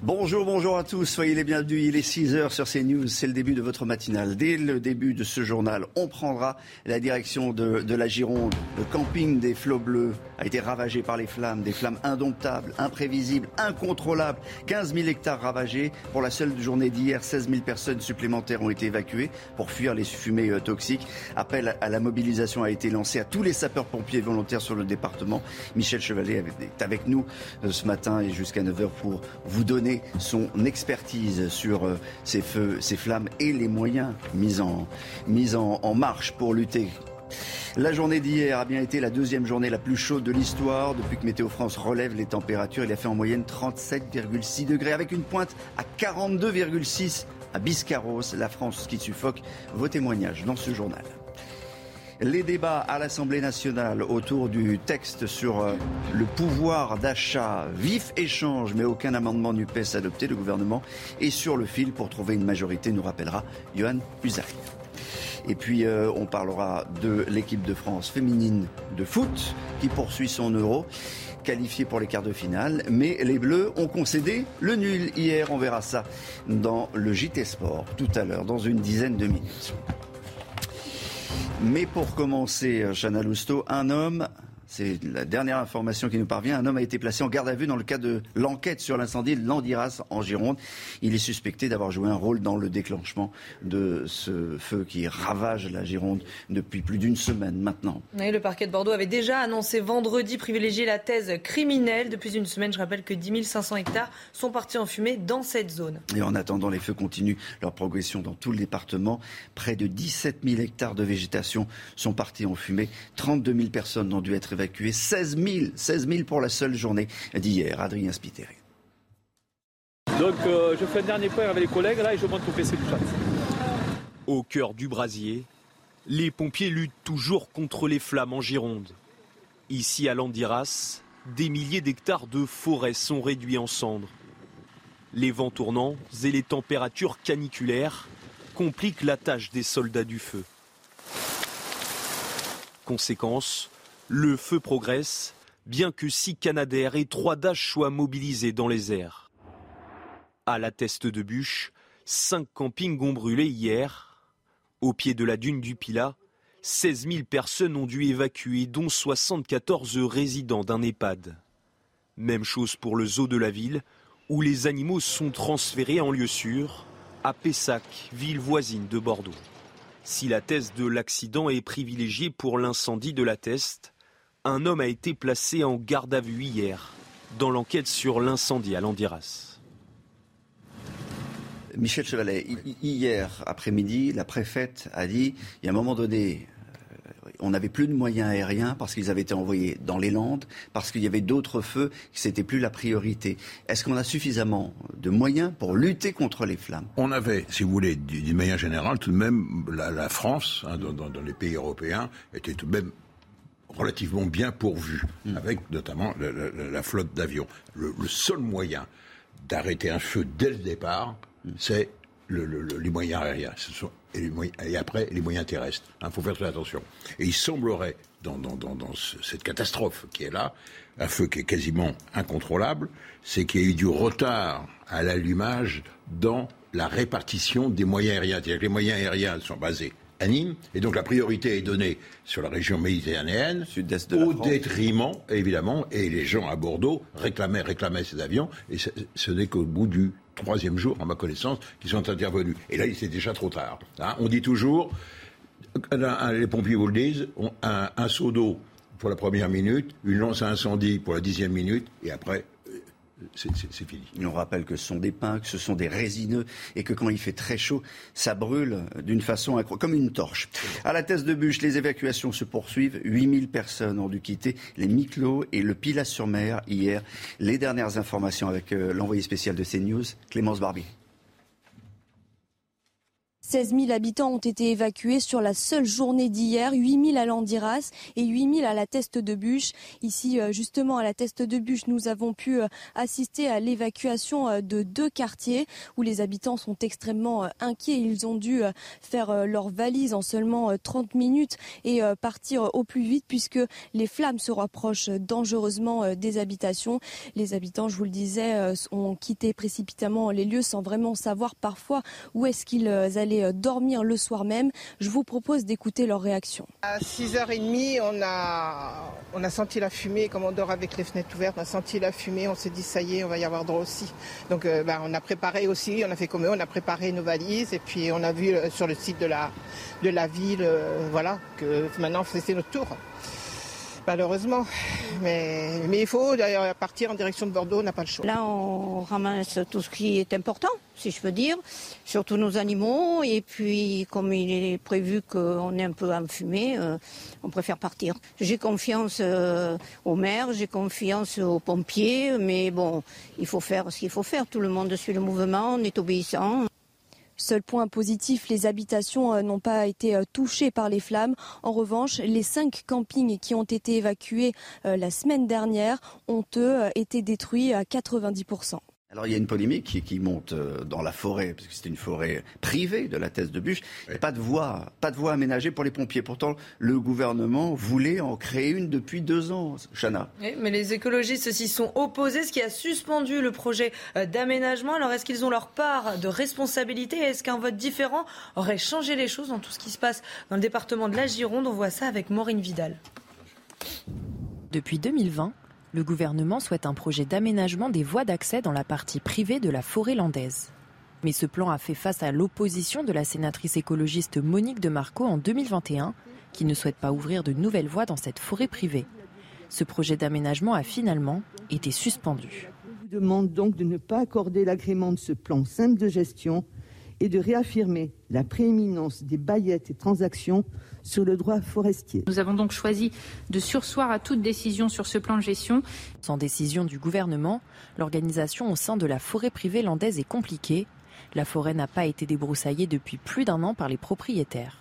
Bonjour, bonjour à tous, soyez les bienvenus. Il est 6h sur CNews, c'est le début de votre matinale. Dès le début de ce journal, on prendra la direction de, la Gironde. Le camping des flots bleus a été ravagé par les flammes, des flammes indomptables, imprévisibles, incontrôlables. 15 000 hectares ravagés. Pour la seule journée d'hier, 16 000 personnes supplémentaires ont été évacuées pour fuir les fumées euh, toxiques. Appel à la mobilisation a été lancé à tous les sapeurs-pompiers volontaires sur le département. Michel Chevalet est avec nous euh, ce matin et jusqu'à 9h pour vous donner son expertise sur euh, ces feux, ces flammes et les moyens mis en, en, en marche pour lutter la journée d'hier a bien été la deuxième journée la plus chaude de l'histoire. Depuis que Météo France relève les températures, il a fait en moyenne 37,6 degrés avec une pointe à 42,6 à Biscarros. La France qui suffoque. Vos témoignages dans ce journal. Les débats à l'Assemblée nationale autour du texte sur euh, le pouvoir d'achat, vif échange, mais aucun amendement NUPES adopté. Le gouvernement est sur le fil pour trouver une majorité, nous rappellera Johan Usaï. Et puis euh, on parlera de l'équipe de France féminine de foot qui poursuit son euro qualifié pour les quarts de finale, mais les Bleus ont concédé le nul hier. On verra ça dans le JT Sport tout à l'heure, dans une dizaine de minutes. Mais pour commencer, Chana Lousteau, un homme c'est la dernière information qui nous parvient. Un homme a été placé en garde à vue dans le cadre de l'enquête sur l'incendie de Landiras en Gironde. Il est suspecté d'avoir joué un rôle dans le déclenchement de ce feu qui ravage la Gironde depuis plus d'une semaine maintenant. Le parquet de Bordeaux avait déjà annoncé vendredi privilégier la thèse criminelle. Depuis une semaine, je rappelle que 10 500 hectares sont partis en fumée dans cette zone. Et en attendant, les feux continuent leur progression dans tout le département. Près de 17 000 hectares de végétation sont partis en fumée. 32 000 personnes ont dû être évacué 16 000, 16 000 pour la seule journée d'hier. Adrien Spiteri. Donc euh, je fais un dernier point avec les collègues là et je monte au PC du chat. Au cœur du brasier, les pompiers luttent toujours contre les flammes en Gironde. Ici à Landiras, des milliers d'hectares de forêt sont réduits en cendres. Les vents tournants et les températures caniculaires compliquent la tâche des soldats du feu. Conséquence, le feu progresse, bien que six Canadaires et trois Dash soient mobilisés dans les airs. À la teste de bûche, cinq campings ont brûlé hier. Au pied de la dune du Pilat, 16 000 personnes ont dû évacuer, dont 74 résidents d'un EHPAD. Même chose pour le zoo de la ville, où les animaux sont transférés en lieu sûr, à Pessac, ville voisine de Bordeaux. Si la thèse de l'accident est privilégiée pour l'incendie de la Teste, un homme a été placé en garde à vue hier dans l'enquête sur l'incendie à Landiras. Michel Chevalet, hier après-midi, la préfète a dit, il y a un moment donné, euh, on n'avait plus de moyens aériens parce qu'ils avaient été envoyés dans les Landes, parce qu'il y avait d'autres feux, que c'était plus la priorité. Est-ce qu'on a suffisamment de moyens pour lutter contre les flammes? On avait, si vous voulez, d'une manière générale, tout de même, la, la France, hein, dans, dans, dans, les pays européens, était tout de même relativement bien pourvue, mmh. avec notamment la, la, la flotte d'avions. Le, le, seul moyen d'arrêter un feu dès le départ, mmh. c'est le, les moyens aériens. Sont, et, les moyens, et, après, les moyens terrestres. Il hein, faut faire très attention. Et il semblerait, dans, dans, dans, dans ce, cette catastrophe qui est là, un feu qui est quasiment incontrôlable, c'est qu'il y a eu du retard à l'allumage dans la répartition des moyens aériens. C'est-à-dire que les moyens aériens sont basés à Nîmes, et donc la priorité est donnée sur la région méditerranéenne, Sud-est de au France. détriment, évidemment, et les gens à Bordeaux réclamaient, réclamaient ces avions, et ce, ce n'est qu'au bout du troisième jour, à ma connaissance, qu'ils sont intervenus. Et là, c'est déjà trop tard. Hein on dit toujours, les pompiers vous le disent, un, un seau d'eau pour la première minute, une lance à incendie pour la dixième minute, et après, on rappelle que ce sont des pins, que ce sont des résineux et que quand il fait très chaud, ça brûle d'une façon incroyable, comme une torche. À la thèse de bûche, les évacuations se poursuivent. 8000 personnes ont dû quitter les Miclos et le Pilat-sur-Mer hier. Les dernières informations avec euh, l'envoyé spécial de CNews, Clémence Barbier. 16 000 habitants ont été évacués sur la seule journée d'hier, 8 000 à Landiras et 8 000 à la Teste de Bûche. Ici, euh, justement, à la Teste de Bûche, nous avons pu euh, assister à l'évacuation euh, de deux quartiers où les habitants sont extrêmement inquiets. Ils ont dû faire leurs valises en seulement 30 minutes et partir au plus vite puisque les flammes se rapprochent dangereusement des habitations. Les habitants, je vous le disais, ont quitté précipitamment les lieux sans vraiment savoir parfois où est-ce qu'ils allaient euh, dormir le soir même. Je vous propose d'écouter leur réaction. À 6h30, on a, on a senti la fumée. Comme on dort avec les fenêtres ouvertes, on a senti la fumée. On s'est dit, ça y est, on va y avoir droit aussi. Donc euh, ben, on a préparé aussi, on a fait comme eux, on a préparé nos valises. Et puis on a vu euh, sur le site de la, de la ville, voilà, que maintenant c'était notre tour malheureusement. Mais, il faut d'ailleurs partir en direction de Bordeaux, on n'a pas le choix. Là, on ramasse tout ce qui est important, si je peux dire, surtout nos animaux. Et puis, comme il est prévu qu'on est un peu enfumé, euh, on préfère partir. J'ai confiance euh, aux maires, j'ai confiance aux pompiers, mais bon, il faut faire ce qu'il faut faire. Tout le monde suit le mouvement, on est obéissant. Seul point positif, les habitations euh, n'ont pas été euh, touchées par les flammes. En revanche, les cinq campings qui ont été évacués euh, la semaine dernière ont, eux, été détruits à 90%. Alors il y a une polémique qui, monte euh, dans la forêt, parce que c'était une forêt privée de la thèse de Bûche. Pas de voie, pas de voie aménagée pour les pompiers. Pourtant, le gouvernement voulait en créer une depuis deux ans, Chana. mais les écologistes s'y sont opposés, ce qui a suspendu le projet euh, d'aménagement. Alors est-ce qu'ils ont leur part de responsabilité? Est-ce qu'un vote différent aurait changé les choses dans tout ce qui se passe dans le département de la Gironde? On voit ça avec Maureen Vidal. Depuis 2020, le gouvernement souhaite un projet d'aménagement des voies d'accès dans la partie privée de la forêt landaise. Mais ce plan a fait face à l'opposition de la sénatrice écologiste Monique de Marco en 2021, qui ne souhaite pas ouvrir de nouvelles voies dans cette forêt privée. Ce projet d'aménagement a finalement été suspendu. On vous demande donc de ne pas accorder l'agrément de ce plan simple de gestion et de réaffirmer la prééminence des baillettes et transactions sur le droit forestier. Nous avons donc choisi de sursoir à toute décision sur ce plan de gestion. Sans décision du gouvernement, l'organisation au sein de la forêt privée landaise est compliquée. La forêt n'a pas été débroussaillée depuis plus d'un an par les propriétaires.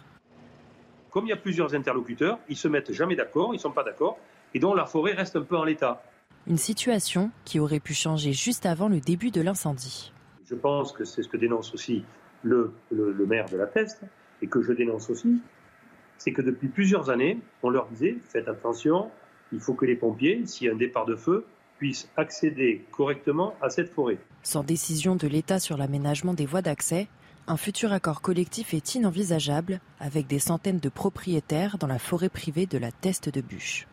Comme il y a plusieurs interlocuteurs, ils se mettent jamais d'accord, ils ne sont pas d'accord, et donc la forêt reste un peu en l'état. Une situation qui aurait pu changer juste avant le début de l'incendie. Je pense que c'est ce que dénonce aussi le, maire de la Teste, et que je dénonce aussi, c'est que depuis plusieurs années, on leur disait faites attention, il faut que les pompiers, s'il y a un départ de feu, puissent accéder correctement à cette forêt. Sans décision de l'État sur l'aménagement des voies d'accès, un futur accord collectif est inenvisageable avec des centaines de propriétaires dans la forêt privée de la Teste de Bûche.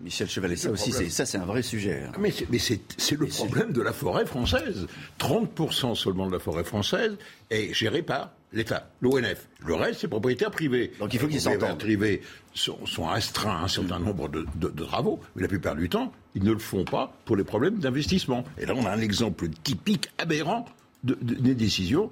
Michel Chevalet, ça aussi, c'est, ça c'est un vrai sujet. Hein. Mais c'est, le problème de la forêt française. 30% seulement de la forêt française est gérée par l'État, l'ONF. Le reste, c'est propriétaire privé. Donc il faut qu'ils s'entendent. Les privés sont, sont, astreints à un certain nombre de, travaux, mais la plupart du temps, ils ne le font pas pour les problèmes d'investissement. Et là, on a un exemple typique, aberrant, des décisions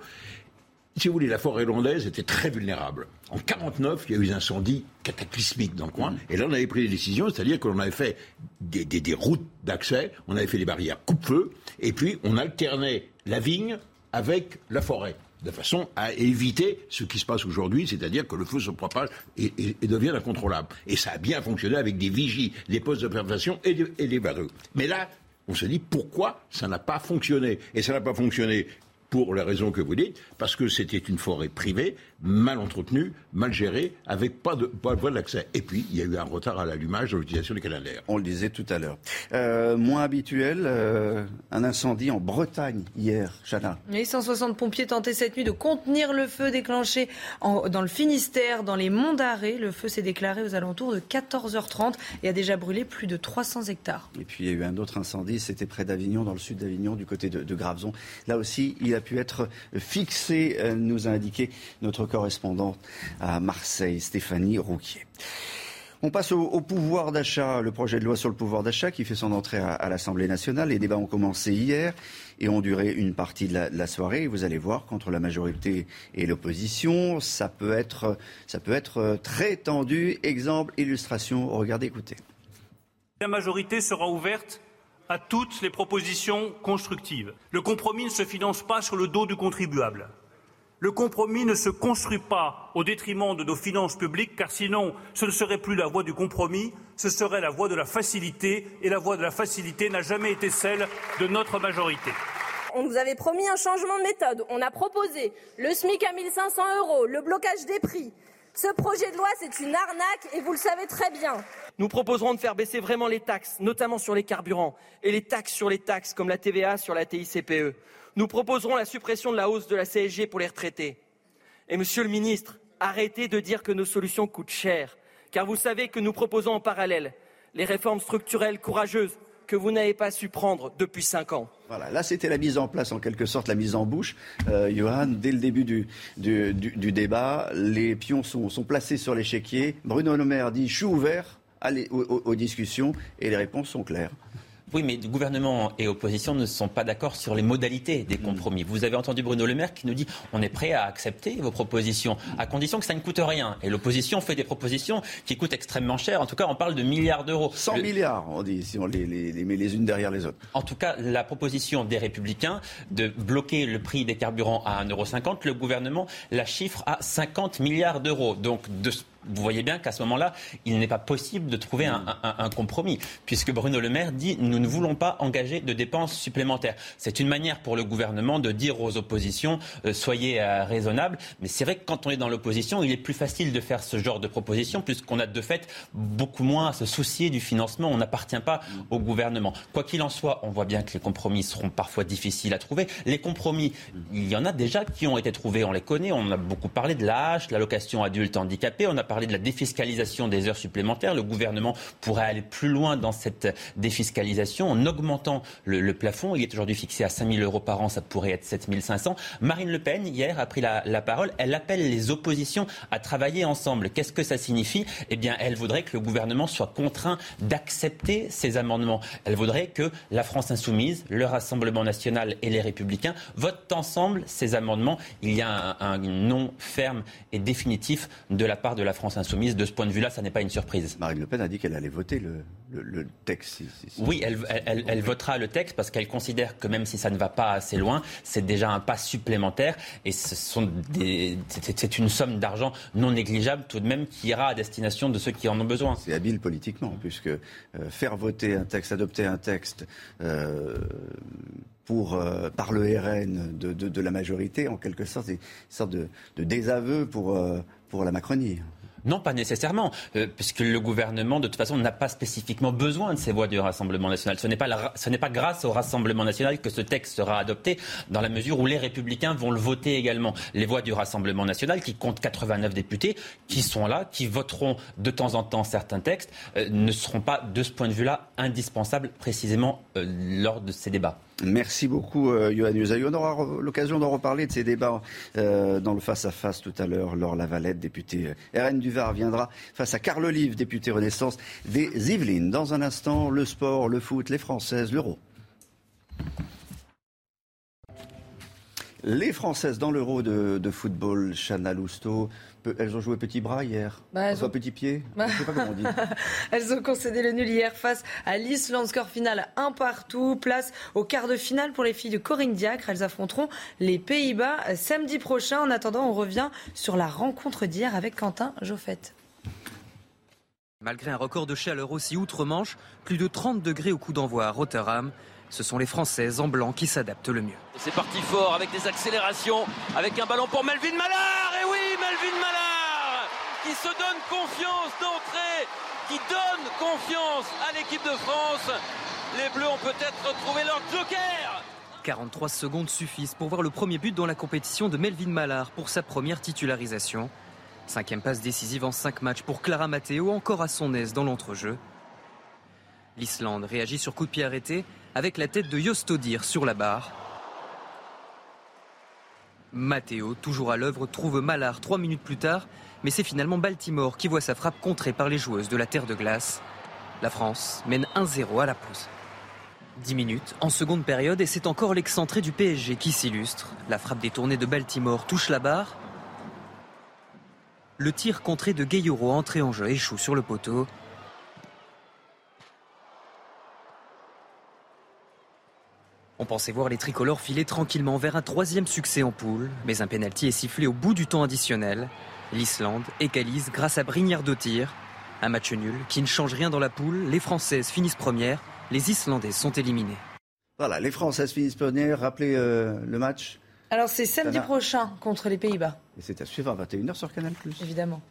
si vous voulez, la forêt landaise était très vulnérable. En 49, il y a eu des incendies cataclysmiques dans le coin. Et là, on avait pris des décisions, c'est-à-dire qu'on avait fait des, des routes d'accès, on avait fait des barrières coupe-feu, et puis on alternait la vigne avec la forêt de façon à éviter ce qui se passe aujourd'hui, c'est-à-dire que le feu se propage et, devient incontrôlable. Et ça a bien fonctionné avec des vigies, des postes d'observation et, et des barreaux. Mais là, on se dit pourquoi ça n'a pas fonctionné? Et ça n'a pas fonctionné pour la raison que vous dites, parce que c'était une forêt privée, mal entretenue, mal gérée, avec pas de, pas de voie d'accès. Et puis, il y a eu un retard à l'allumage de l'utilisation des canalaires. On le disait tout à l'heure. Euh, moins habituel, euh, un incendie en Bretagne hier, Chana. Les 160 pompiers tentaient cette nuit de contenir le feu déclenché dans le Finistère, dans les monts d'Arrée. Le feu s'est déclaré aux alentours de 14h30 et a déjà brûlé plus de 300 hectares. Et puis, il y a eu un autre incendie, c'était près d'Avignon, dans le sud d'Avignon, du côté de, de Graveson. Là aussi, il a pu être fixé, euh, nous a indiqué notre correspondante à Marseille, Stéphanie Rouquier. On passe au, pouvoir d'achat, le projet de loi sur le pouvoir d'achat qui fait son entrée à, l'Assemblée nationale. Les débats ont commencé hier et ont duré une partie de la, soirée. vous allez voir qu'entre la majorité et l'opposition, ça ça peut être très tendu. Exemple, illustration. Regardez, écoutez. La majorité sera ouverte à toutes les propositions constructives. Le compromis ne se finance pas sur le dos du contribuable. Le compromis ne se construit pas au détriment de nos finances publiques, car sinon, ce ne serait plus la voie du compromis, ce serait la voie de la facilité, et la voie de la facilité n'a jamais été celle de notre majorité. On nous avait promis un changement de méthode. On a proposé le SMIC à 1500 euros, le blocage des prix. Ce projet de loi, c'est une arnaque et vous le savez très bien. Nous proposerons de faire baisser vraiment les taxes, notamment sur les carburants, et les taxes sur les taxes, comme la TVA sur la TICPE. Nous proposerons la suppression de la hausse de la CSG pour les retraités. Et Monsieur le Ministre, arrêtez de dire que nos solutions coûtent cher, car vous savez que nous proposons en parallèle les réformes structurelles courageuses que vous n'avez pas su prendre depuis cinq ans. Voilà, là c'était la mise en place, en quelque sorte, la mise en bouche. Euh, Johan, dès le début du, débat, les pions sont, sont placés sur l'échiquier. Bruno Le Maire dit Je suis ouvert aux discussions et les réponses sont claires. Oui, mais gouvernement et opposition ne sont pas d'accord sur les modalités des mm. compromis. Vous avez entendu Bruno Le Maire qui nous dit on est prêt à accepter vos propositions, à condition que ça ne coûte rien. Et l'opposition fait des propositions qui coûtent extrêmement cher. En tout cas, on parle de milliards d'euros. 100 milliards, on dit, si on les, les, met les unes derrière les autres. En tout cas, la proposition des Républicains de bloquer le prix des carburants à 1,50€, le gouvernement la chiffre à 50 milliards d'euros. Donc, de vous voyez bien qu'à ce moment-là, il n'est pas possible de trouver un, compromis, puisque Bruno Le Maire dit nous ne voulons pas engager de dépenses supplémentaires. C'est une manière pour le gouvernement de dire aux oppositions euh, soyez euh, raisonnables. Mais c'est vrai que quand on est dans l'opposition, il est plus facile de faire ce genre de proposition, puisqu'on a de fait beaucoup moins à se soucier du financement. On n'appartient pas au gouvernement. Quoi qu'il en soit, on voit bien que les compromis seront parfois difficiles à trouver. Les compromis, il y en a déjà qui ont été trouvés, on les connaît. On a beaucoup parlé de l'âge, l'allocation adulte handicapé. On a parler de la défiscalisation des heures supplémentaires. Le gouvernement pourrait aller plus loin dans cette défiscalisation en augmentant le, plafond. Il est aujourd'hui fixé à 5 000 euros par an, ça pourrait être 7 500. Marine Le Pen, hier, a pris la, la parole. Elle appelle les oppositions à travailler ensemble. Qu'est-ce que ça signifie? Eh bien, elle voudrait que le gouvernement soit contraint d'accepter ces amendements. Elle voudrait que la France insoumise, le Rassemblement national et les Républicains votent ensemble ces amendements. Il y a un, un non ferme et définitif de la part de la France insoumise. De ce point de vue-là, ça n'est pas une surprise. Marine Le Pen a dit qu'elle allait voter le, texte. Oui, elle, elle, votera le texte parce qu'elle considère que même si ça ne va pas assez loin, c'est déjà un pas supplémentaire et ce sont c'est une somme d'argent non négligeable tout de même qui ira à destination de ceux qui en ont besoin. C'est habile politiquement puisque euh, faire voter un texte, adopter un texte. Euh, pour, euh, par le RN de, de, la majorité, en quelque sorte, une sorte de, désaveu pour, pour la Macronie. Non, pas nécessairement, euh, puisque le gouvernement, de toute façon, n'a pas spécifiquement besoin de ces voix du Rassemblement national. Ce n'est pas, grâce au Rassemblement national que ce texte sera adopté, dans la mesure où les Républicains vont le voter également. Les voix du Rassemblement national, qui comptent 89 députés, qui sont là, qui voteront de temps en temps certains textes, euh, ne seront pas, de ce point de vue-là, indispensables précisément euh, lors de ces débats. Merci beaucoup, euh, Johan On aura l'occasion d'en reparler de ces débats euh, dans le face-à-face tout à l'heure. Laure Lavalette, députée euh, RN du Var, viendra face à Carl Olive, député Renaissance des Yvelines. Dans un instant, le sport, le foot, les Françaises, l'euro. Les Françaises dans l'Euro de, football, Chana Lousteau, elles ont joué petit bras hier, bah, ont... petit pied, bah. sais pas comment on dit. elles ont concédé le nul hier face à l'Islande, score final un partout, place au quart de finale pour les filles de Corinne Diacre. Elles affronteront les Pays-Bas samedi prochain. En attendant, on revient sur la rencontre d'hier avec Quentin Joffette. Malgré un record de chaleur aussi outre-Manche, plus de 30 degrés au coup d'envoi à Rotterdam, ce sont les Françaises en blanc qui s'adaptent le mieux. C'est parti fort avec des accélérations, avec un ballon pour Melvin Mallard. Et oui, Melvin Mallard qui se donne confiance d'entrée, qui donne confiance à l'équipe de France. Les Bleus ont peut-être trouvé leur joker. 43 secondes suffisent pour voir le premier but dans la compétition de Melvin Mallard pour sa première titularisation. Cinquième passe décisive en cinq matchs pour Clara Matteo, encore à son aise dans l'entrejeu. L'Islande réagit sur coup de pied arrêté avec la tête de Jostodir sur la barre. Matteo, toujours à l'œuvre, trouve Mallard trois minutes plus tard, mais c'est finalement Baltimore qui voit sa frappe contrée par les joueuses de la terre de glace. La France mène 1-0 à la pause. 10 minutes en seconde période et c'est encore l'excentré du PSG qui s'illustre. La frappe détournée de Baltimore touche la barre. Le tir contré de Gayoro entré en jeu échoue sur le poteau. On pensait voir les tricolores filer tranquillement vers un troisième succès en poule, mais un pénalty est sifflé au bout du temps additionnel. L'Islande égalise grâce à Brignard de tir. Un match nul qui ne change rien dans la poule. Les Françaises finissent premières, les Islandaises sont éliminées. Voilà, les Françaises finissent premières. Rappelez euh, le match. Alors c'est samedi prochain contre les Pays-Bas, Et c'est à suivre à 21h sur Canal+. évidemment.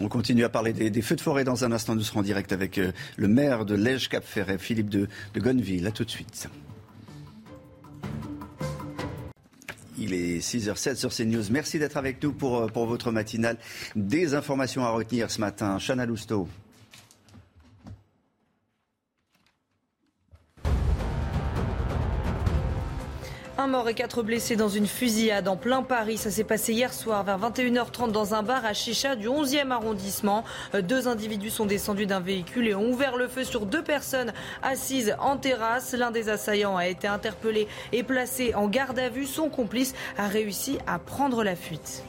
On continue à parler des, feux de forêt dans un instant. Nous serons en direct avec euh, le maire de Lège-Cap-Ferret, Philippe de, Gonneville. À tout de suite. Il est 6h07 sur CNews. Merci d'être avec nous pour, euh, pour votre matinale. Des informations à retenir ce matin. Chana Lousteau. Un mort et quatre blessés dans une fusillade en plein Paris. Ça s'est passé hier soir vers 21h30 dans un bar à Chicha du 11e arrondissement. Euh, Deux individus sont descendus d'un véhicule et ont ouvert le feu sur deux personnes assises en terrasse. L'un des assaillants a été interpellé et placé en garde à vue. Son complice a réussi à prendre la fuite.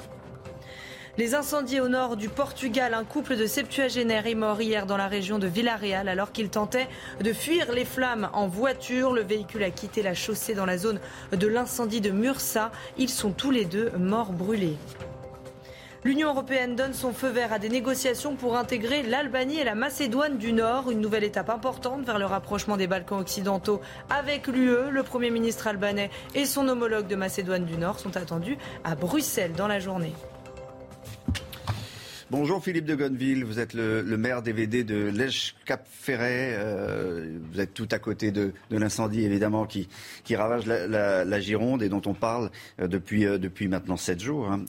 Les incendies au nord du Portugal, un couple de septuagénaires est mort hier dans la région de Villarreal alors qu'il tentait de fuir les flammes en voiture. Le véhicule a quitté la chaussée dans la zone de l'incendie de Mursa. Ils sont tous les deux morts brûlés. L'Union européenne donne son feu vert à des négociations pour intégrer l'Albanie et la Macédoine du Nord, une nouvelle étape importante vers le rapprochement des Balkans occidentaux avec l'UE. Le Premier ministre albanais et son homologue de Macédoine du Nord sont attendus à Bruxelles dans la journée. Bonjour Philippe de Gonneville, vous êtes le, maire DVD de Lège-Cap-Ferret. Euh, vous êtes tout à côté de, l'incendie évidemment qui, ravage la, Gironde et dont on parle euh, depuis, euh, depuis maintenant sept jours. hein.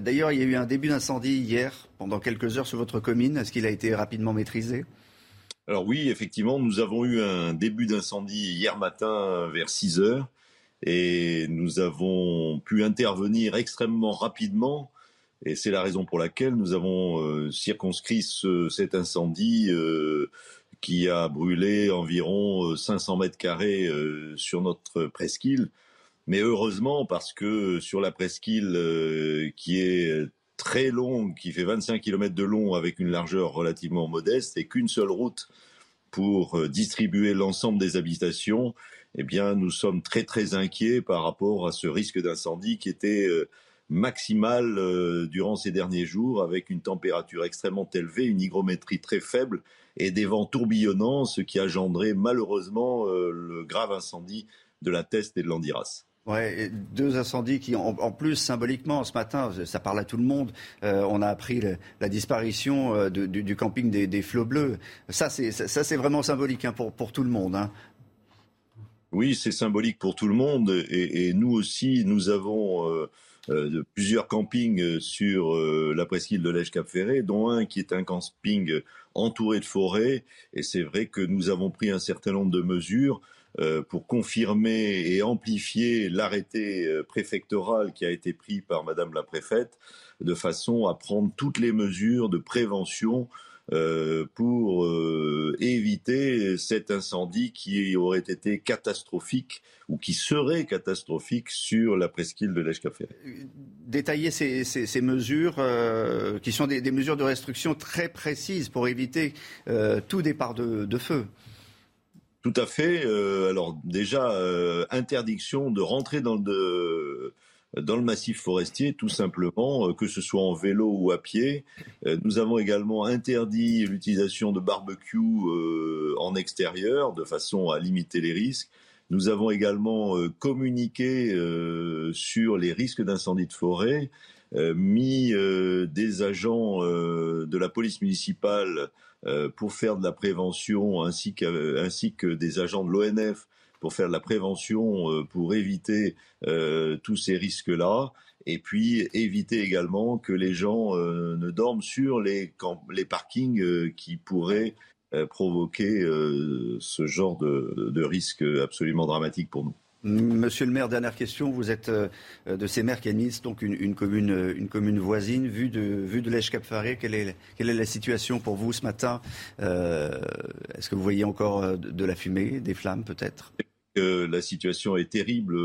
D'ailleurs, il y a eu un début d'incendie hier pendant quelques heures sur votre commune. Est-ce qu'il a été rapidement maîtrisé? Alors oui, effectivement, nous avons eu un début d'incendie hier matin vers 6 heures et nous avons pu intervenir extrêmement rapidement et c'est la raison pour laquelle nous avons euh, circonscrit ce- cet incendie euh, qui a brûlé environ euh, 500 mètres carrés euh, sur notre presqu'île. Mais heureusement, parce que sur la presqu'île euh, qui est très longue, qui fait 25 km de long avec une largeur relativement modeste et qu'une seule route pour euh, distribuer l'ensemble des habitations, eh bien, nous sommes très très inquiets par rapport à ce risque d'incendie qui était euh, maximal euh, durant ces derniers jours, avec une température extrêmement élevée, une hygrométrie très faible et des vents tourbillonnants, ce qui a engendré malheureusement euh, le grave incendie de la Teste et de l'Andiras. Ouais, deux incendies qui, en, en plus, symboliquement, ce matin, ça parle à tout le monde. euh, on a appris le- la disparition euh, de- du, du camping des, des Flots Bleus. Ça, c'est ça, ça, c'est vraiment symbolique hein, pour, pour tout le monde. hein. Oui, c'est symbolique pour tout le monde et, et nous aussi, nous avons euh, de- plusieurs campings euh, sur euh, la presqu'île de Lège-Cap-Ferré, dont un qui est un camping entouré de forêts. Et c'est vrai que nous avons pris un certain nombre de mesures euh, pour confirmer et amplifier l'arrêté euh, préfectoral qui a été pris par Madame la préfète, de façon à prendre toutes les mesures de prévention euh, pour euh, éviter cet incendie qui aurait été catastrophique ou qui serait catastrophique sur la presqu'île de l'Èche-Café. Détailler ces, ces- ces mesures euh, qui sont des, des mesures de restriction très précises pour éviter euh, tout départ de, de feu. Tout à fait. Euh, alors déjà, euh, interdiction de rentrer dans le, de- dans le massif forestier, tout simplement, euh, que ce soit en vélo ou à pied. Euh, nous avons également interdit l'utilisation de barbecue euh, en extérieur, de façon à limiter les risques. Nous avons également communiqué sur les risques d'incendie de forêt, mis des agents de la police municipale pour faire de la prévention, ainsi, qu'à- ainsi que des agents de l'ONF pour faire de la prévention, euh, pour éviter euh, tous ces risques-là, et puis éviter également que les gens euh, ne dorment sur les, parkings qui pourraient provoquer ce genre de, risque absolument dramatique pour nous. Monsieur le maire, dernière question. Vous êtes de ces maires qui administrent donc une, commune, une commune voisine. Vu de, vue de quelle est, la situation pour vous ce matin? Est-ce que vous voyez encore de la fumée, des flammes peut-être? La situation est terrible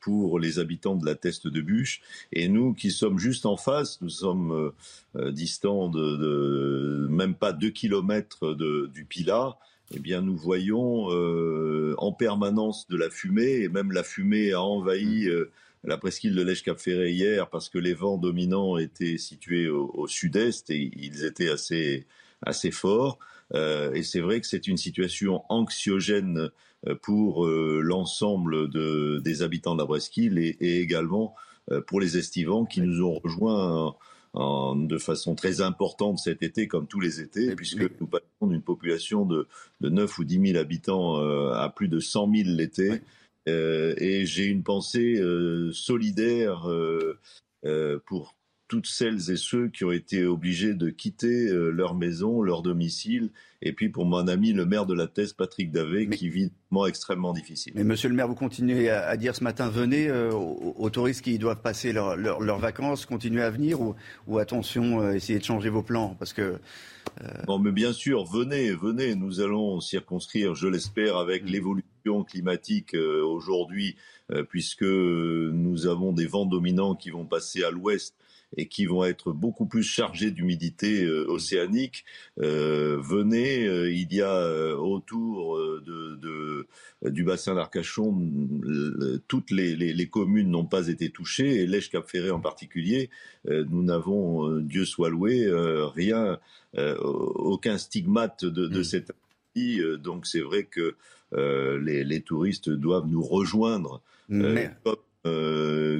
pour les habitants de la Teste de Bûche. Et nous qui sommes juste en face, nous sommes distants de, même pas deux kilomètres du Pilat eh bien, nous voyons euh, en permanence de la fumée, et même la fumée a envahi mm. euh, la presqu'île de l'Èche-Cap-Ferré hier parce que les vents dominants étaient situés au, sud-est et ils étaient assez, assez forts. Euh, et c'est vrai que c'est une situation anxiogène pour l'ensemble des habitants de la presqu'île et, et également pour les estivants qui nous ont rejoints de façon très importante cet été, comme tous les étés, puisque nous passons d'une population de, de 9 ou 10 000 habitants euh, à plus de 100 000 l'été. Euh, et j'ai une pensée euh, solidaire pour toutes celles et ceux qui ont été obligés de quitter leur maison, leur domicile, et puis pour mon ami le maire de la thèse, Patrick Davé, qui vit un moment extrêmement difficile. Mais monsieur le maire, vous continuez à, dire ce matin, venez aux, touristes qui doivent passer leurs vacances, continuez à venir, ou, ou attention, essayez de changer vos plans, parce que non, mais bien sûr, venez, venez. Nous allons circonscrire, je l'espère, avec mm. l'évolution climatique euh, aujourd'hui, euh, puisque nous avons des vents dominants qui vont passer à l'ouest et qui vont être beaucoup plus chargés d'humidité euh, océanique. venez, il y a autour de, du bassin d'Arcachon, toutes les, communes n'ont pas été touchées, et l'Èche-Cap-Ferré en particulier, nous n'avons, Dieu soit loué, rien euh, aucun stigmate de, de mm. cette euh, donc c'est vrai que euh, les, touristes doivent nous rejoindre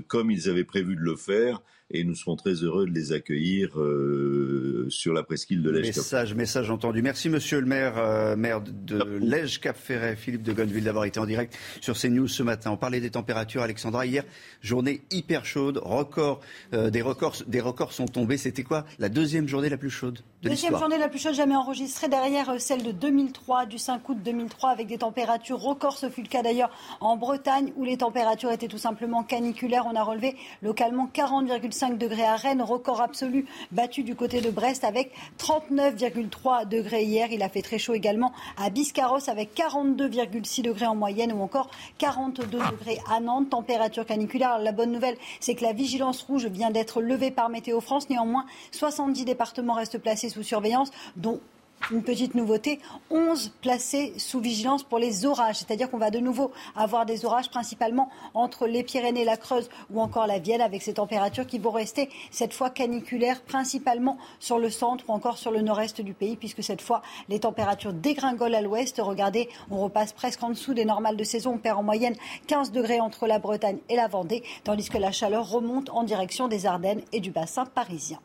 comme, ils avaient prévu de le faire et nous serons très heureux de les accueillir euh, sur la presqu'île de Lège. Message, message entendu. Merci Monsieur le maire, euh, maire de Lège Cap Ferret, Philippe de Gonneville, d'avoir été en direct sur CNews ce matin. On parlait des températures, Alexandra. Hier, journée hyper chaude, record, euh, des records, des records sont tombés. C'était quoi la deuxième journée la plus chaude de Deuxième journée la plus chaude jamais enregistrée derrière celle de 2003, du 5 août 2003, avec des températures records. Ce fut le cas d'ailleurs en Bretagne, où les températures étaient tout simplement caniculaires. On a relevé localement 40,5 5 degrés à Rennes, record absolu battu du côté de Brest avec 39,3 degrés hier. Il a fait très chaud également à Biscarros avec 42,6 degrés en moyenne ou encore 42 degrés à Nantes. Température caniculaire. La bonne nouvelle, c'est que la vigilance rouge vient d'être levée par Météo France. Néanmoins, 70 départements restent placés sous surveillance, dont une petite nouveauté, 11 placés sous vigilance pour les orages. C'est-à-dire qu'on va de nouveau avoir des orages principalement entre les Pyrénées, la Creuse ou encore la Vienne avec ces températures qui vont rester cette fois caniculaires principalement sur le centre ou encore sur le nord-est du pays puisque cette fois les températures dégringolent à l'ouest. Regardez, on repasse presque en dessous des normales de saison. On perd en moyenne 15 degrés entre la Bretagne et la Vendée tandis que la chaleur remonte en direction des Ardennes et du bassin parisien.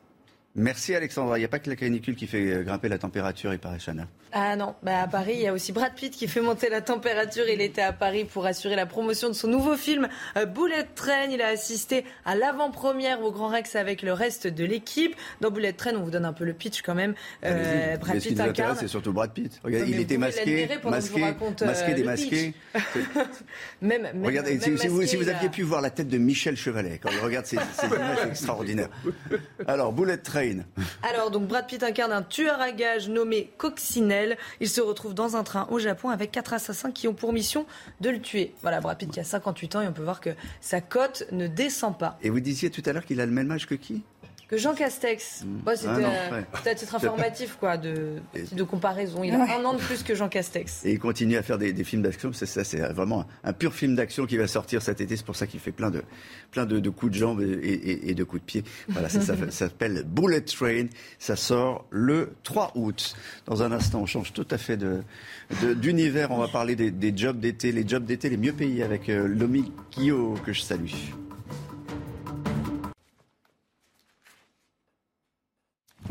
Merci Alexandra. Il n'y a pas que la canicule qui fait euh, grimper la température, il paraît, Chana. Ah non, bah à Paris, il y a aussi Brad Pitt qui fait monter la température. Il était à Paris pour assurer la promotion de son nouveau film euh, Bullet Train. Il a assisté à l'avant-première au Grand Rex avec le reste de l'équipe. Dans Bullet Train, on vous donne un peu le pitch quand même. Euh, Brad Pitt incarne. C'est surtout Brad Pitt. Regardez, il était masqué, masqué, masqué, démasqué. même, Regardez, si, vous, si vous aviez pu voir la tête de Michel Chevalet quand il regarde ces, ces images extraordinaires. Alors, Bullet Train. Alors, donc, Brad Pitt incarne un tueur à gages nommé Coccinelle. Il se retrouve dans un train au Japon avec quatre assassins qui ont pour mission de le tuer. Voilà, Brad Pitt qui a 58 ans et on peut voir que sa cote ne descend pas. Et vous disiez tout à l'heure qu'il a le même âge que qui? Que Jean Castex. Mmh. c'était ah à titre informatif, quoi, de, de comparaison. Il a un an de plus que Jean Castex. Et il continue à faire des, films d'action. C'est ça, c'est vraiment un, pur film d'action qui va sortir cet été. C'est pour ça qu'il fait plein de, plein de, coups de jambes et, de coups de pied. Voilà, ça, ça, s'appelle Bullet Train. Ça sort le 3 août. Dans un instant, on change tout à fait de, d'univers. On va parler des, jobs d'été, les jobs d'été les mieux payés avec euh, Lomi Kyo que je salue.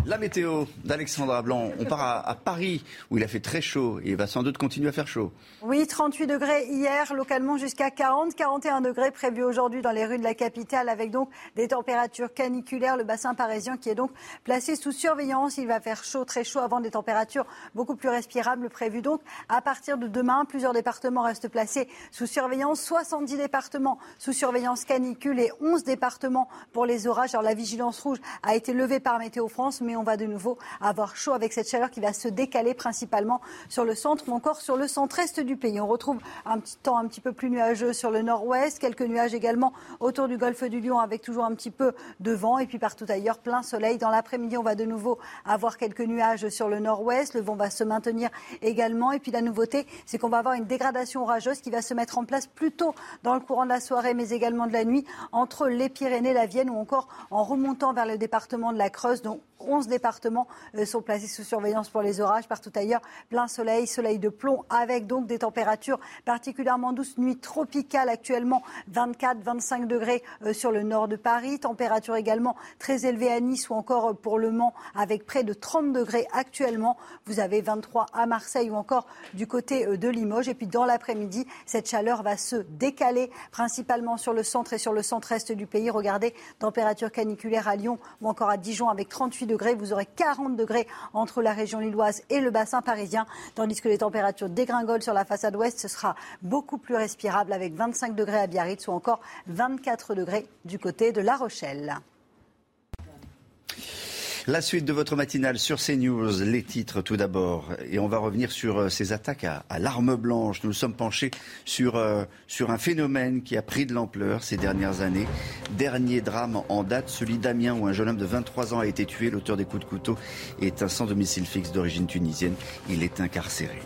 La météo d'Alexandra Blanc. On part à, Paris où il a fait très chaud et va sans doute continuer à faire chaud. Oui, 38 degrés hier, localement jusqu'à 40, 41 degrés prévus aujourd'hui dans les rues de la capitale avec donc des températures caniculaires. Le bassin parisien qui est donc placé sous surveillance. Il va faire chaud, très chaud avant des températures beaucoup plus respirables prévues donc à partir de demain. Plusieurs départements restent placés sous surveillance. 70 départements sous surveillance canicule et 11 départements pour les orages. Alors la vigilance rouge a été levée par Météo France, mais on va de nouveau avoir chaud avec cette chaleur qui va se décaler principalement sur le centre ou encore sur le centre-est du pays. On retrouve un petit temps un petit peu plus nuageux sur le nord-ouest, quelques nuages également autour du golfe du Lion avec toujours un petit peu de vent et puis partout ailleurs plein soleil. Dans l'après-midi, on va de nouveau avoir quelques nuages sur le nord-ouest. Le vent va se maintenir également et puis la nouveauté, c'est qu'on va avoir une dégradation orageuse qui va se mettre en place plus tôt dans le courant de la soirée mais également de la nuit entre les Pyrénées, la Vienne ou encore en remontant vers le département de la Creuse. 11 départements euh, sont placés sous surveillance pour les orages. Partout ailleurs, plein soleil, soleil de plomb, avec donc des températures particulièrement douces. Nuit tropicale actuellement, 24-25 degrés euh, sur le nord de Paris. Température également très élevée à Nice ou encore euh, pour Le Mans, avec près de 30 degrés actuellement. Vous avez 23 à Marseille ou encore du côté de Limoges. Et puis dans l'après-midi, cette chaleur va se décaler principalement sur le centre et sur le centre-est du pays. Regardez, température caniculaire à Lyon ou encore à Dijon avec 38 degrés. Vous aurez 40 degrés entre la région lilloise et le bassin parisien, tandis que les températures dégringolent sur la façade ouest. Ce sera beaucoup plus respirable avec 25 degrés à Biarritz ou encore 24 degrés du côté de La Rochelle. La suite de votre matinale sur CNews, les titres tout d'abord. Et on va revenir sur euh, ces attaques à, l'arme blanche. Nous nous sommes penchés sur, euh, sur un phénomène qui a pris de l'ampleur ces dernières années. Dernier drame en date, celui d'Amiens où un jeune homme de 23 ans a été tué. L'auteur des coups de couteau est un sans domicile fixe d'origine tunisienne. Il est incarcéré.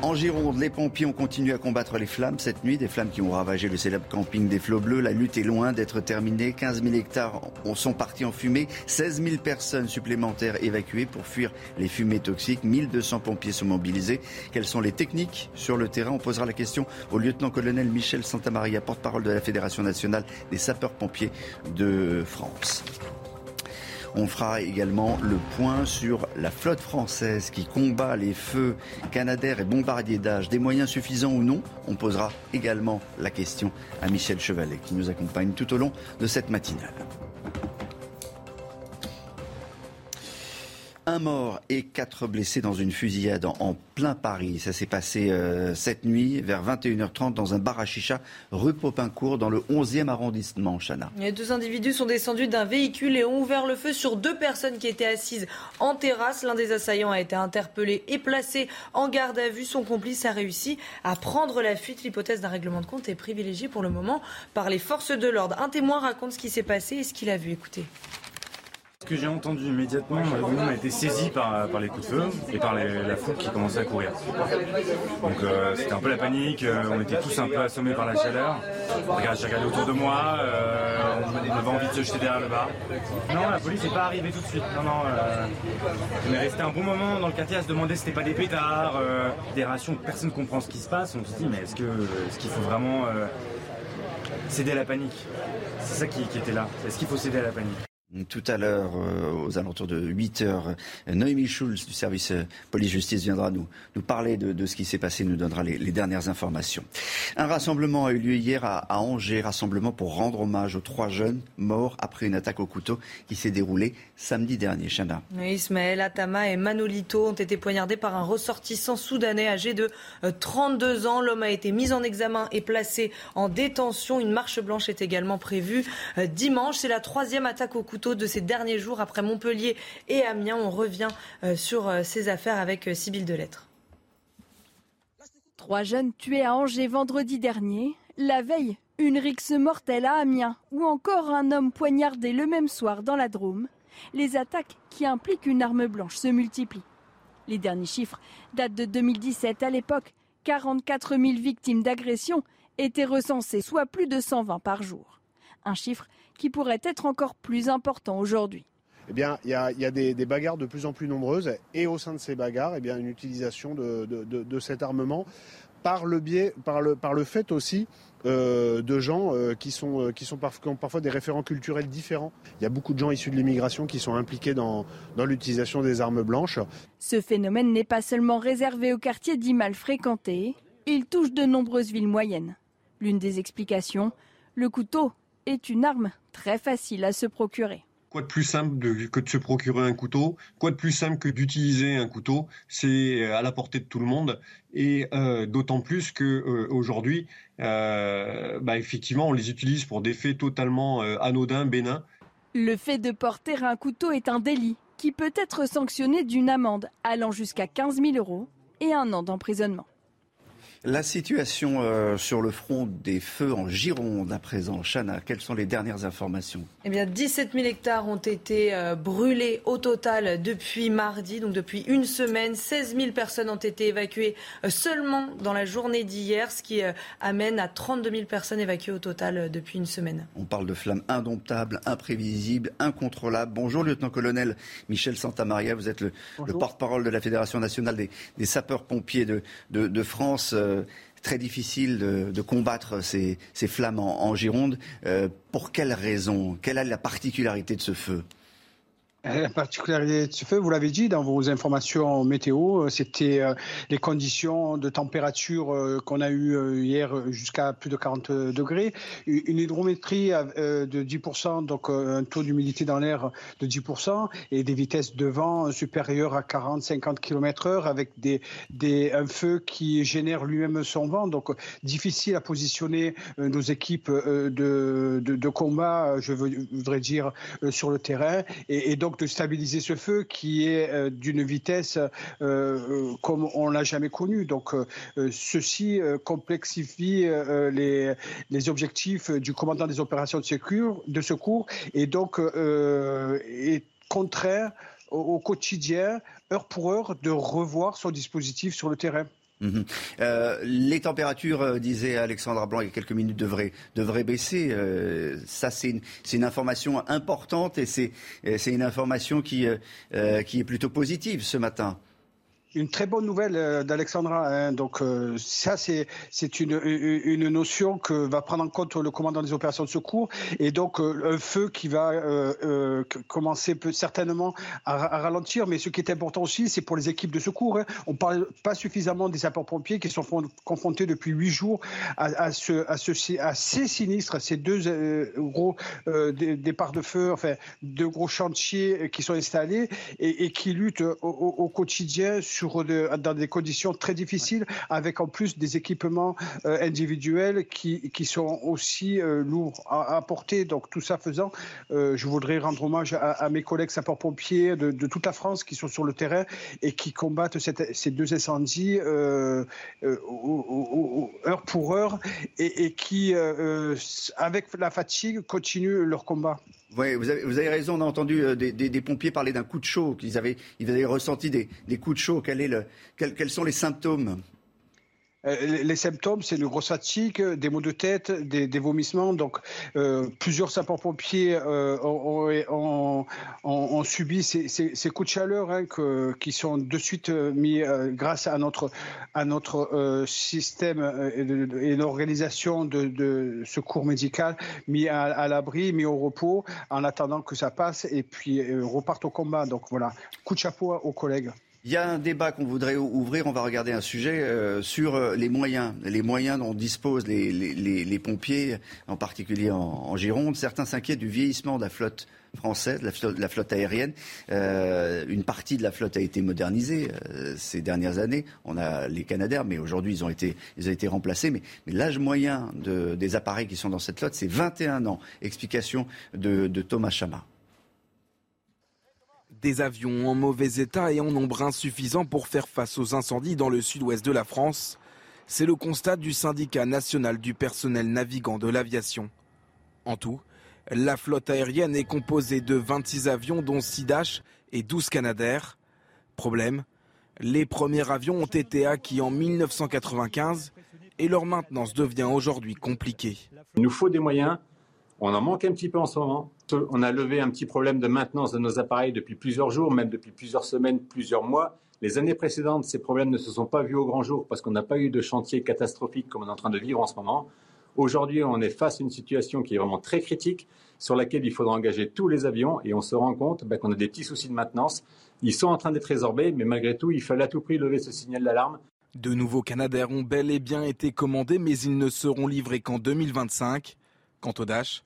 En Gironde, les pompiers ont continué à combattre les flammes cette nuit, des flammes qui ont ravagé le célèbre camping des Flots Bleus. La lutte est loin d'être terminée. 15 000 hectares sont partis en fumée. 16 000 personnes supplémentaires évacuées pour fuir les fumées toxiques. 1200 pompiers sont mobilisés. Quelles sont les techniques sur le terrain? On posera la question au lieutenant-colonel Michel Santamaria, porte-parole de la Fédération nationale des sapeurs-pompiers de France. On fera également le point sur la flotte française qui combat les feux canadaires et bombardiers d'âge. Des moyens suffisants ou non On posera également la question à Michel Chevalet qui nous accompagne tout au long de cette matinale. Un mort et quatre blessés dans une fusillade en, plein Paris. Ça s'est passé euh, cette nuit vers 21h30 dans un bar à chicha rue Popincourt dans le 11e arrondissement, Chana. Les deux individus sont descendus d'un véhicule et ont ouvert le feu sur deux personnes qui étaient assises en terrasse. L'un des assaillants a été interpellé et placé en garde à vue. Son complice a réussi à prendre la fuite. L'hypothèse d'un règlement de compte est privilégiée pour le moment par les forces de l'ordre. Un témoin raconte ce qui s'est passé et ce qu'il a vu. Écoutez. Que j'ai entendu immédiatement, on a été saisi par, les coups de feu et par la foule qui commençait à courir. Donc euh, c'était un peu la panique, euh, on était tous un peu assommés par la chaleur. Regarde, j'ai regardé autour de moi, euh, on avait envie de se jeter derrière le bar. Non, la police n'est pas arrivée tout de suite. Non, non, on est resté un bon moment dans le quartier à se demander si c'était pas des pétards, des rations, personne ne comprend ce qui se passe. On se dit, mais est-ce qu'il est qu'il faut vraiment céder à la panique? C'est ça qui était là. Est-ce qu'il faut céder à la panique? Tout à l'heure, euh, aux alentours de 8 heures, Noémie Schulz du service euh, police-justice viendra nous, nous parler de, ce qui s'est passé, nous donnera les, dernières informations. Un rassemblement a eu lieu hier à, Angers, rassemblement pour rendre hommage aux trois jeunes morts après une attaque au couteau qui s'est déroulée samedi dernier. Chana. Ismaël Atama et Manolito ont été poignardés par un ressortissant soudanais âgé de 32 euh, ans. L'homme a été mis en examen et placé en détention. Une marche blanche est également prévue dimanche. C'est la troisième attaque au couteau de ces derniers jours après Montpellier et Amiens. On revient euh, sur euh, ces affaires avec euh, Sybille Delettre. Trois jeunes tués à Angers vendredi dernier. La veille, une rixe mortelle à Amiens ou encore un homme poignardé le même soir dans la Drôme. Les attaques qui impliquent une arme blanche se multiplient. Les derniers chiffres datent de 2017. À l'époque, 44 000 victimes d'agression étaient recensées, soit plus de 120 par jour. Un chiffre qui pourrait être encore plus important aujourd'hui. Eh bien, il y a, des, bagarres de plus en plus nombreuses et au sein de ces bagarres, eh bien, une utilisation de, cet armement par le biais, par le, par le fait aussi euh, de gens euh, qui, sont, euh, qui, sont ont parfois des référents culturels différents. Il y a beaucoup de gens issus de l'immigration qui sont impliqués dans, dans l'utilisation des armes blanches. Ce phénomène n'est pas seulement réservé aux quartiers dits mal fréquentés, il touche de nombreuses villes moyennes. L'une des explications, le couteau est une arme très facile à se procurer. Quoi de plus simple que de se procurer un couteau? Quoi de plus simple que d'utiliser un couteau? C'est à la portée de tout le monde et euh, d'autant plus que euh, aujourd'hui, euh, bah, effectivement, on les utilise pour des faits totalement anodins, bénins. Le fait de porter un couteau est un délit qui peut être sanctionné d'une amende allant jusqu'à 15 000 euros et un an d'emprisonnement. La situation euh, sur le front des feux en Gironde à présent. Chana, quelles sont les dernières informations? Eh bien, 17 000 hectares ont été euh, brûlés au total depuis mardi, donc depuis une semaine. 16 000 personnes ont été évacuées euh, seulement dans la journée d'hier, ce qui amène à 32 000 personnes évacuées au total depuis une semaine. On parle de flammes indomptables, imprévisibles, incontrôlables. Bonjour, lieutenant-colonel Michel Santamaria. Vous êtes le, porte-parole de la Fédération nationale des, sapeurs-pompiers de, de France. Euh, très difficile de, combattre ces, flammes en, Gironde. Euh, pour quelles raisons Quelle est la particularité de ce feu? La particularité de ce feu, vous l'avez dit dans vos informations météo, euh, c'était euh, les conditions de température euh, qu'on a eues hier jusqu'à plus de 40 degrés, une hydrométrie de 10%, donc un taux d'humidité dans l'air de 10% et des vitesses de vent supérieures à 40-50 km/h avec des, des, un feu qui génère lui-même son vent. Donc difficile à positionner nos équipes de, de, combat, je voudrais dire, sur le terrain. Et, et donc de stabiliser ce feu qui est euh, d'une vitesse euh, euh, comme on l'a jamais connu. Donc ceci complexifie les, les objectifs du commandant des opérations de secours, de secours et donc est contraire au quotidien, heure pour heure, de revoir son dispositif sur le terrain. Mhm. Euh, les températures, euh, disait Alexandra Blanc il y a quelques minutes, devraient, devraient baisser. Euh, ça, c'est une, information importante et c'est une information qui, qui est plutôt positive ce matin une très bonne nouvelle euh, d'Alexandra. Hein. Donc euh, ça, c'est une, une notion que va prendre en compte le commandant des opérations de secours et donc euh, un feu qui va commencer peut, certainement à, ralentir. Mais ce qui est important aussi, c'est pour les équipes de secours. Hein. On parle pas suffisamment des sapeurs-pompiers qui sont confrontés depuis huit jours à, à, ce, à ces sinistres, ces deux gros départs de feu, enfin deux gros chantiers qui sont installés et, qui luttent au, quotidien dans des conditions très difficiles, avec en plus des équipements euh, individuels qui, qui, sont aussi euh, lourds à, porter. Donc tout ça faisant, euh, je voudrais rendre hommage à, mes collègues sapeurs-pompiers de, toute la France qui sont sur le terrain et qui combattent ces deux incendies heure pour heure et, et qui, avec la fatigue, continuent leur combat. Oui, vous avez, vous avez, raison. On a entendu euh, des, pompiers parler d'un coup de chaud, qu'ils avaient, ils avaient ressenti des, coups de chaud. Quels sont les symptômes? Les symptômes, c'est une grosse fatigue, des maux de tête, des, vomissements. Donc, euh, plusieurs sapeurs-pompiers euh, ont, subi ces, coups de chaleur hein, qui sont de suite euh, mis euh, grâce à notre, système et, l'organisation de, de, secours médical, mis à, à l'abri, mis au repos, en attendant que ça passe et puis repartent au combat. Donc voilà, coup de chapeau aux collègues. Il y a un débat qu'on voudrait ouvrir. On va regarder un sujet euh, sur euh, les moyens, les moyens dont disposent les, pompiers, en particulier en, Gironde. Certains s'inquiètent du vieillissement de la flotte française, de la flotte, aérienne. Euh, une partie de la flotte a été modernisée ces dernières années. On a les Canadair, mais aujourd'hui ils ont été, ils ont été remplacés. Mais, l'âge moyen des appareils qui sont dans cette flotte, c'est 21 ans. Explication de, de Thomas Chama. Des avions en mauvais état et en nombre insuffisant pour faire face aux incendies dans le sud-ouest de la France, c'est le constat du syndicat national du personnel navigant de l'aviation. En tout, la flotte aérienne est composée de 26 avions dont 6 Dash et 12 Canadair. Problème, les premiers avions ont été acquis en 1995 et leur maintenance devient aujourd'hui compliquée. Il nous faut des moyens, on en manque un petit peu en ce moment. On a levé un petit problème de maintenance de nos appareils depuis plusieurs jours, même depuis plusieurs semaines, plusieurs mois. Les années précédentes, ces problèmes ne se sont pas vus au grand jour parce qu'on n'a pas eu de chantier catastrophique comme on est en train de vivre en ce moment. Aujourd'hui, on est face à une situation qui est vraiment très critique, sur laquelle il faudra engager tous les avions, et on se rend compte ben, qu'on a des petits soucis de maintenance. Ils sont en train d'être résorbés, mais malgré tout, il fallait à tout prix lever ce signal d'alarme. De nouveaux Canadair ont bel et bien été commandés, mais ils ne seront livrés qu'en 2025. Quant au Dash,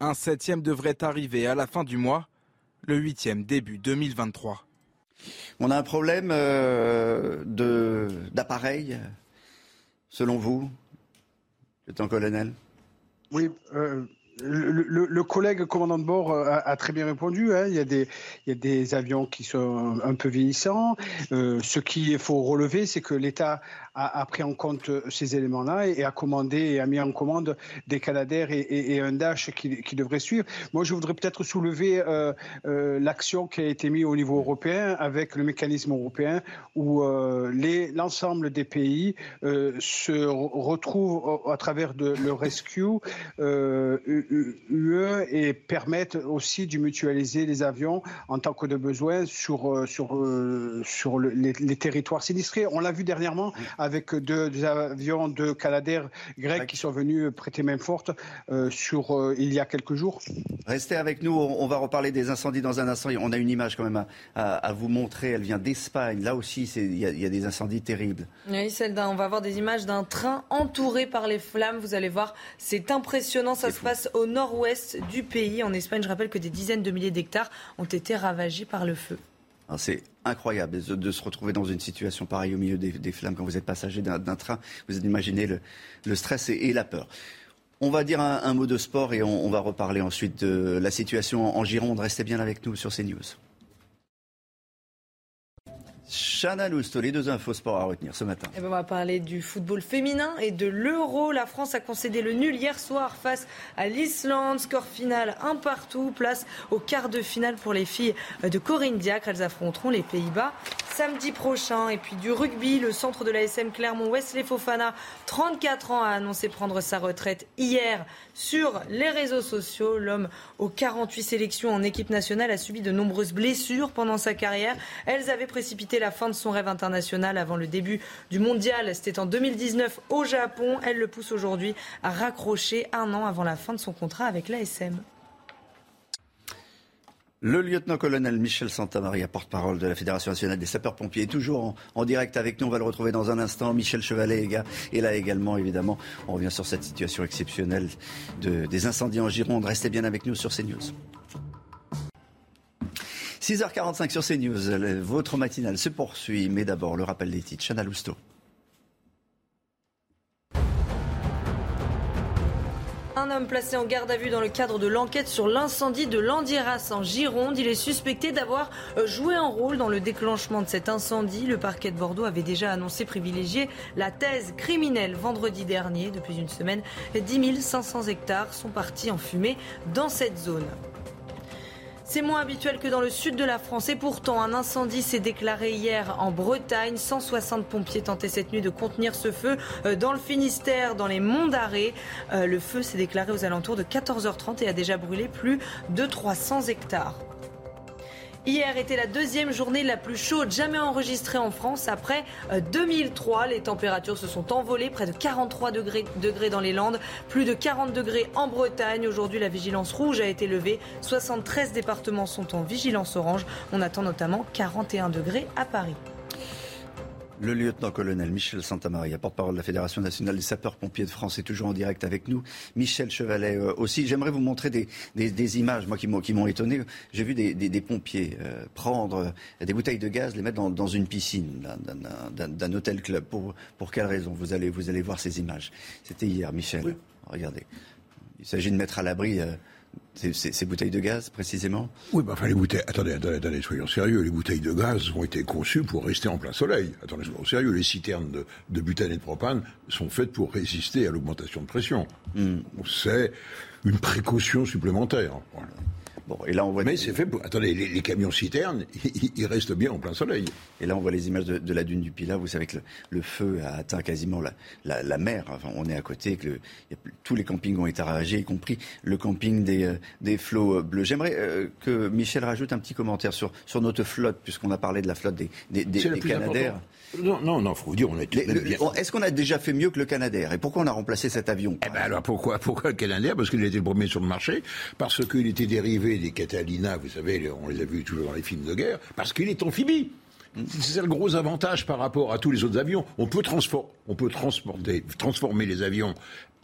un septième devrait arriver à la fin du mois, le huitième début 2023. On a un problème euh, d'appareil, selon vous, le colonel? Oui, euh, le, collègue commandant de bord euh, a, très bien répondu. Hein. Il, y a des, il, y a des, avions qui sont un peu vieillissants. ce qu'il faut relever, c'est que l'État a, pris en compte ces éléments-là et, a commandé et a mis en commande des Canadair et, un Dash qui, qui devraient suivre. Moi, je voudrais peut-être soulever euh, euh, l'action qui a été mise au niveau européen avec le mécanisme européen où euh, l'ensemble des pays se retrouvent à travers le rescue UE et permettent aussi de mutualiser les avions en tant que de besoin sur, les, territoires sinistrés. On l'a vu dernièrement avec deux, avions de Canadair grecs qui sont venus prêter main forte euh, sur, euh, il y a quelques jours. Restez avec nous, on va reparler des incendies dans un instant. On a une image quand même à, vous montrer, elle vient d'Espagne. Là aussi, il y, a des incendies terribles. Oui, celle on va voir des images d'un train entouré par les flammes. Vous allez voir, c'est impressionnant. Ça se passe au nord-ouest du pays, en Espagne. Je rappelle que des dizaines de milliers d'hectares ont été ravagés par le feu. C'est incroyable de, se retrouver dans une situation pareille au milieu des, flammes quand vous êtes passager d'un train. Vous imaginez le, le stress et, la peur. On va dire un, mot de sport et on, on, va reparler ensuite de la situation en Gironde. Restez bien avec nous sur CNews. Chana Lousto, les deux infos sport à retenir ce matin. Eh ben, on va parler du football féminin et de l'euro. La France a concédé le nul hier soir face à l'Islande. Score final un partout. Place au quart de finale pour les filles de Corinne Diacre. Elles affronteront les Pays-Bas samedi prochain. Et puis du rugby, le centre de la SM Clermont, Wesley Fofana, 34 ans, a annoncé prendre sa retraite hier sur les réseaux sociaux. L'homme aux 48 sélections en équipe nationale a subi de nombreuses blessures pendant sa carrière. Elles avaient précipité la fin de son rêve international avant le début du mondial. C'était en 2019 au Japon. Elle le pousse aujourd'hui à raccrocher un an avant la fin de son contrat avec l'ASM. Le lieutenant-colonel Michel Santamaria, porte-parole de la Fédération nationale des sapeurs-pompiers, est toujours en, direct avec nous. On va le retrouver dans un instant. Michel Chevalet est là également, évidemment. On revient sur cette situation exceptionnelle des incendies en Gironde. Restez bien avec nous sur CNews. 6h45 sur CNews. Votre matinale se poursuit, mais d'abord le rappel des titres. Chana Lousteau. Un homme placé en garde à vue dans le cadre de l'enquête sur l'incendie de Landiras en Gironde. Il est suspecté d'avoir euh, joué un rôle dans le déclenchement de cet incendie. Le parquet de Bordeaux avait déjà annoncé privilégier la thèse criminelle vendredi dernier. Depuis une semaine, 10 500 hectares sont partis en fumée dans cette zone. C'est moins habituel que dans le sud de la France et pourtant un incendie s'est déclaré hier en Bretagne. 160 pompiers tentaient cette nuit de contenir ce feu euh, dans le Finistère, dans les monts d'Arrée. Euh, le feu s'est déclaré aux alentours de 14h30 et a déjà brûlé plus de 300 hectares. Hier était la deuxième journée la plus chaude jamais enregistrée en France après 2003. Euh, les températures se sont envolées, près de 43 degrés, degrés dans les Landes, plus de 40 degrés en Bretagne. Aujourd'hui, la vigilance rouge a été levée. 73 départements sont en vigilance orange. On attend notamment 41 degrés à Paris. Le lieutenant-colonel Michel Santamaria, porte-parole de la Fédération nationale des sapeurs-pompiers de France, est toujours en direct avec nous. Michel Chevalet euh, aussi. J'aimerais vous montrer des, images, moi, qui m'ont étonné. J'ai vu des, pompiers euh, prendre euh, des bouteilles de gaz, les mettre dans, une piscine d'un hôtel club. Pour, pour quelle raison? Vous allez, vous allez voir ces images. C'était hier, Michel. Regardez. Il s'agit de mettre à l'abri ces, bouteilles de gaz, précisément Oui, bah, enfin, les bouteilles. Attendez, attendez, soyons sérieux. Les bouteilles de gaz ont été conçues pour rester en plein soleil. Attendez, soyons sérieux. Les citernes de, butane et de propane sont faites pour résister à l'augmentation de pression. Hmm. C'est une précaution supplémentaire. Bon, et là on voit. Mais c'est fait pour. Attendez, les, camions citernes, ils, restent bien en plein soleil. Et là on voit les images de, la dune du Pilat. Vous savez que le, feu a atteint quasiment la, la, mer. Enfin, on est à côté, que tous les campings ont été ravagés, y compris le camping des, euh, des flots bleus. J'aimerais euh, que Michel rajoute un petit commentaire sur, sur notre flotte, puisqu'on a parlé de la flotte des, des, des, Canadaires. Non, non, non, faut vous dire, on est. Est-ce qu'on a déjà fait mieux que le Canadair? Et pourquoi on a remplacé cet avion? Eh ben alors pourquoi, pourquoi le Canadair? Parce qu'il était le premier sur le marché, parce qu'il était dérivé des Catalina, vous savez, on les a vus toujours dans les films de guerre, parce qu'il est amphibie. C'est le gros avantage par rapport à tous les autres avions. On peut, on peut transporter, transformer les avions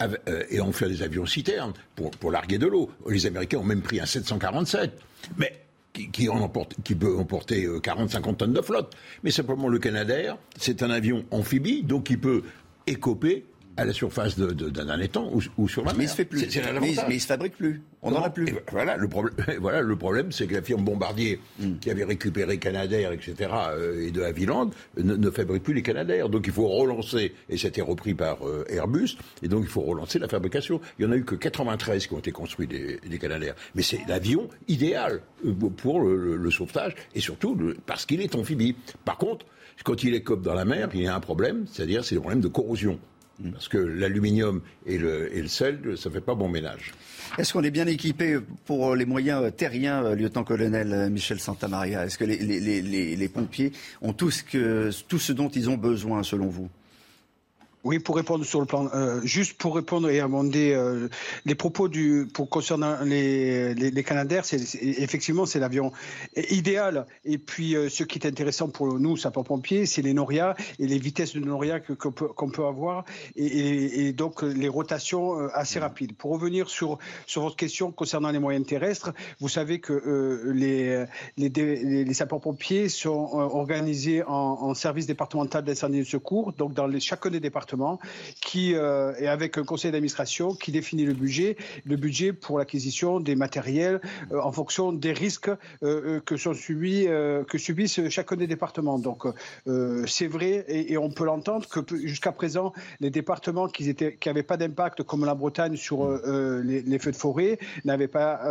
euh, et en faire des avions citernes pour, pour larguer de l'eau. Les Américains ont même pris un 747. Mais qui, peut emporter 40-50 euh, tonnes de flotte. Mais simplement le Canadair, c'est un avion amphibie, donc qui peut écoper à la surface d'un étang ou, sur la mer. Mais il se fait plus. mais, il, se fabrique plus. On n'en a plus. Ben, voilà le problème. voilà le problème, c'est que la firme Bombardier, hmm. qui avait récupéré Canadair, etc., euh, et de Havilland, ne, ne, fabrique plus les Canadair. Donc il faut relancer, et c'était repris par euh, Airbus, et donc il faut relancer la fabrication. Il y en a eu que 93 qui ont été construits des, des Canadair. Mais c'est l'avion idéal euh, pour le, sauvetage, et surtout parce qu'il est amphibie. Par contre, quand il est cop dans la mer, il y a un problème, c'est-à-dire c'est le problème de corrosion. Parce que l'aluminium et le, et le sel, ça ne fait pas bon ménage. Est-ce qu'on est bien équipé pour les moyens terriens, euh, lieutenant-colonel euh, Michel Santamaria? Est-ce que les, pompiers ont tout ce dont ils ont besoin, selon vous? Oui, pour répondre sur le plan, euh, juste pour répondre et amender euh, les propos du, concernant les, les, les c'est effectivement c'est l'avion idéal. Et puis euh, ce qui est intéressant pour nous sapeurs-pompiers, c'est les norias et les vitesses de noria qu'on peut, qu'on peut avoir et, donc les rotations assez rapides. Pour revenir sur sur votre question concernant les moyens terrestres, vous savez que les, les, les sapeurs-pompiers sont organisés en, en service départemental d'incendie et de secours, donc dans les, chacun des départements qui euh, est avec un conseil d'administration qui définit le budget, le budget pour l'acquisition des matériels euh, en fonction des risques euh, que sont subis, que subissent chacun des départements. Donc c'est vrai et, on peut l'entendre que jusqu'à présent les départements qui étaient qui n'avaient pas d'impact comme la Bretagne sur les, feux de forêt n'avaient pas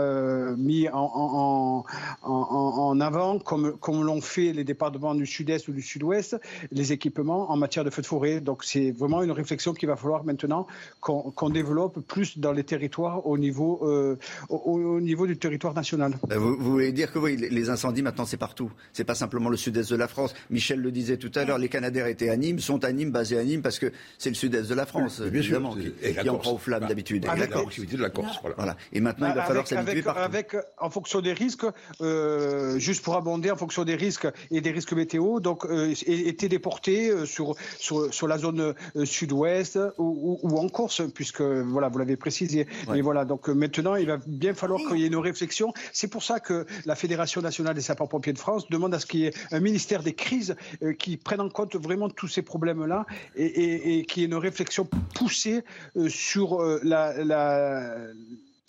mis en, en, en, avant comme comme l'ont fait les départements du sud-est ou du sud-ouest les équipements en matière de feux de forêt. Donc c'est vraiment une réflexion qu'il va falloir maintenant qu'on développe plus dans les territoires au niveau, euh, au, niveau du territoire national. Euh, vous, voulez dire que oui, les incendies maintenant c'est partout. C'est pas simplement le sud-est de la France. Michel le disait tout à l'heure, les Canadaires étaient à Nîmes, sont à Nîmes, basés à Nîmes parce que c'est le sud-est de la France, évidemment, qui, qui en prend aux flammes d'habitude. Avec la proximité de la Corse. Voilà. Et maintenant, il va falloir s'habituer partout. Avec, en fonction des risques, euh, juste pour abonder, en fonction des risques et des risques météo, donc euh, étaient déportés sur, sur, sur la zone sud-ouest ou, en Corse, puisque voilà, vous l'avez précisé. Et voilà, donc euh, maintenant, il va bien falloir qu'il y ait une réflexion. C'est pour ça que la Fédération nationale des sapeurs-pompiers de France demande à ce qu'il y ait un ministère des crises euh, qui prenne en compte vraiment tous ces problèmes-là et, et, et qu'il y ait une réflexion poussée euh, sur la, la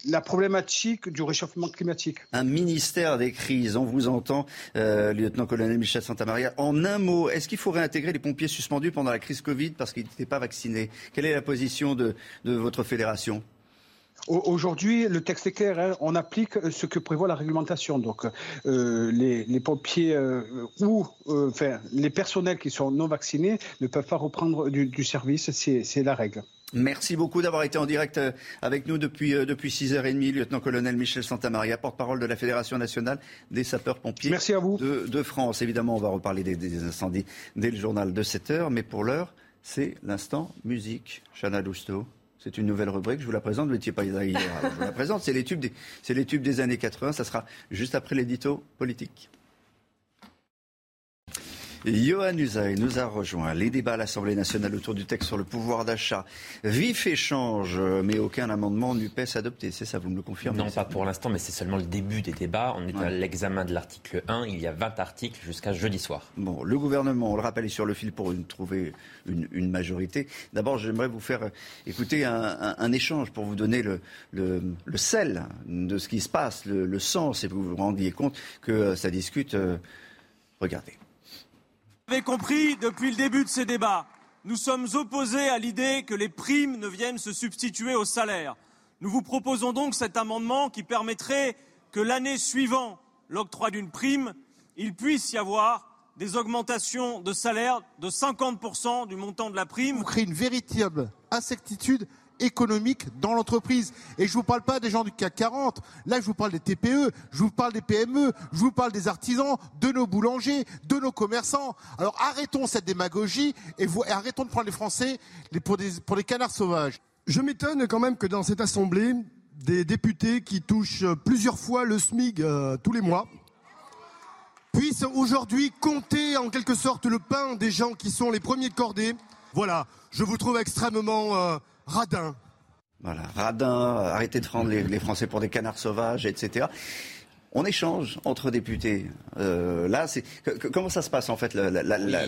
la problématique du réchauffement climatique. Un ministère des crises, on vous entend, euh, lieutenant-colonel Michel Santamaria. En un mot, est-ce qu'il faut réintégrer les pompiers suspendus pendant la crise Covid parce qu'ils n'étaient pas vaccinés? Quelle est la position de, votre fédération? Aujourd'hui, le texte est clair. Hein. on applique ce que prévoit la réglementation. Donc, euh, les, pompiers euh, ou enfin, les personnels qui sont non vaccinés ne peuvent pas reprendre du service. C'est la règle. Merci beaucoup d'avoir été en direct euh, avec nous depuis, euh, depuis 6h30, lieutenant-colonel Michel Santamaria, porte-parole de la Fédération nationale des sapeurs-pompiers Merci à vous. De, France. Évidemment, on va reparler des, incendies dès le journal de 7h, mais pour l'heure, c'est l'instant musique. Chana Lousteau. C'est une nouvelle rubrique, je vous la présente, vous n'étiez pas hier. je vous la présente, c'est les, tubes des, les tubes des années 80, ça sera juste après l'édito politique. Johan Usaï nous a rejoint. Les débats à l'Assemblée nationale autour du texte sur le pouvoir d'achat. Vif échange, mais aucun amendement NUPES adopté. C'est ça, vous me le confirmez Non, pas pour l'instant, mais c'est seulement le début des débats. On est à l'examen de l'article 1. Il y a 20 articles jusqu'à jeudi soir. Bon, le gouvernement, on le rappelle, est sur le fil pour trouver une, majorité. D'abord, j'aimerais vous faire écouter un, échange pour vous donner le, sel de ce qui se passe, le, sens, et vous vous rendiez compte que ça discute. Euh, regardez. Vous avez compris, depuis le début de ces débats, nous sommes opposés à l'idée que les primes ne viennent se substituer aux salaires. Nous vous proposons donc cet amendement qui permettrait que l'année suivant l'octroi d'une prime, il puisse y avoir des augmentations de salaire de 50% du montant de la prime. Vous créez une véritable incertitude économique dans l'entreprise. Et je vous parle pas des gens du CAC 40. Là, je vous parle des TPE, je vous parle des PME, je vous parle des artisans, de nos boulangers, de nos commerçants. Alors arrêtons cette démagogie et, vous, arrêtons de prendre les Français pour des, pour des canards sauvages. Je m'étonne quand même que dans cette Assemblée, des députés qui touchent plusieurs fois le SMIG euh, tous les mois puissent aujourd'hui compter en quelque sorte le pain des gens qui sont les premiers de cordée. Voilà, je vous trouve extrêmement euh, radin. Voilà, radin, arrêtez de prendre les, les Français pour des canards sauvages, etc. On échange entre députés. Euh, là, c'est comment ça se passe en fait la, la, la,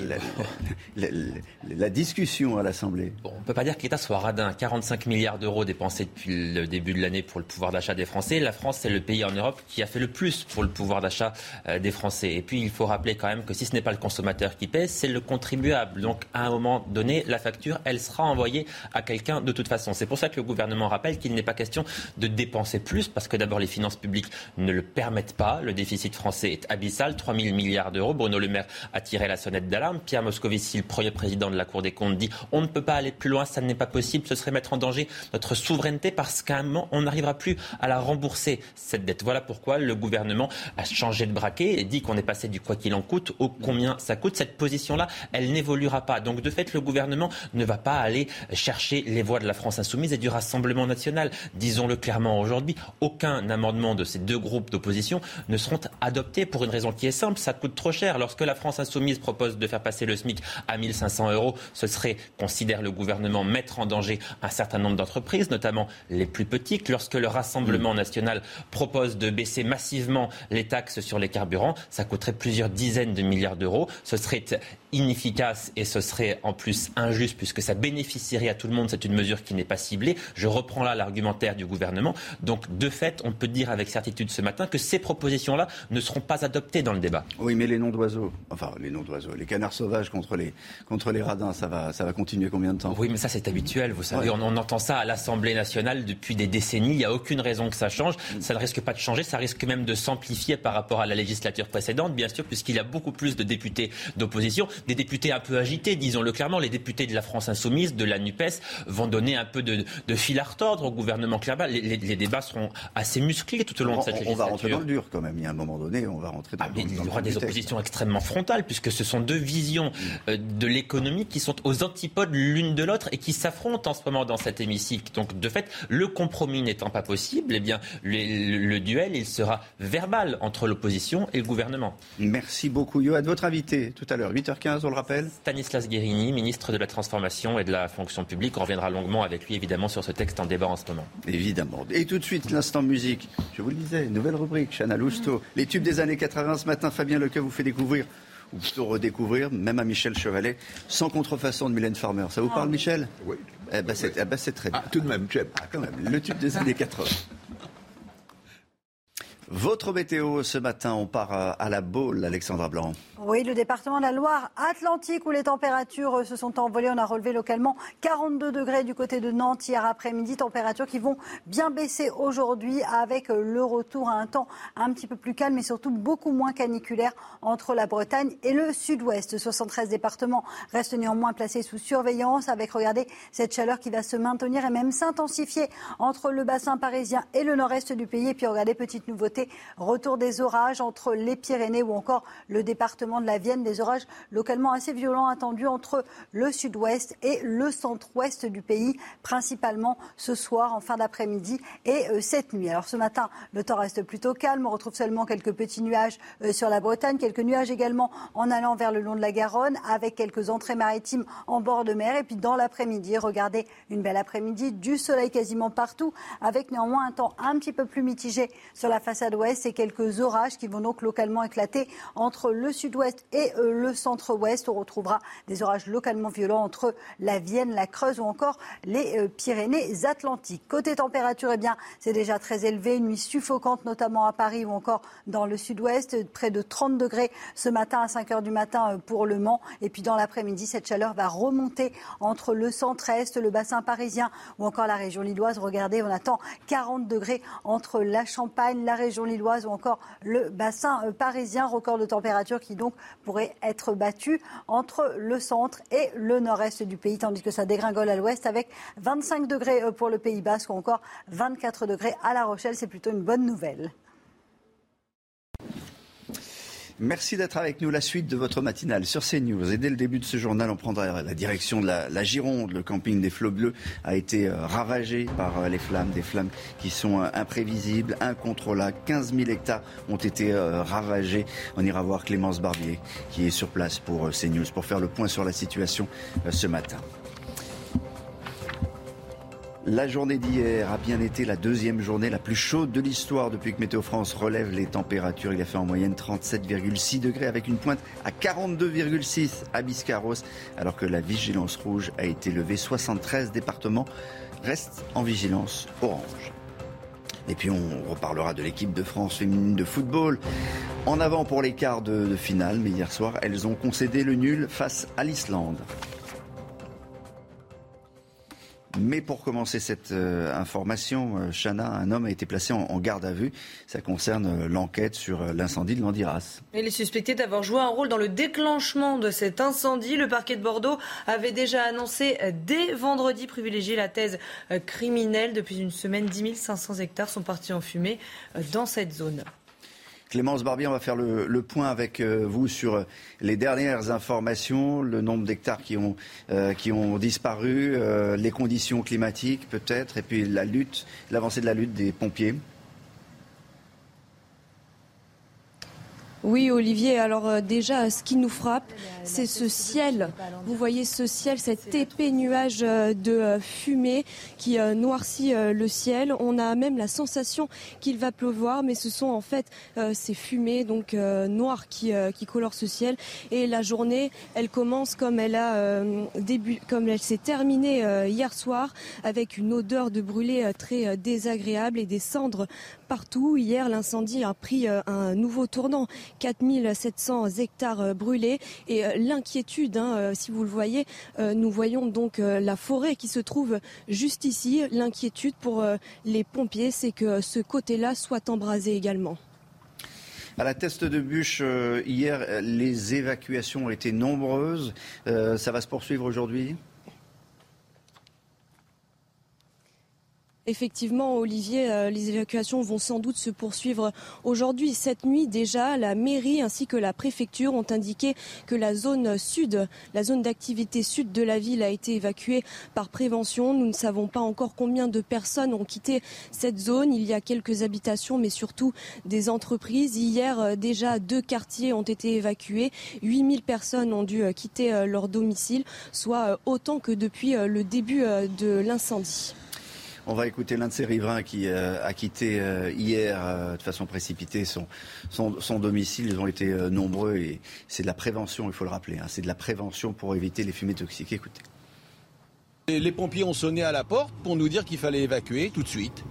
la discussion à l'Assemblée? Bon, On ne peut pas dire que l'État soit radin. 45 milliards d'euros dépensés depuis le début de l'année pour le pouvoir d'achat des Français. La France, c'est le pays en Europe qui a fait le plus pour le pouvoir d'achat euh, des Français. Et puis, il faut rappeler quand même que si ce n'est pas le consommateur qui paie, c'est le contribuable. Donc, à un moment donné, la facture, elle sera envoyée à quelqu'un de toute façon. C'est pour ça que le gouvernement rappelle qu'il n'est pas question de dépenser plus, parce que d'abord, les finances publiques ne le permettent pas. Le déficit français est abyssal, 3 000 milliards d'euros. Bruno Le Maire a tiré la sonnette d'alarme. Pierre Moscovici, le premier président de la Cour des comptes, dit on ne peut pas aller plus loin, ça n'est pas possible, ce serait mettre en danger notre souveraineté parce qu'à un moment, on n'arrivera plus à la rembourser, cette dette. Voilà pourquoi le gouvernement a changé de braquet et dit qu'on est passé du quoi qu'il en coûte au combien ça coûte. Cette position-là, elle n'évoluera pas. Donc, de fait, le gouvernement ne va pas aller chercher les voix de la France insoumise et du Rassemblement national. Disons-le clairement aujourd'hui, aucun amendement de ces deux groupes d'opposition ne seront adoptés pour une raison qui est simple, ça coûte trop cher. Lorsque la France insoumise propose de faire passer le SMIC à 1500 euros, ce serait, considère le gouvernement, mettre en danger un certain nombre d'entreprises, notamment les plus petites. Lorsque le Rassemblement national propose de baisser massivement les taxes sur les carburants, ça coûterait plusieurs dizaines de milliards d'euros. Ce serait inefficace et ce serait en plus injuste puisque ça bénéficierait à tout le monde. C'est une mesure qui n'est pas ciblée. Je reprends là l'argumentaire du gouvernement. Donc, de fait, on peut dire avec certitude ce matin que ces propositions-là ne seront pas adoptées dans le débat. Oui, mais les noms d'oiseaux, enfin les noms d'oiseaux, les canards sauvages contre les, contre les radins, ça va, ça va continuer combien de temps? Oui, mais ça c'est habituel. Vous savez, on, on, entend ça à l'Assemblée nationale depuis des décennies. Il n'y a aucune raison que ça change. Mm. Ça ne risque pas de changer. Ça risque même de s'amplifier par rapport à la législature précédente, bien sûr, puisqu'il y a beaucoup plus de députés d'opposition des députés un peu agités, disons-le clairement. Les députés de la France insoumise, de la NUPES, vont donner un peu de, de fil à retordre au gouvernement clairement. Les, les, les, débats seront assez musclés tout au long on, de cette législature. On va rentrer dans le dur quand même. Il y a un moment donné, on va rentrer dans, ah, dans, Il y aura des oppositions extrêmement frontales, puisque ce sont deux visions euh, de l'économie qui sont aux antipodes l'une de l'autre et qui s'affrontent en ce moment dans cet hémicycle. Donc, de fait, le compromis n'étant pas possible, eh bien, le, duel, il sera verbal entre l'opposition et le gouvernement. Merci beaucoup, Yoann. Votre invité tout à l'heure, 8h15, on le rappelle Stanislas Guérini, ministre de la Transformation et de la Fonction publique. On reviendra longuement avec lui, évidemment, sur ce texte en débat en ce moment. Évidemment. Et tout de suite, l'instant musique. Je vous le disais, nouvelle rubrique, Chana Lousteau. Les tubes des années 80, ce matin, Fabien Lequeux vous fait découvrir, ou plutôt redécouvrir, même à Michel Chevalet, sans contrefaçon de Mylène Farmer. Ça vous parle, Michel? Oui. Eh ben, c'est eh ben, très bien. Ah, tout de même, j'aime. Ah, quand même, le tube des années 80. Votre météo ce matin, on part à la Baule, Alexandra Blanc. Oui, le département de la Loire-Atlantique où les températures se sont envolées. On a relevé localement 42 degrés du côté de Nantes hier après-midi. Températures qui vont bien baisser aujourd'hui avec le retour à un temps un petit peu plus calme et surtout beaucoup moins caniculaire entre la Bretagne et le sud-ouest. 73 départements restent néanmoins placés sous surveillance avec, regardez, cette chaleur qui va se maintenir et même s'intensifier entre le bassin parisien et le nord-est du pays. Et puis, regardez, petite nouveauté, retour des orages entre les Pyrénées ou encore le département de la Vienne, des orages localement assez violents attendus entre le sud-ouest et le centre-ouest du pays, principalement ce soir en fin d'après-midi et euh, cette nuit. Alors ce matin, le temps reste plutôt calme. On retrouve seulement quelques petits nuages euh, sur la Bretagne, quelques nuages également en allant vers le long de la Garonne, avec quelques entrées maritimes en bord de mer. Et puis dans l'après-midi, regardez une belle après-midi, du soleil quasiment partout, avec néanmoins un temps un petit peu plus mitigé sur la façade ouest et quelques orages qui vont donc localement éclater entre le sud-ouest et euh, le centre-ouest. On retrouvera des orages localement violents entre la Vienne, la Creuse ou encore les euh, Pyrénées-Atlantiques. Côté température, eh bien, c'est déjà très élevé. Une nuit suffocante, notamment à Paris ou encore dans le sud-ouest. Près de 30 degrés ce matin à 5 heures du matin euh, pour Le Mans. Et puis dans l'après-midi, cette chaleur va remonter entre le centre-est, le bassin parisien ou encore la région lilloise. Regardez, on attend 40 degrés entre la Champagne, la région lilloise ou encore le bassin euh, parisien. Record de température qui donc pourrait être battu entre le centre et le nord-est du pays, tandis que ça dégringole à l'ouest avec 25 degrés euh, pour le Pays Basque ou encore 24 degrés à La Rochelle. C'est plutôt une bonne nouvelle. Merci d'être avec nous. La suite de votre matinale sur CNews. Et dès le début de ce journal, on prendra la direction de la, Gironde. Le camping des Flots Bleus a été euh, ravagé par euh, les flammes, des flammes qui sont euh, imprévisibles, incontrôlables. 15 000 hectares ont été ravagés. On ira voir Clémence Barbier qui est sur place pour CNews pour faire le point sur la situation ce matin. La journée d'hier a bien été la deuxième journée la plus chaude de l'histoire depuis que Météo France relève les températures. Il a fait en moyenne 37,6 degrés avec une pointe à 42,6 à Biscarros alors que la vigilance rouge a été levée. 73 départements restent en vigilance orange. Et puis on reparlera de l'équipe de France féminine de football. En avant pour les quarts de, de finale, mais hier soir, elles ont concédé le nul face à l'Islande. Mais pour commencer cette euh, information, euh, Chana, un homme a été placé en, garde à vue. Ça concerne euh, l'enquête sur l'incendie de l'Andiras. Il est suspecté d'avoir joué un rôle dans le déclenchement de cet incendie. Le parquet de Bordeaux avait déjà annoncé dès vendredi privilégier la thèse criminelle. Depuis une semaine, 10 500 hectares sont partis en fumée dans cette zone. Clémence Barbier, on va faire le, point avec euh, vous sur euh, les dernières informations, le nombre d'hectares qui ont, euh, qui ont disparu, les conditions climatiques peut-être, et puis la lutte, l'avancée de la lutte des pompiers. Oui, Olivier. Alors euh, déjà, ce qui nous frappe, c'est ce ciel. Vous voyez ce ciel, cet épais nuage euh, de euh, fumée qui noircit le ciel. On a même la sensation qu'il va pleuvoir, mais ce sont en fait ces fumées donc noires qui, qui colorent ce ciel. Et la journée, elle commence comme elle a début, comme elle s'est terminée hier soir, avec une odeur de brûlé très désagréable et des cendres partout. Hier, l'incendie a pris euh, un nouveau tournant. 4700 hectares euh, brûlés. Et euh, l'inquiétude, hein, si vous le voyez, nous voyons donc la forêt qui se trouve juste ici. L'inquiétude pour les pompiers, c'est que ce côté-là soit embrasé également. À la teste de bûche, hier, les évacuations ont été nombreuses. ça va se poursuivre aujourd'hui? Effectivement, Olivier, euh, les évacuations vont sans doute se poursuivre aujourd'hui. Cette nuit déjà, la mairie ainsi que la préfecture ont indiqué que la zone sud, la zone d'activité sud de la ville a été évacuée par prévention. Nous ne savons pas encore combien de personnes ont quitté cette zone. Il y a quelques habitations, mais surtout des entreprises. Hier, euh, déjà, deux quartiers ont été évacués. 8000 personnes ont dû euh, quitter leur domicile, soit autant que depuis le début de l'incendie. On va écouter l'un de ces riverains qui euh, a quitté euh, hier euh, de façon précipitée son, son, domicile. Ils ont été nombreux et c'est de la prévention, il faut le rappeler. Hein. c'est de la prévention pour éviter les fumées toxiques. Écoutez. Les pompiers ont sonné à la porte pour nous dire qu'il fallait évacuer tout de suite.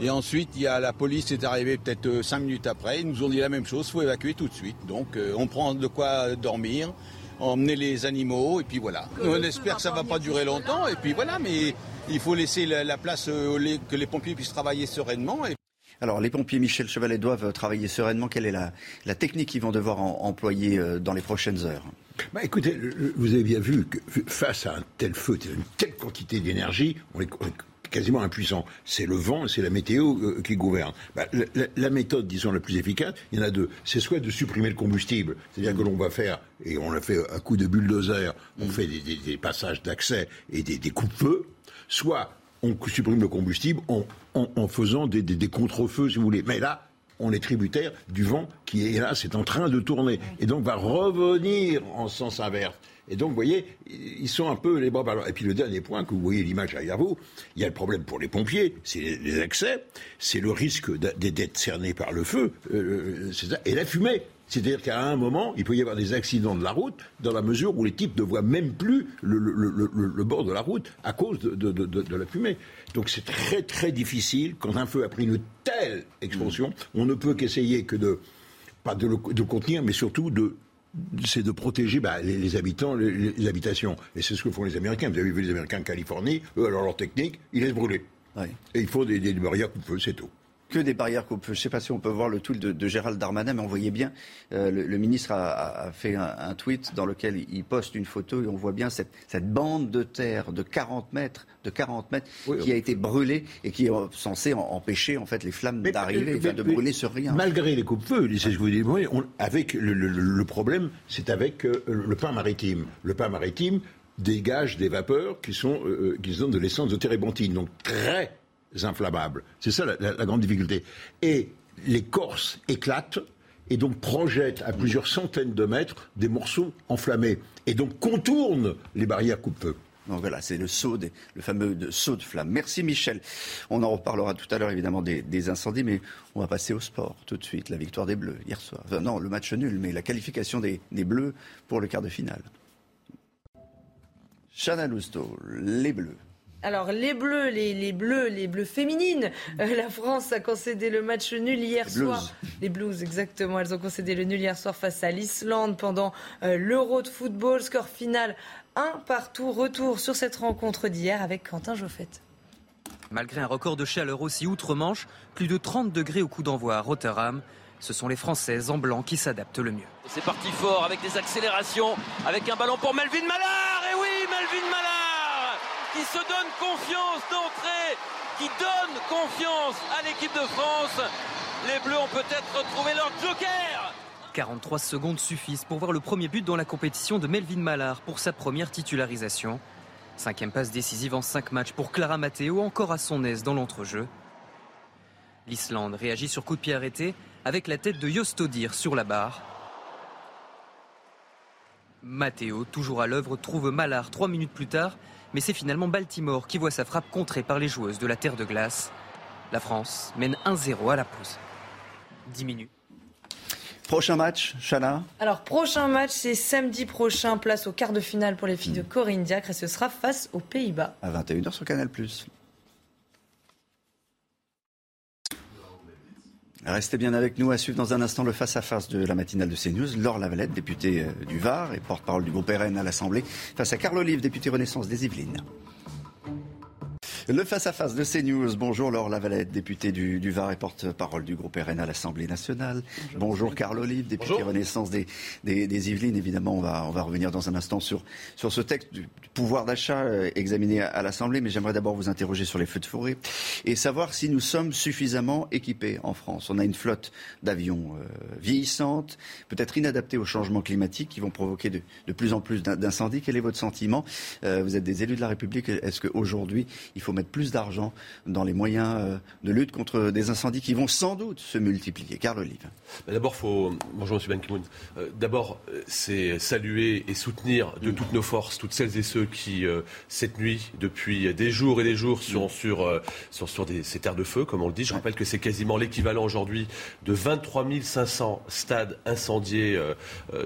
Et ensuite, y a la police est arrivée peut-être cinq minutes après. Ils nous ont dit la même chose, il faut évacuer tout de suite. Donc on prend de quoi dormir, emmener les animaux, et puis voilà. On espère que ça ne va pas durer longtemps, et puis voilà, mais il faut laisser la, place euh, que les pompiers puissent travailler sereinement. Alors, les pompiers Michel Chevalet doivent travailler sereinement. Quelle est la, technique qu'ils vont devoir employer euh, dans les prochaines heures? Bah, Écoutez, vous avez bien vu que face à un tel feu, une telle quantité d'énergie, on est, quasiment impuissant. C'est le vent, c'est la météo euh, qui gouverne. Bah, la, méthode, disons, la plus efficace, il y en a deux. C'est soit de supprimer le combustible, c'est-à-dire que l'on va faire, et on l'a fait à coup de bulldozer, on mm. fait des, passages d'accès et des, des coups-feu, soit on supprime le combustible en, faisant des, des, contre-feux, si vous voulez. Mais là, on est tributaire du vent qui est là, c'est en train de tourner. Et donc va revenir en sens inverse. Et donc, vous voyez, ils sont un peu les bras Et puis le dernier point, que vous voyez l'image derrière vous, il y a le problème pour les pompiers, c'est les accès, c'est le risque d'être cerné par le feu, euh, ça, et la fumée. C'est-à-dire qu'à un moment, il peut y avoir des accidents de la route dans la mesure où les types ne voient même plus le, bord de la route à cause de, la fumée. Donc c'est très très difficile quand un feu a pris une telle expansion. On ne peut qu'essayer que de pas de le contenir, mais surtout de c'est de protéger bah, les, habitants, les, habitations. Et c'est ce que font les Américains. Vous avez vu les Américains en Californie, eux, alors leur technique, ils laissent brûler. Et il faut des, des, barrières feu c'est tout. Que des barrières coupe Je ne sais pas si on peut voir le tweet de, Gérald Darmanin, mais on voyait bien, euh, le, ministre a, fait un, tweet dans lequel il poste une photo et on voit bien cette, bande de terre de 40 mètres, de 40 mètres qui a été brûlée et qui est censée empêcher en fait les flammes d'arriver, de brûler sur rien. Malgré les coupes-feux, c'est ce que vous dis, avec le, problème, c'est avec euh, le pain maritime. Le pain maritime dégage des vapeurs qui sont, euh, qui sont de l'essence de térébenthine, donc très inflammables. C'est ça la, grande difficulté. Et les Corses éclatent et donc projettent à plusieurs centaines de mètres des morceaux enflammés et donc contournent les barrières coupe-feu. Donc voilà, c'est le saut, le fameux saut de flamme. Merci Michel. On en reparlera tout à l'heure évidemment des, incendies, mais on va passer au sport tout de suite. La victoire des Bleus hier soir. non, le match nul, mais la qualification des, Bleus pour le quart de finale. Chana Lousteau, les Bleus. Alors les bleus, les, bleus, les bleus féminines. Euh, la France a concédé le match nul hier soir. Les blues, exactement. Elles ont concédé le nul hier soir face à l'Islande pendant euh, l'Euro de football. Score final un partout. Retour sur cette rencontre d'hier avec Quentin Joffette. Malgré un record de chaleur aussi outre-Manche, plus de 30 degrés au coup d'envoi à Rotterdam. Ce sont les Françaises en blanc qui s'adaptent le mieux. C'est parti fort avec des accélérations, avec un ballon pour Melvin Mallard. Et oui, Melvin Mallard qui se donne confiance d'entrée, qui donne confiance à l'équipe de France. Les Bleus ont peut-être retrouvé leur joker. 43 secondes suffisent pour voir le premier but dans la compétition de Melvin Mallard pour sa première titularisation. Cinquième passe décisive en cinq matchs pour Clara Matteo, encore à son aise dans l'entrejeu. L'Islande réagit sur coup de pied arrêté avec la tête de Jostodir sur la barre. Matteo, toujours à l'œuvre, trouve Mallard trois minutes plus tard mais c'est finalement Baltimore qui voit sa frappe contrée par les joueuses de la terre de glace. La France mène 1-0 à la pause. 10 minutes. Prochain match, Chana Alors, prochain match, c'est samedi prochain. Place au quart de finale pour les filles de Corinne Diacre et ce sera face aux Pays-Bas. À 21h sur Canal. Restez bien avec nous à suivre dans un instant le face-à-face de la matinale de CNews. Laure Lavalette, députée euh, du Var et porte-parole du groupe RN à l'Assemblée, face à Carl Olive, député Renaissance des Yvelines. Le face-à-face de CNews. Bonjour Laure Lavalette, députée du, Var et porte-parole du groupe RN à l'Assemblée nationale. Bonjour, Carl Olive, député Renaissance des, des, Yvelines. Évidemment, on va, on va revenir dans un instant sur, sur ce texte du, pouvoir d'achat euh, examiné à, l'Assemblée, mais j'aimerais d'abord vous interroger sur les feux de forêt et savoir si nous sommes suffisamment équipés en France. On a une flotte d'avions euh, vieillissantes, peut-être inadaptées au changement climatique, qui vont provoquer de, de plus en plus d'incendies. Quel est votre sentiment? Euh, Vous êtes des élus de la République. Est-ce qu'aujourd'hui, il faut mettre plus d'argent dans les moyens euh, de lutte contre des incendies qui vont sans doute se multiplier. Carl Olive. D'abord, faut. Bonjour, M. Ban euh, D'abord, euh, c'est saluer et soutenir de toutes nos forces toutes celles et ceux qui, cette nuit, depuis des jours et des jours, sont sur, sur, sur des, ces terres de feu, comme on le dit. Je rappelle que c'est quasiment l'équivalent aujourd'hui de 23 500 stades incendiés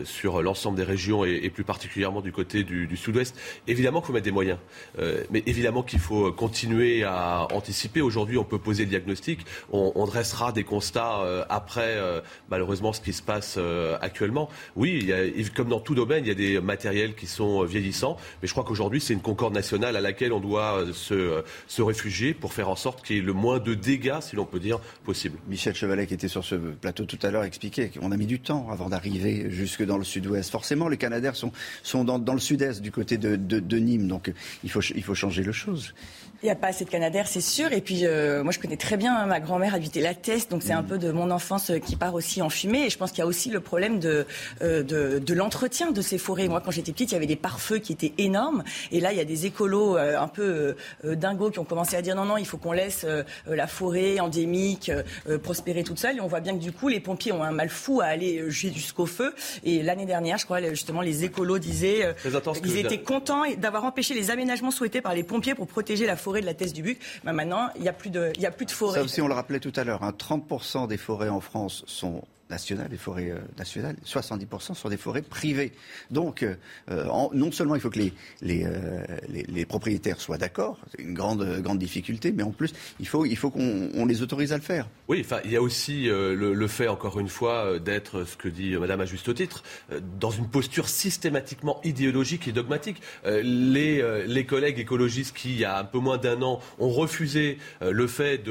sur l'ensemble des régions et, plus particulièrement du côté du, du sud-ouest. Évidemment qu'il faut mettre des moyens, mais évidemment qu'il faut continuer continuer à anticiper. Aujourd'hui, on peut poser le diagnostic. On, dressera des constats euh, après, euh, malheureusement, ce qui se passe euh, actuellement. Oui, comme dans tout domaine, il y a des matériels qui sont vieillissants. Mais je crois qu'aujourd'hui, c'est une concorde nationale à laquelle on doit se, se réfugier pour faire en sorte qu'il y ait le moins de dégâts, si l'on peut dire, possible. Michel Chevalet, qui était sur ce plateau tout à l'heure, expliquait qu'on a mis du temps avant d'arriver jusque dans le sud-ouest. Forcément, les Canadaires sont, sont dans, le sud-est, du côté de, de, Nîmes. Donc, il faut, il faut changer le chose. Il n'y a pas assez de Canadair, c'est sûr. Et puis, euh, moi, je connais très bien, hein, ma grand-mère habitait la Teste, donc c'est un mm. peu de mon enfance euh, qui part aussi en fumée. Et je pense qu'il y a aussi le problème de, euh, de, de l'entretien de ces forêts. Moi, quand j'étais petite, il y avait des pare-feux qui étaient énormes. Et là, il y a des écolos un peu dingos qui ont commencé à dire non, non, il faut qu'on laisse la forêt endémique prospérer toute seule. Et on voit bien que du coup, les pompiers ont un mal fou à aller jusqu'au feu. Et l'année dernière, je crois, justement, les écolos disaient qu'ils étaient contents d'avoir empêché les aménagements souhaités par les pompiers pour protéger la forêt de la thèse du Buc. Maintenant, il n'y a, plus de, il a plus de forêt. Ça aussi, on le rappelait tout à l'heure, hein, 30% des forêts en France sont nationales, les forêts euh, nationales, 70% sont des forêts privées. Donc, euh, en- non seulement il faut que les, les, euh, les, propriétaires soient d'accord, c'est une grande, grande difficulté, mais en plus, il faut, il faut qu'on on les autorise à le faire. Oui, il y a aussi euh, le, fait, encore une fois, euh, d'être, ce que dit euh, Madame à juste titre, euh, dans une posture systématiquement idéologique et dogmatique. Euh, les, euh, les collègues écologistes qui, il y a un peu moins d'un an, ont refusé euh, le fait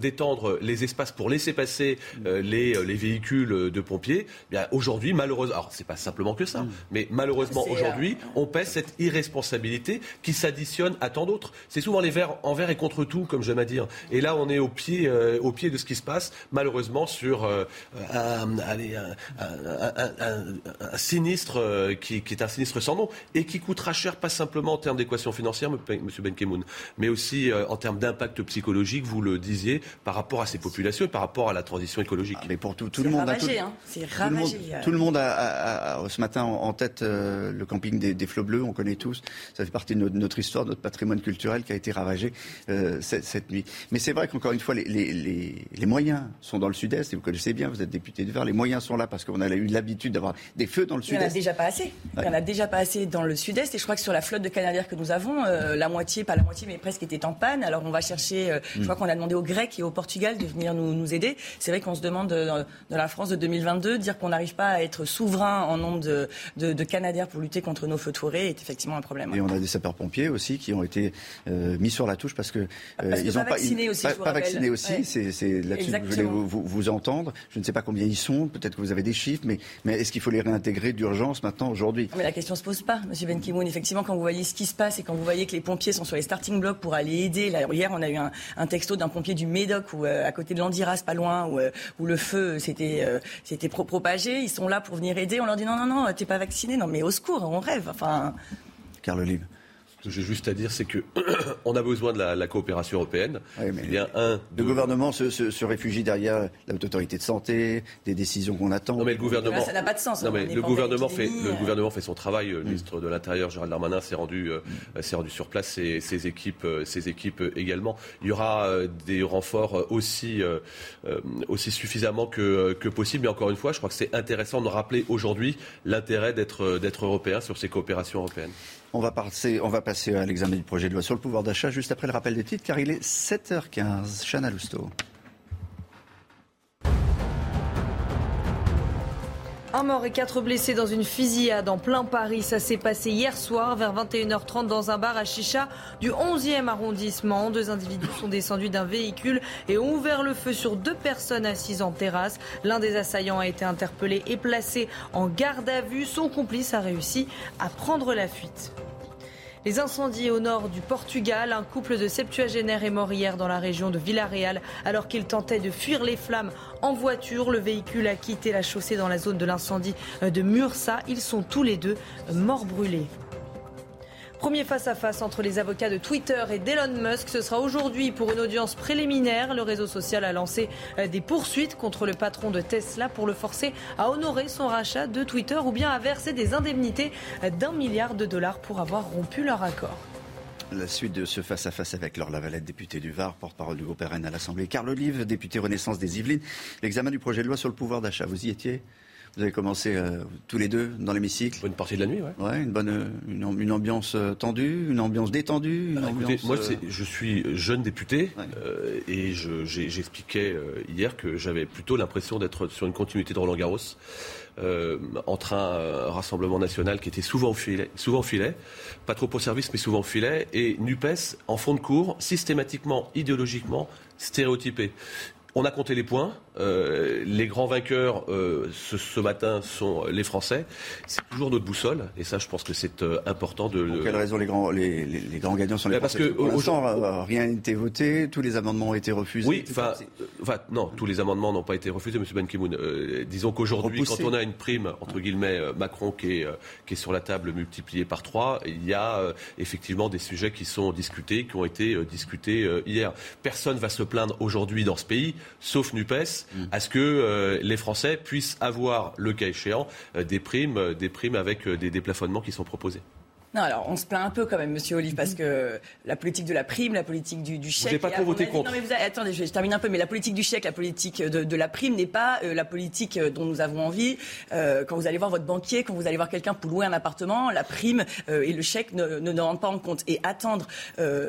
d'étendre les espaces pour laisser passer euh, les, euh, les véhicules euh, de pompiers, eh bien aujourd'hui, malheureusement, alors c'est pas simplement que ça, mais malheureusement C'est, euh, aujourd'hui, on pèse cette irresponsabilité qui s'additionne à tant d'autres. C'est souvent les verts envers et contre tout, comme j'aime à dire. Et là, on est au pied, euh, au pied de ce qui se passe, malheureusement, sur euh, un, allez, un- un- un- un- un sinistre qui, qui est un sinistre sans nom et qui coûtera cher, pas simplement en termes d'équation financière, Monsieur Benkemoun, mais aussi en termes d'impact psychologique, vous le disiez, par rapport à ces populations et par rapport à la transition écologique. Mais pour tout, tout le monde a tout, hein. C'est tout le monde, ravagé. euh. tout le monde a, a- a- ce matin en, tête euh, le camping des, des Flots Bleus, on connaît tous. Ça fait partie de notre, notre histoire, notre patrimoine culturel qui a été ravagé euh, cette, cette nuit. Mais c'est vrai qu'encore une fois, les, les- les- les moyens sont dans le sud-est, et vous connaissez bien, vous êtes député du Var, les moyens sont là parce qu'on a eu l'habitude d'avoir des feux dans le Il n'y en a sud-est. déjà pas assez. Il y en a déjà pas assez dans le sud-est. Et je crois que sur la flotte de canadières que nous avons, euh, la moitié, pas la moitié, mais presque était en panne. Alors on va chercher, euh, je Mm. crois qu'on a demandé aux Grecs et au Portugal de venir nous, nous aider. C'est vrai qu'on se demande dans la France de 2022, dire qu'on n'arrive pas à être souverain en nombre de, de, de canadières pour lutter contre nos feux de forêt est effectivement un problème. Et on a des sapeurs-pompiers aussi qui ont été euh, mis sur la touche parce que euh, Parce que ils pas ont pas vaccinés aussi, pas, pas vaccinés aussi. Ouais. C'est là-dessus que je voulais vous, vous- vous entendre. Je ne sais pas combien ils sont. Peut-être que vous avez des chiffres, mais, mais est-ce qu'il faut les réintégrer d'urgence maintenant aujourd'hui? Mais la question se pose pas, Monsieur Ben Ki-moon. Effectivement, quand vous voyez ce qui se passe et quand vous voyez que les pompiers sont sur les starting blocks pour aller aider. Là, hier, on a eu un, un texto d'un pompier du Médoc, où, euh, à côté de l'Andiras, pas loin, où, euh, où le feu s'était euh, propagé. Ils sont là pour venir aider. On leur dit non, non, non, t'es pas vacciné. Non, mais au secours, on rêve. Enfin, Carl Olive. Ce que j'ai juste à dire, c'est que on a besoin de la, la coopération européenne. Il y a un, Le gouvernement se, se- se réfugie derrière la haute autorité de santé, des décisions qu'on attend. Non mais le gouvernement. Là, ça n'a pas de sens. Non On mais le gouvernement fait le euh. gouvernement fait son travail. Le ministre de l'Intérieur Gérald Darmanin s'est rendu euh, s'est rendu sur place. Ses, ses équipes euh, ses équipes euh, également. Il y aura euh, des renforts euh, aussi euh, euh, aussi suffisamment que que possible. Mais encore une fois, je crois que c'est intéressant de rappeler aujourd'hui l'intérêt d'être euh, d'être européen sur ces coopérations européennes. On va, passer, à l'examen du projet de loi sur le pouvoir d'achat juste après le rappel des titres, car il est 7h15. Chana Lousteau. Un mort et quatre blessés dans une fusillade en plein Paris. Ça s'est passé hier soir vers 21h30 dans un bar à Chicha du 11e arrondissement. Deux individus sont descendus d'un véhicule et ont ouvert le feu sur deux personnes assises en terrasse. L'un des assaillants a été interpellé et placé en garde à vue. Son complice a réussi à prendre la fuite. Les incendies au nord du Portugal, un couple de septuagénaires est mort hier dans la région de Villarreal alors qu'il tentait de fuir les flammes en voiture. Le véhicule a quitté la chaussée dans la zone de l'incendie de Mursa. Ils sont tous les deux morts brûlés. Premier face-à-face entre les avocats de Twitter et d'Elon Musk. Ce sera aujourd'hui pour une audience préliminaire. Le réseau social a lancé euh, des poursuites contre le patron de Tesla pour le forcer à honorer son rachat de Twitter ou bien à verser des indemnités euh, d'un milliard de dollars pour avoir rompu leur accord. La suite de ce face-à-face avec Laure Lavalette, député du Var, porte-parole du groupe RN à l'Assemblée. Carl Olive, député Renaissance des Yvelines. L'examen du projet de loi sur le pouvoir d'achat, vous y étiez? Vous avez commencé euh, tous les deux dans l'hémicycle Une partie de la nuit, ouais. Ouais, une bonne, une, am- une ambiance euh, tendue, une ambiance détendue. Une Bah, écoutez, ambiance, moi, euh, je suis jeune député euh, et j'expliquais hier que j'avais plutôt l'impression d'être sur une continuité de Roland Garros. entre un rassemblement national qui était souvent au filet, souvent au filet, pas trop au service mais souvent au filet, et Nupes en fond de cours, systématiquement, idéologiquement stéréotypé. On a compté les points. Euh, les grands vainqueurs euh, ce, ce matin sont les Français. C'est toujours notre boussole, et ça, je pense que c'est euh, important de. Pour quelle raison les grands, les, les- les grands gagnants sont les Bah, parce Français? que Pour l'instant, rien n'a été voté, tous les amendements ont été refusés. Oui, enfin, non, tous les amendements n'ont pas été refusés, Monsieur Ban Ki-moon. Disons qu'aujourd'hui, quand on a une prime entre guillemets Macron qui est, qui est sur la table multipliée par trois, il y a effectivement des sujets qui sont discutés, qui ont été discutés hier. Personne va se plaindre aujourd'hui dans ce pays, sauf Nupes, À ce que euh, les Français puissent avoir, le cas échéant, euh, des primes, euh, des primes avec des déplafonnements qui sont proposés. Non, alors on se plaint un peu quand même, Monsieur Olive, parce que la politique de la prime, la politique du, du chèque. n'avez pas trop voté contre. Non, mais vous avez- attendez, je, je termine un peu, mais la politique du chèque, la politique de, de la prime n'est pas euh, la politique euh, dont nous avons envie. Euh, quand vous allez voir votre banquier, quand vous allez voir quelqu'un pour louer un appartement, la prime euh, et le chèque ne, ne, ne rentrent pas en compte. Et attendre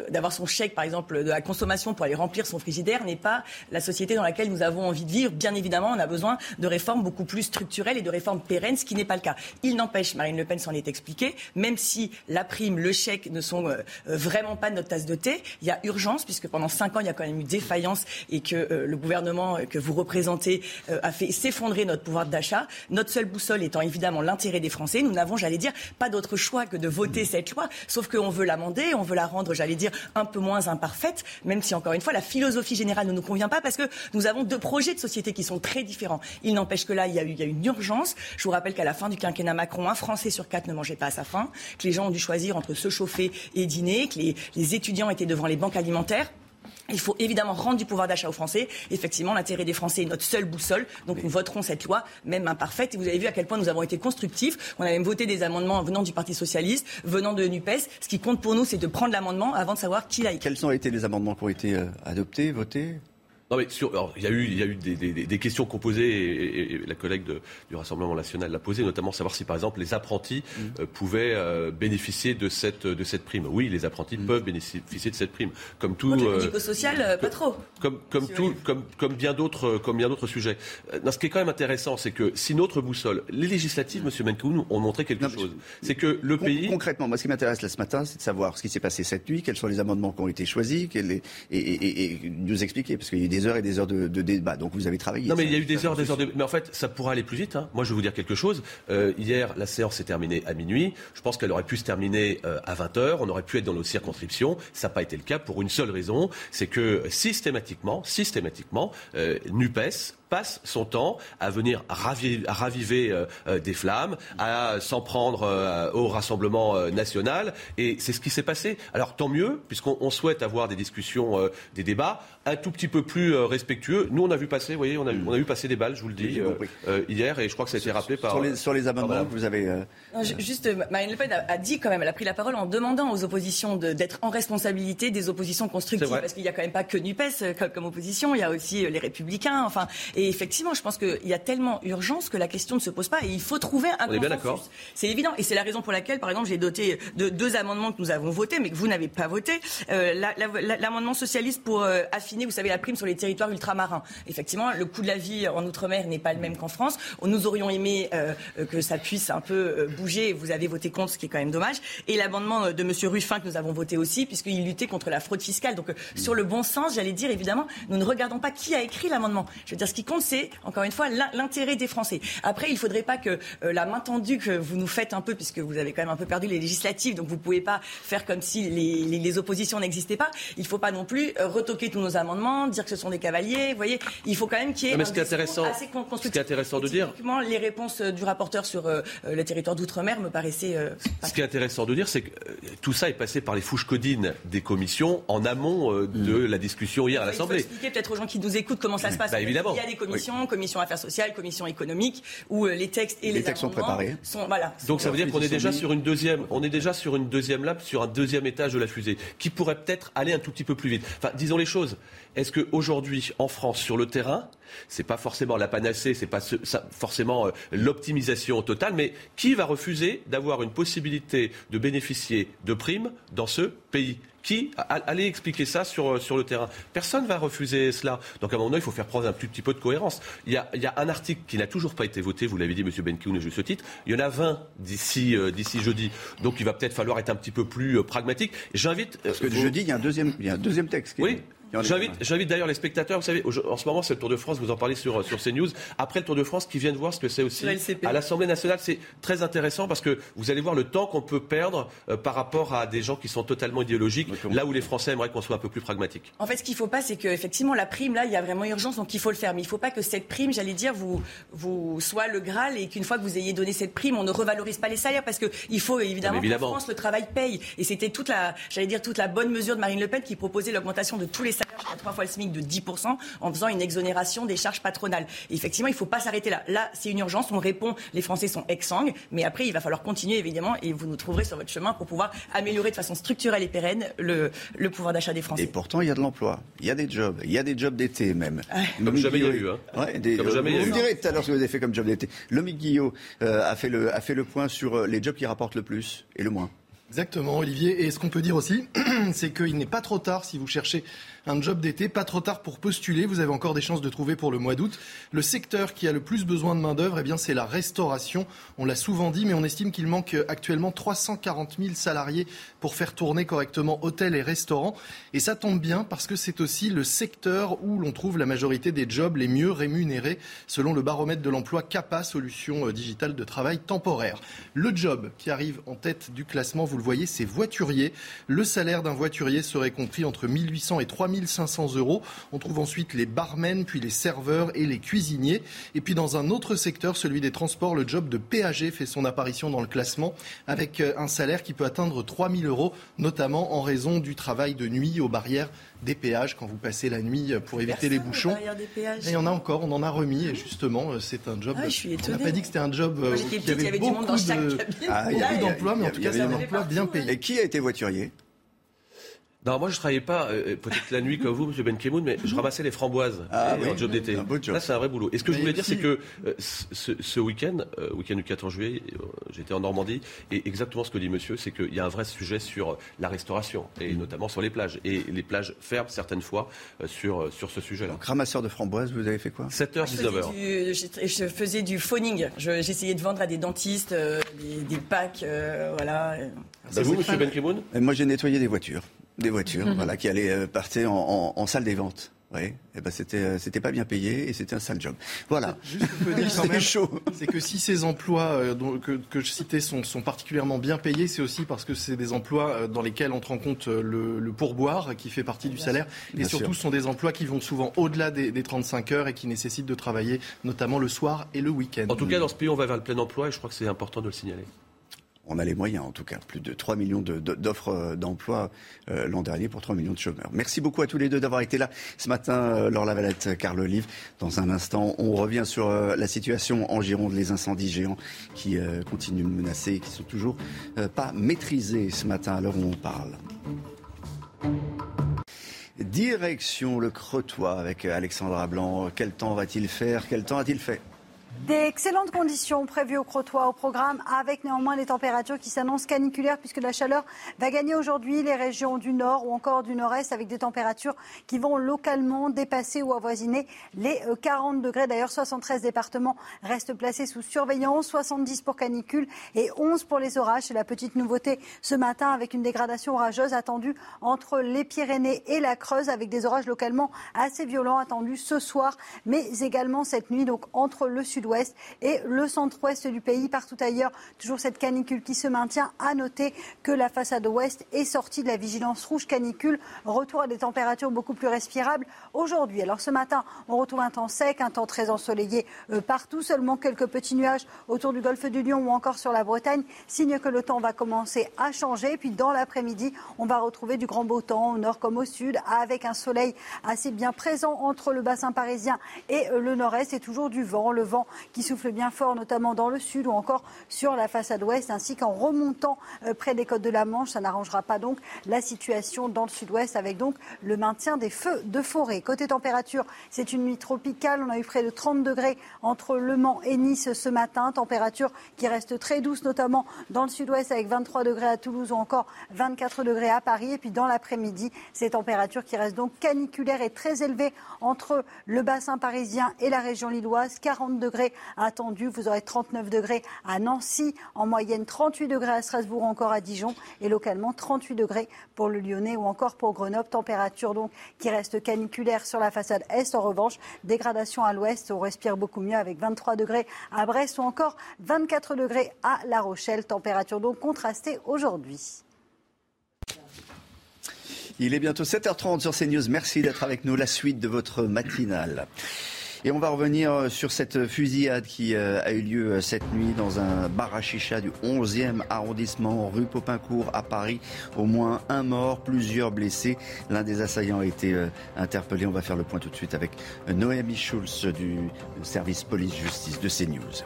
d'avoir son chèque, par exemple, de la consommation pour aller remplir son frigidaire n'est pas la société dans laquelle nous avons envie de vivre. Bien évidemment, on a besoin de réformes beaucoup plus structurelles et de réformes pérennes, ce qui n'est pas le cas. Il n'empêche, Marine Le Pen s'en est expliqué, même si la prime, le chèque ne sont euh, euh, vraiment pas notre tasse de thé, il y a urgence, puisque pendant cinq ans, il y a quand même eu défaillance et que euh, le gouvernement que vous représentez a fait s'effondrer notre pouvoir d'achat. Notre seule boussole étant évidemment l'intérêt des Français. Nous n'avons, j'allais dire, pas d'autre choix que de voter cette loi, sauf qu'on veut l'amender, on veut la rendre, j'allais dire, un peu moins imparfaite, même si, encore une fois, la philosophie générale ne nous convient pas, parce que nous avons deux projets de société qui sont très différents. Il n'empêche que là, il y a eu une urgence. Je vous rappelle qu'à la fin du quinquennat Macron, un Français sur quatre ne mangeait pas à sa faim, que les gens ont dû choisir entre se chauffer et dîner, que les, les étudiants étaient devant les banques alimentaires. Il faut évidemment rendre du pouvoir d'achat aux Français. Effectivement, l'intérêt des Français est notre seule boussole. Donc nous voterons cette loi, même imparfaite. Et vous avez vu à quel point nous avons été constructifs. On a même voté des amendements venant du Parti Socialiste, venant de NUPES. Ce qui compte pour nous, c'est de prendre l'amendement avant de savoir qui l'a écrit. Quels ont été les amendements qui ont été euh, adoptés, votés? Non, mais sur, alors, il y a eu, il y a eu des, des- des questions qu'on posait, et, et- et la collègue de- du Rassemblement national l'a posé, notamment savoir si, par exemple, les apprentis euh, pouvaient euh, bénéficier de cette, de cette prime. Oui, les apprentis peuvent bénéficier de cette prime. Comme tout. Euh, médico-social, euh, pas trop. comme, comme, tout, comme, comme bien d'autres comme bien d'autres sujets. Euh, non, ce qui est quand même intéressant, c'est que si notre boussole, les législatives, Monsieur Menkoun, ont montré quelque chose. C'est que le Con- pays. Concrètement, moi, ce qui m'intéresse là ce matin, c'est de savoir ce qui s'est passé cette nuit, quels sont les amendements qui ont été choisis, et, et- et- et nous expliquer, parce qu'il y a eu des heures et des heures de, de débat. Donc vous avez travaillé. Non, mais ça. il y a eu des heures, des heures de. Mais en fait, ça pourra aller plus vite. hein. Moi, je vais vous dire quelque chose. Euh, hier, la séance s'est terminée à minuit. Je pense qu'elle aurait pu se terminer euh, à 20 heures. On aurait pu être dans nos circonscriptions. Ça n'a pas été le cas pour une seule raison. C'est que systématiquement, systématiquement, euh, NUPES passe son temps à venir ravi- à raviver euh, euh, des flammes, à s'en prendre euh, au Rassemblement euh, national. Et c'est ce qui s'est passé. Alors tant mieux, puisqu'on on souhaite avoir des discussions, euh, des débats un tout petit peu plus euh, respectueux. Nous, on a vu passer, vous voyez, on a, on a vu passer des balles, je vous le dis, euh, euh, hier, et je crois que ça a été rappelé par... Sur les, sur les amendements par que vous avez. euh, Non, juste, Marine Le Pen a, a dit quand même, elle a pris la parole en demandant aux oppositions de- d'être en responsabilité des oppositions constructives, parce qu'il y a quand même pas que Nupes comme, comme opposition, il y a aussi les Républicains. Enfin, et effectivement, je pense qu'il y a tellement urgence que la question ne se pose pas, et il faut trouver un On est bien consensus. d'accord. C'est évident, et c'est la raison pour laquelle, par exemple, j'ai doté de deux amendements que nous avons votés, mais que vous n'avez pas voté. Euh, la- la- la- L'amendement socialiste pour euh, vous savez, la prime sur les territoires ultramarins. Effectivement, le coût de la vie en outre-mer n'est pas le même qu'en France. Nous aurions aimé euh, euh, que ça puisse un peu euh, bouger. Vous avez voté contre, ce qui est quand même dommage. Et l'amendement de Monsieur Ruffin que nous avons voté aussi, puisqu'il luttait contre la fraude fiscale. Donc, sur le bon sens, j'allais dire évidemment, nous ne regardons pas qui a écrit l'amendement. Je veux dire, ce qui compte, c'est encore une fois l'in- l'intérêt des Français. Après, il ne faudrait pas que la main tendue que vous nous faites un peu, puisque vous avez quand même un peu perdu les législatives, donc vous ne pouvez pas faire comme si les, les- oppositions n'existaient pas. Il ne faut pas non plus retoquer tous nos amendements, dire que ce sont des cavaliers. Vous voyez, il faut quand même qu'il y ait Non, mais un ce qui est intéressant- assez ce qui est intéressant de dire- les réponses euh, du rapporteur sur euh, euh, le territoire d'outre-mer me paraissaient euh, Ce qui est intéressant de dire, c'est que euh, tout ça est passé par les fouches codines des commissions en amont euh, de la discussion hier à l'Assemblée. expliquer peut-être aux gens qui nous écoutent comment ça se passe. Bah, évidemment. Il y a des commissions, commission affaires sociales, commission économique, où euh, les textes et Les les, textes sont amendements préparés. Sont, voilà, Donc sont- ça veut dire qu'on est déjà sur une deuxième, on est déjà sur une deuxième lap, sur un deuxième étage de la fusée, qui pourrait peut-être aller un tout petit peu plus vite. Enfin, disons les choses. Est-ce que aujourd'hui, en France, sur le terrain, c'est pas forcément la panacée, c'est pas ce- ça- forcément euh, l'optimisation totale, mais qui va refuser d'avoir une possibilité de bénéficier de primes dans ce pays? Qui allez expliquer ça sur, euh, sur le terrain Personne va refuser cela. Donc à un moment donné, il faut faire preuve d'un tout petit peu de cohérence. Il y a, il y a un article qui n'a toujours pas été voté, vous l'avez dit, Monsieur Benkoun, et juste titre. Il y en a 20 d'ici euh, d'ici jeudi. Donc il va peut-être falloir être un petit peu plus euh, pragmatique. J'invite. Parce que jeudi, il y a un deuxième, il y a un deuxième texte. qui est- Oui. est- J'invite, j'invite d'ailleurs les spectateurs, vous savez, en ce moment c'est le Tour de France, vous en parlez sur, sur CNews, après le Tour de France, qui viennent voir ce que c'est aussi à l'Assemblée nationale. C'est très intéressant parce que vous allez voir le temps qu'on peut perdre euh, par rapport à des gens qui sont totalement idéologiques, là où les Français aimeraient qu'on soit un peu plus pragmatique. En fait, ce qu'il ne faut pas, c'est qu'effectivement, la prime, là, il y a vraiment urgence, donc il faut le faire. Mais il ne faut pas que cette prime, j'allais dire, vous, vous soit le Graal et qu'une fois que vous ayez donné cette prime, on ne revalorise pas les salaires parce qu'il faut évidemment, évidemment. qu'en France, le travail paye. Et c'était toute la, j'allais dire, toute la bonne mesure de Marine Le Pen qui proposait l'augmentation de tous les salaires jusqu'à trois fois le SMIC de 10% en faisant une exonération des charges patronales. Et effectivement, il ne faut pas s'arrêter là. Là, c'est une urgence, on répond, les Français sont exsangues, mais après, il va falloir continuer évidemment et vous nous trouverez sur votre chemin pour pouvoir améliorer de façon structurelle et pérenne le, le pouvoir d'achat des Français. Et pourtant, il y a de l'emploi, il y a des jobs, il y a des jobs d'été même. Comme jamais il y a eu. Hein. Ouais, des- Comme jamais il y a vous eu. me direz tout à l'heure ce que vous avez fait comme job d'été. Lomique Guillot euh, a, fait le, a fait le point sur euh, les jobs qui rapportent le plus et le moins. Exactement, Olivier. Et ce qu'on peut dire aussi, c'est qu'il n'est pas trop tard si vous cherchez un job d'été, pas trop tard pour postuler. Vous avez encore des chances de trouver pour le mois d'août. Le secteur qui a le plus besoin de main-d'œuvre, eh bien, c'est la restauration. On l'a souvent dit, mais on estime qu'il manque actuellement 340 000 salariés pour faire tourner correctement hôtels et restaurants. Et ça tombe bien parce que c'est aussi le secteur où l'on trouve la majorité des jobs les mieux rémunérés, selon le baromètre de l'emploi CAPA, solution euh, digitale de travail temporaire. Le job qui arrive en tête du classement, vous le voyez, c'est voiturier. Le salaire d'un voiturier serait compris entre 1800 et 3500 euros. On trouve ensuite les barmen, puis les serveurs et les cuisiniers. Et puis dans un autre secteur, celui des transports, le job de péager fait son apparition dans le classement avec euh, un salaire qui peut atteindre 3000 euros, notamment en raison du travail de nuit aux barrières des péages quand vous passez la nuit euh, pour éviter les bouchons. Et il y en a encore, on en a remis et justement euh, c'est un job. Ah, je suis on n'a pas dit que c'était un job petite, il y avait beaucoup dans chaque de. Ah, d'emplois, mais en tout cas c'est un emploi bien payé. Et qui a été voiturier? Non, moi je travaillais pas, euh, peut-être la nuit comme vous, Monsieur Ben Kemoun, mais je ramassais les framboises Ah et oui, en job d'été. un beau job. Là, c'est un vrai boulot. Et ce que je voulais dire, si- c'est que euh, ce, ce week-end, euh, week-end du 14 juillet, euh, j'étais en Normandie, et exactement ce que dit Monsieur, c'est qu'il y a un vrai sujet sur la restauration, et notamment sur les plages. Et les plages ferment certaines fois euh, sur, sur ce sujet-là. Donc, ramasseur de framboises, vous avez fait quoi? 7h, Je faisais 19h. du- je- faisais du phoning. Je- J'essayais de vendre à des dentistes euh, des, des packs, euh, voilà. C'est vous, Monsieur Ben Kemoun Et Moi, j'ai nettoyé des voitures, des voitures, Mhm. voilà, qui allaient euh, partir en, en- en salle des ventes. Oui, et ben c'était euh, c'était pas bien payé et c'était un sale job. Voilà. Juste C'est chaud. c'est que si ces emplois euh, que, que je citais sont, sont particulièrement bien payés, c'est aussi parce que c'est des emplois dans lesquels on rend compte le, le pourboire qui fait partie du salaire. Et Bien surtout, sûr. ce sont des emplois qui vont souvent au-delà des, des 35 heures et qui nécessitent de travailler notamment le soir et le week-end. En tout cas, dans ce pays, on va vers le plein emploi, et je crois que c'est important de le signaler. On a les moyens, en tout cas. Plus de 3 millions d'offres euh, d'emploi euh, l'an dernier pour 3 millions de chômeurs. Merci beaucoup à tous les deux d'avoir été là ce matin, euh, Laure Lavalette, Carl Olive. Dans un instant, on revient sur euh, la situation en Gironde, les incendies géants qui continuent de menacer et qui sont toujours pas maîtrisés ce matin à l'heure où on parle. Direction le Cretois avec Alexandra Blanc. Quel temps va-t-il faire? Quel temps a-t-il fait? Des excellentes conditions prévues au Crotoy au programme, avec néanmoins les températures qui s'annoncent caniculaires puisque la chaleur va gagner aujourd'hui les régions du nord ou encore du nord-est avec des températures qui vont localement dépasser ou avoisiner les euh, 40 degrés. D'ailleurs, 73 départements restent placés sous surveillance, 70 pour canicule et 11 pour les orages. C'est la petite nouveauté ce matin avec une dégradation orageuse attendue entre les Pyrénées et la Creuse avec des orages localement assez violents attendus ce soir, mais également cette nuit, donc entre le sud-ouest et le centre-ouest du pays. Partout ailleurs, toujours cette canicule qui se maintient. À noter que la façade ouest est sortie de la vigilance rouge canicule. Retour à des températures beaucoup plus respirables aujourd'hui. Alors ce matin, on retrouve un temps sec, un temps très ensoleillé euh, partout. Seulement quelques petits nuages autour du golfe du Lion ou encore sur la Bretagne. Signe que le temps va commencer à changer. Puis dans l'après-midi, on va retrouver du grand beau temps au nord comme au sud avec un soleil assez bien présent entre le bassin parisien et le nord-est et toujours du vent. Le vent qui souffle bien fort, notamment dans le sud ou encore sur la façade ouest, ainsi qu'en remontant euh, près des côtes de la Manche. Ça n'arrangera pas donc la situation dans le sud-ouest avec donc le maintien des feux de forêt. Côté température, c'est une nuit tropicale. On a eu près de 30 degrés entre Le Mans et Nice ce matin. Température qui reste très douce, notamment dans le sud-ouest avec 23 degrés à Toulouse ou encore 24 degrés à Paris. Et puis dans l'après-midi, ces températures qui restent donc caniculaires et très élevées entre le bassin parisien et la région lilloise. 40 degrés attendus. Vous aurez 39 degrés à Nancy, en moyenne 38 degrés à Strasbourg, encore à Dijon et localement 38 degrés pour le Lyonnais ou encore pour Grenoble. Température donc qui reste caniculaire sur la façade est. En revanche, dégradation à l'ouest, on respire beaucoup mieux avec 23 degrés à Brest ou encore 24 degrés à La Rochelle. Température donc contrastée aujourd'hui. Il est bientôt 7h30 sur CNews. Merci d'être avec nous. La suite de votre matinale. Et on va revenir euh, sur cette fusillade qui euh, a eu lieu euh, cette nuit dans un bar à chicha du 11e arrondissement, rue Popincourt à Paris. Au moins un mort, plusieurs blessés. L'un des assaillants a été interpellé. On va faire le point tout de suite avec Noémie Schulz du service police-justice de CNews.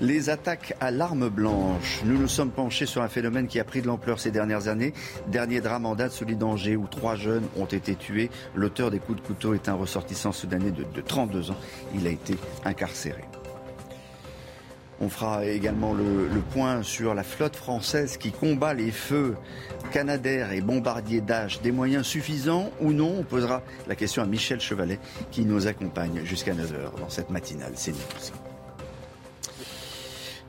Les attaques à l'arme blanche. Nous nous sommes penchés sur un phénomène qui a pris de l'ampleur ces dernières années. Dernier drame en date, celui d'Angers, où trois jeunes ont été tués. L'auteur des coups de couteau est un ressortissant soudanais de, de 32 ans. Il a été incarcéré. On fera également le, point sur la flotte française qui combat les feux Canadair et bombardiers d'âge. Des moyens suffisants ou non? On posera la question à Michel Chevalet qui nous accompagne jusqu'à 9h dans cette matinale. C'est nous.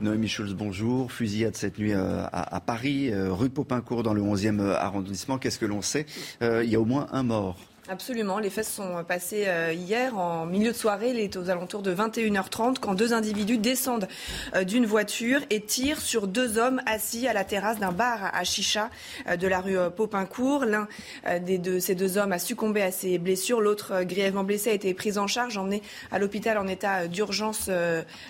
Noémie Schulz, bonjour. Fusillade cette nuit euh, à, Paris, euh, rue Popincourt dans le 11e euh, arrondissement. Qu'est-ce que l'on sait? Il y a au moins un mort. Absolument. Les faits sont passés euh, hier en milieu de soirée. Il est aux alentours de 21h30 quand deux individus descendent euh, d'une voiture et tirent sur deux hommes assis à la terrasse d'un bar à Chicha euh, de la rue Popincourt. L'un de ces deux hommes a succombé à ses blessures. L'autre, grièvement blessé, a été pris en charge, emmené à l'hôpital en état d'urgence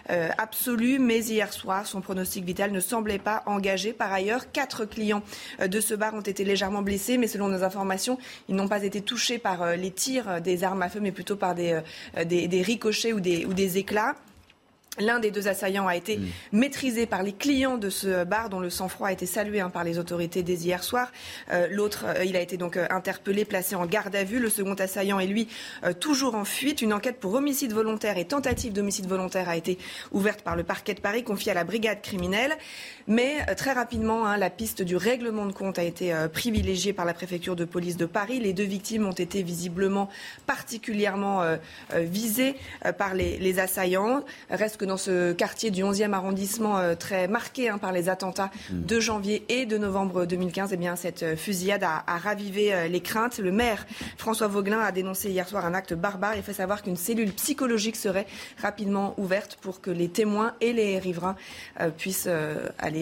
absolue. Mais hier soir, son pronostic vital ne semblait pas engagé. Par ailleurs, quatre clients de ce bar ont été légèrement blessés, mais selon nos informations, ils n'ont pas été touchés par par euh, les tirs des armes à feu, mais plutôt par des, euh, des, des ricochets ou des, ou des éclats. L'un des deux assaillants a été mm. maîtrisé par les clients de ce bar, dont le sang-froid a été salué hein, par les autorités dès hier soir. Euh, l'autre, euh, il a été donc euh, interpellé, placé en garde à vue. Le second assaillant est lui toujours en fuite. Une enquête pour homicide volontaire et tentative d'homicide volontaire a été ouverte par le parquet de Paris, confiée à la brigade criminelle. Mais très rapidement, hein, la piste du règlement de compte a été privilégiée par la préfecture de police de Paris. Les deux victimes ont été visiblement particulièrement visées par les, les assaillants. Reste que dans ce quartier du 11e arrondissement euh, très marqué hein, par les attentats mm. de janvier et de novembre 2015, eh bien, cette euh, fusillade a, ravivé euh, les craintes. Le maire François Vauglin a dénoncé hier soir un acte barbare et fait savoir qu'une cellule psychologique serait rapidement ouverte pour que les témoins et les riverains puissent aller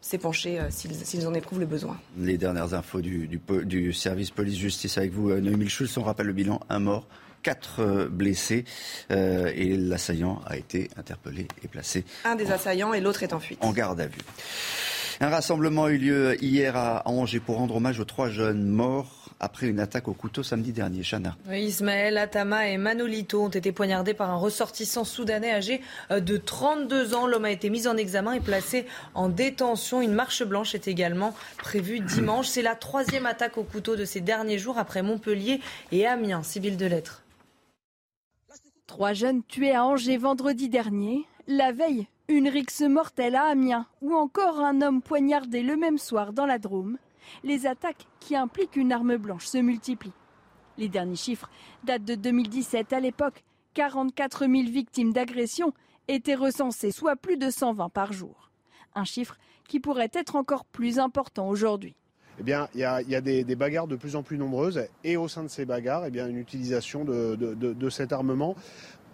s'épancher s'ils en éprouvent le besoin. Les dernières infos du, du, service police-justice avec vous, Noémie Schulz, on rappelle le bilan, un mort, quatre euh, blessés euh, et l'assaillant a été interpellé et placé. Un des assaillants et l'autre est en fuite. En garde à vue. Un rassemblement a eu lieu hier à Angers pour rendre hommage aux trois jeunes morts après une attaque au couteau samedi dernier. Chana. Ismaël, Atama et Manolito ont été poignardés par un ressortissant soudanais âgé euh, de 32 ans. L'homme a été mis en examen et placé en détention. Une marche blanche est également prévue dimanche. C'est la troisième attaque au couteau de ces derniers jours après Montpellier et Amiens, civil de lettres. Trois jeunes tués à Angers vendredi dernier. La veille, une rixe mortelle à Amiens ou encore un homme poignardé le même soir dans la Drôme. Les attaques qui impliquent une arme blanche se multiplient. Les derniers chiffres datent de 2017. À l'époque, 44 000 victimes d'agression étaient recensées, soit plus de 120 par jour. Un chiffre qui pourrait être encore plus important aujourd'hui eh il y a, des, bagarres de plus en plus nombreuses et au sein de ces bagarres, eh bien, une utilisation de, cet armement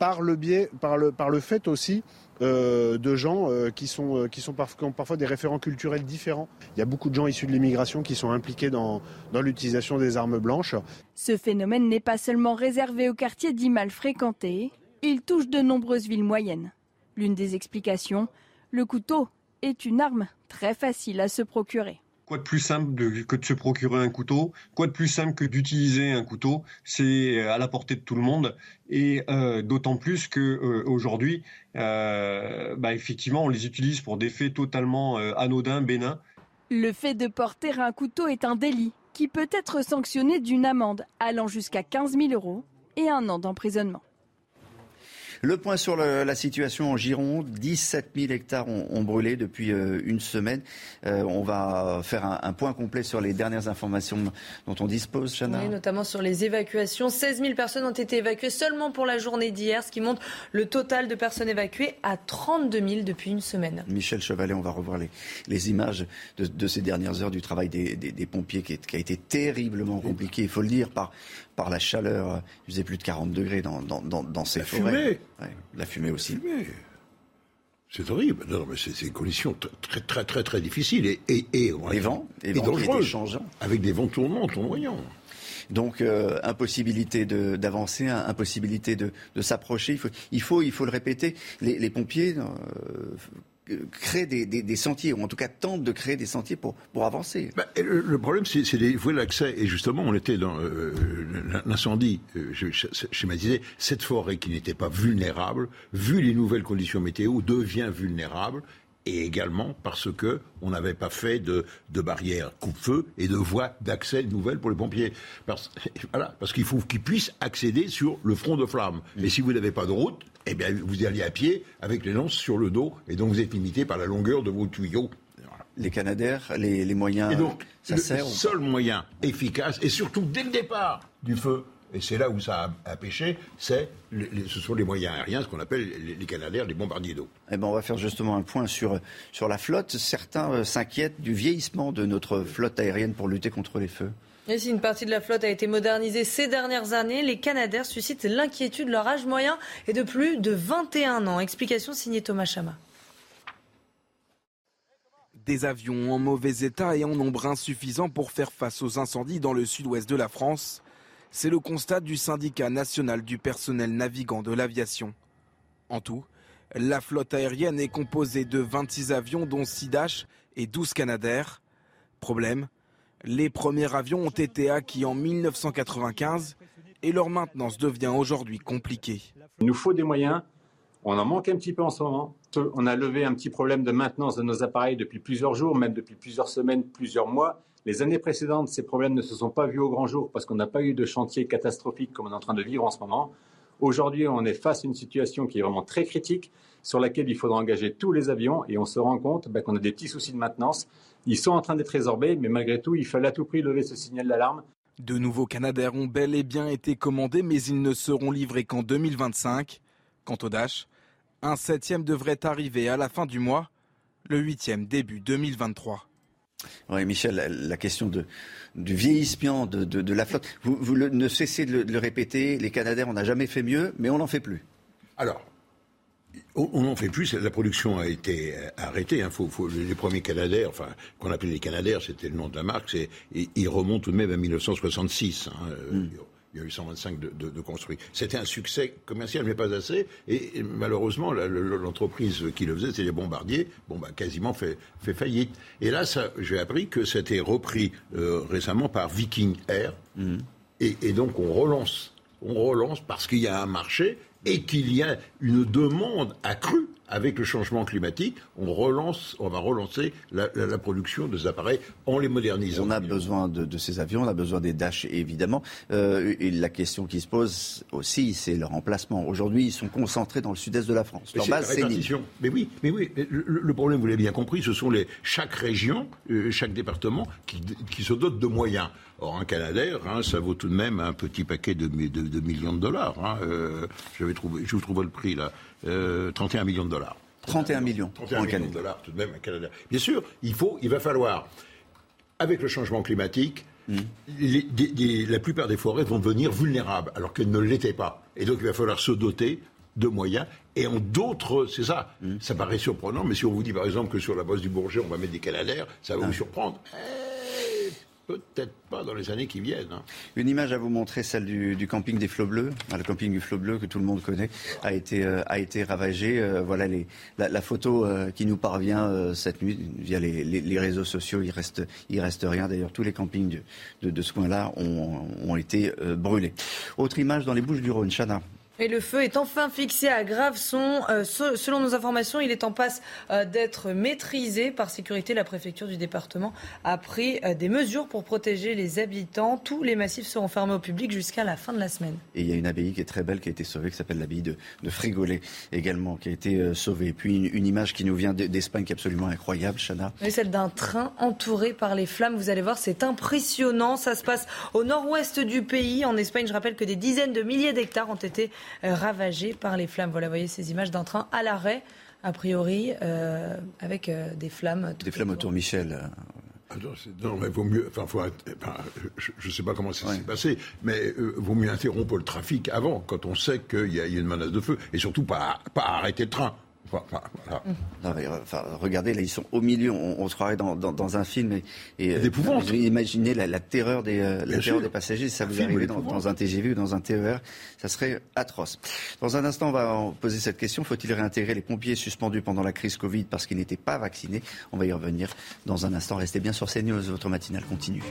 par le biais, par le, fait aussi euh, de gens euh, qui, sont, euh, sont ont parfois des référents culturels différents. Il y a beaucoup de gens issus de l'immigration qui sont impliqués dans, dans l'utilisation des armes blanches. Ce phénomène n'est pas seulement réservé aux quartiers dits mal fréquentés, il touche de nombreuses villes moyennes. L'une des explications, le couteau est une arme très facile à se procurer. Quoi de plus simple que de se procurer un couteau? Quoi de plus simple que d'utiliser un couteau? C'est à la portée de tout le monde et euh, d'autant plus que euh, aujourd'hui, euh, bah, effectivement, on les utilise pour des faits totalement anodins, bénins. Le fait de porter un couteau est un délit qui peut être sanctionné d'une amende allant jusqu'à 15 000 euros et un an d'emprisonnement. Le point sur la situation en Gironde, 17 000 hectares ont, brûlé depuis euh, une semaine. Euh, on va faire un, point complet sur les dernières informations dont on dispose, Chana. Oui, notamment sur les évacuations. 16 000 personnes ont été évacuées seulement pour la journée d'hier, ce qui montre le total de personnes évacuées à 32 000 depuis une semaine. Michel Chevalet, on va revoir les, images de, ces dernières heures du travail des, pompiers qui, qui, a été terriblement compliqué, il faut le dire, par, par la chaleur. Il faisait plus de 40 degrés dans, dans, dans, ces la forêts. Fumée. la fumée aussi. C'est horrible. Non, mais c'est une condition très, très, très, très difficile et, et, et, les vents, les vents Avec des vents tournants, tournoyants. Donc, euh, impossibilité d'avancer, impossibilité de, de s'approcher. Il faut, il, faut, il faut le répéter. Les, les pompiers euh, créent des, des, des, sentiers, ou en tout cas tentent de créer des sentiers pour, pour avancer. Bah, le, le, problème, c'est l'accès. Et justement, on était dans euh, l'incendie. Euh, je, je, schématisais cette forêt qui n'était pas vulnérable, vu les nouvelles conditions météo, devient vulnérable et également parce que on n'avait pas fait de, de barrières coupe-feu et de voies d'accès nouvelles pour les pompiers. Parce, voilà, parce qu'il faut qu'ils puissent accéder sur le front de flamme. Et si vous n'avez pas de route, eh bien, vous allez à pied avec les lances sur le dos, et donc vous êtes limité par la longueur de vos tuyaux. Les canadaires, les, les moyens, et donc, ça le sert. seul moyen efficace, et surtout dès le départ du feu, et c'est là où ça a, a pêché, c'est ce sont les moyens aériens, ce qu'on appelle les, les canadaires, les bombardiers d'eau. Eh ben, on va faire justement un point sur, sur la flotte. Certains euh, s'inquiètent du vieillissement de notre flotte aérienne pour lutter contre les feux. Et si une partie de la flotte a été modernisée ces dernières années, les Canadaires suscitent l'inquiétude. Leur âge moyen est de plus de 21 ans. Explication signée Thomas Chama. Des avions en mauvais état et en nombre insuffisant pour faire face aux incendies dans le sud-ouest de la France. C'est le constat du syndicat national du personnel navigant de l'aviation. En tout, la flotte aérienne est composée de 26 avions dont 6 Dash et 12 Canadaires. Problème, les premiers avions ont été acquis en 1995 et leur maintenance devient aujourd'hui compliquée. Il nous faut des moyens. On en manque un petit peu en ce moment. On a levé un petit problème de maintenance de nos appareils depuis plusieurs jours, même depuis plusieurs semaines, plusieurs mois. Les années précédentes, ces problèmes ne se sont pas vus au grand jour parce qu'on n'a pas eu de chantier catastrophique comme on est en train de vivre en ce moment. Aujourd'hui, on est face à une situation qui est vraiment très critique, sur laquelle il faudra engager tous les avions et on se rend compte ben, qu'on a des petits soucis de maintenance. Ils sont en train d'être résorbés, mais malgré tout, il fallait à tout prix lever ce signal d'alarme. De nouveaux Canadair ont bel et bien été commandés, mais ils ne seront livrés qu'en 2025. Quant au Dash, un septième devrait arriver à la fin du mois, le huitième début 2023. Oui, Michel, la, la question de, du vieillissement de, de, de, la flotte, vous, vous le, ne cessez de le, de le, répéter, les Canadaires, on n'a jamais fait mieux, mais on n'en fait plus. Alors, on n'en fait plus, la production a été arrêtée. Hein. Faut, faut, les premiers Canadaires, enfin, qu'on appelait les Canadaires, c'était le nom de la marque, ils remontent tout de même à 1966. Hein. Mm. Il y a eu 125 de, de, de construits. C'était un succès commercial, mais pas assez. Et, et malheureusement, l'entreprise qui le faisait, c'était les bombardiers, bon, bah, quasiment fait, fait faillite. Et là, j'ai appris que c'était repris euh, récemment par Viking Air. Mmh. Et, et, donc, on relance. On relance parce qu'il y a un marché et qu'il y a une demande accrue avec le changement climatique, on relance, on va relancer la, la, la production des appareils en les modernisant. On a besoin de, de, ces avions, on a besoin des Dash évidemment. Euh, et la question qui se pose aussi, c'est leur emplacement. Aujourd'hui, ils sont concentrés dans le sud-est de la France. Leur base, c'est. Mais oui, mais oui. Le, le, problème, vous l'avez bien compris, ce sont les chaque région, euh, chaque département qui, qui, se dote de moyens. Or, un Canadair, hein, ça vaut tout de même un petit paquet de, de, de millions de dollars. Hein. Euh, je, vais trouver, je vous trouve le prix là. Euh, 31 millions de dollars. 31 millions. 31 millions de dollars tout de même un Canadair. Bien sûr, il faut, il va falloir, avec le changement climatique, mmh. les, les, la plupart des forêts vont devenir vulnérables alors qu'elles ne l'étaient pas. Et donc il va falloir se doter de moyens et en d'autres, c'est ça. Mmh. Ça paraît surprenant, mais si on vous dit par exemple que sur la base du Bourget on va mettre des Canadaires, ça va ah. vous surprendre. Peut-être pas dans les années qui viennent. Hein. Une image à vous montrer, celle du, camping des Flots Bleus. Le camping du Flot Bleu que tout le monde connaît a été, euh, a été ravagé. Euh, voilà la, photo euh, qui nous parvient cette nuit via les, réseaux sociaux. Il reste, il reste rien. D'ailleurs, tous les campings de, de, ce coin-là ont, ont, été brûlés. Autre image dans les Bouches du Rhône, Chana. Et le feu est enfin fixé à Graveson. Euh, selon nos informations, il est en passe euh, d'être maîtrisé par sécurité. La préfecture du département a pris euh, des mesures pour protéger les habitants. Tous les massifs seront fermés au public jusqu'à la fin de la semaine. Et il y a une abbaye qui est très belle, qui a été sauvée, qui s'appelle l'abbaye de, de, Frigolet également, qui a été euh, sauvée. Et puis une, une, image qui nous vient d'Espagne qui est absolument incroyable, Chana. Oui, celle d'un train entouré par les flammes. Vous allez voir, c'est impressionnant. Ça se passe au nord-ouest du pays. En Espagne, je rappelle que des dizaines de milliers d'hectares ont été ravagés par les flammes. Voilà, vous voyez ces images d'un train à l'arrêt, a priori, euh, avec euh, des flammes. Des flammes autour, Michel. Ah non, mais vaut mieux. Enfin, faut, enfin je ne sais pas comment ça s'est ouais. passé, mais euh, vaut mieux interrompre le trafic avant, quand on sait qu'il y, y, a une menace de feu, et surtout pas, pas arrêter le train. Enfin, regardez, là, ils sont au milieu. On, se croirait dans, dans, un film. Et, et d'épouvante. Imaginez la, la, terreur des, la terreur des passagers. Si ça vous arrivait dans, dans, un TGV ou dans un TER, ça serait atroce. Dans un instant, on va poser cette question. Faut-il réintégrer les pompiers suspendus pendant la crise Covid parce qu'ils n'étaient pas vaccinés? On va y revenir dans un instant. Restez bien sur CNews. Votre matinale continue.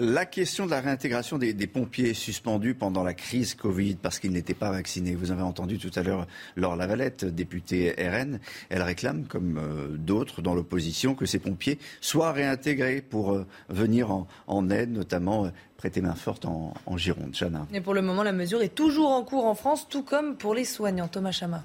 La question de la réintégration des, pompiers suspendus pendant la crise Covid parce qu'ils n'étaient pas vaccinés. Vous avez entendu tout à l'heure Laure Lavalette, députée RN. Elle réclame, comme euh, d'autres dans l'opposition, que ces pompiers soient réintégrés pour euh, venir en, aide, notamment euh, prêter main forte en, Gironde. Chana. Et pour le moment, la mesure est toujours en cours en France, tout comme pour les soignants. Thomas Chama.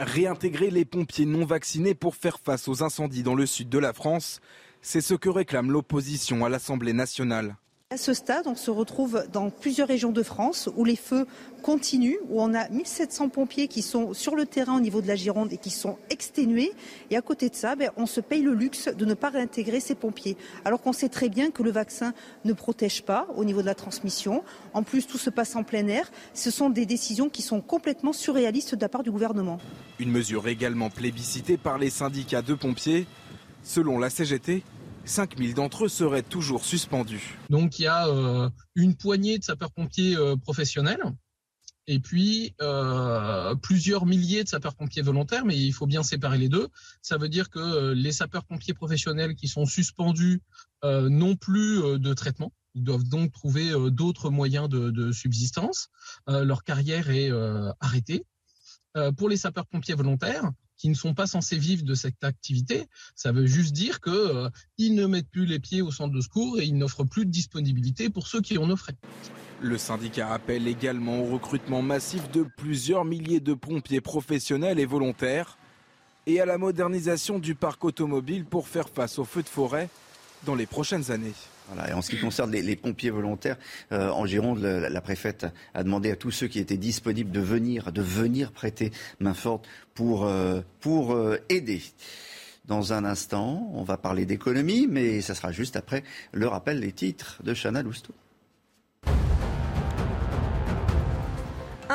Réintégrer les pompiers non vaccinés pour faire face aux incendies dans le sud de la France. C'est ce que réclame l'opposition à l'Assemblée nationale. À ce stade, on se retrouve dans plusieurs régions de France où les feux continuent, où on a 1700 pompiers qui sont sur le terrain au niveau de la Gironde et qui sont exténués. Et à côté de ça, ben, on se paye le luxe de ne pas réintégrer ces pompiers. Alors qu'on sait très bien que le vaccin ne protège pas au niveau de la transmission. En plus, tout se passe en plein air. Ce sont des décisions qui sont complètement surréalistes de la part du gouvernement. Une mesure également plébiscitée par les syndicats de pompiers. Selon la CGT, 5000 d'entre eux seraient toujours suspendus. Donc il y a euh, une poignée de sapeurs-pompiers euh, professionnels et puis euh, plusieurs milliers de sapeurs-pompiers volontaires, mais il faut bien séparer les deux. Ça veut dire que les sapeurs-pompiers professionnels qui sont suspendus n'ont plus de traitement. Ils doivent donc trouver d'autres moyens de, de subsistance. leur carrière est arrêtée. pour les sapeurs-pompiers volontaires, qui ne sont pas censés vivre de cette activité. Ça veut juste dire qu'ils euh, ne mettent plus les pieds au centre de secours et ils n'offrent plus de disponibilité pour ceux qui en offraient. Le syndicat appelle également au recrutement massif de plusieurs milliers de pompiers professionnels et volontaires et à la modernisation du parc automobile pour faire face aux feux de forêt dans les prochaines années et en ce qui concerne les, pompiers volontaires, euh, en Gironde, la, préfète a demandé à tous ceux qui étaient disponibles de venir, de venir prêter main forte pour, euh, pour euh, aider. Dans un instant, on va parler d'économie, mais ça sera juste après le rappel des titres de Chana Lousteau.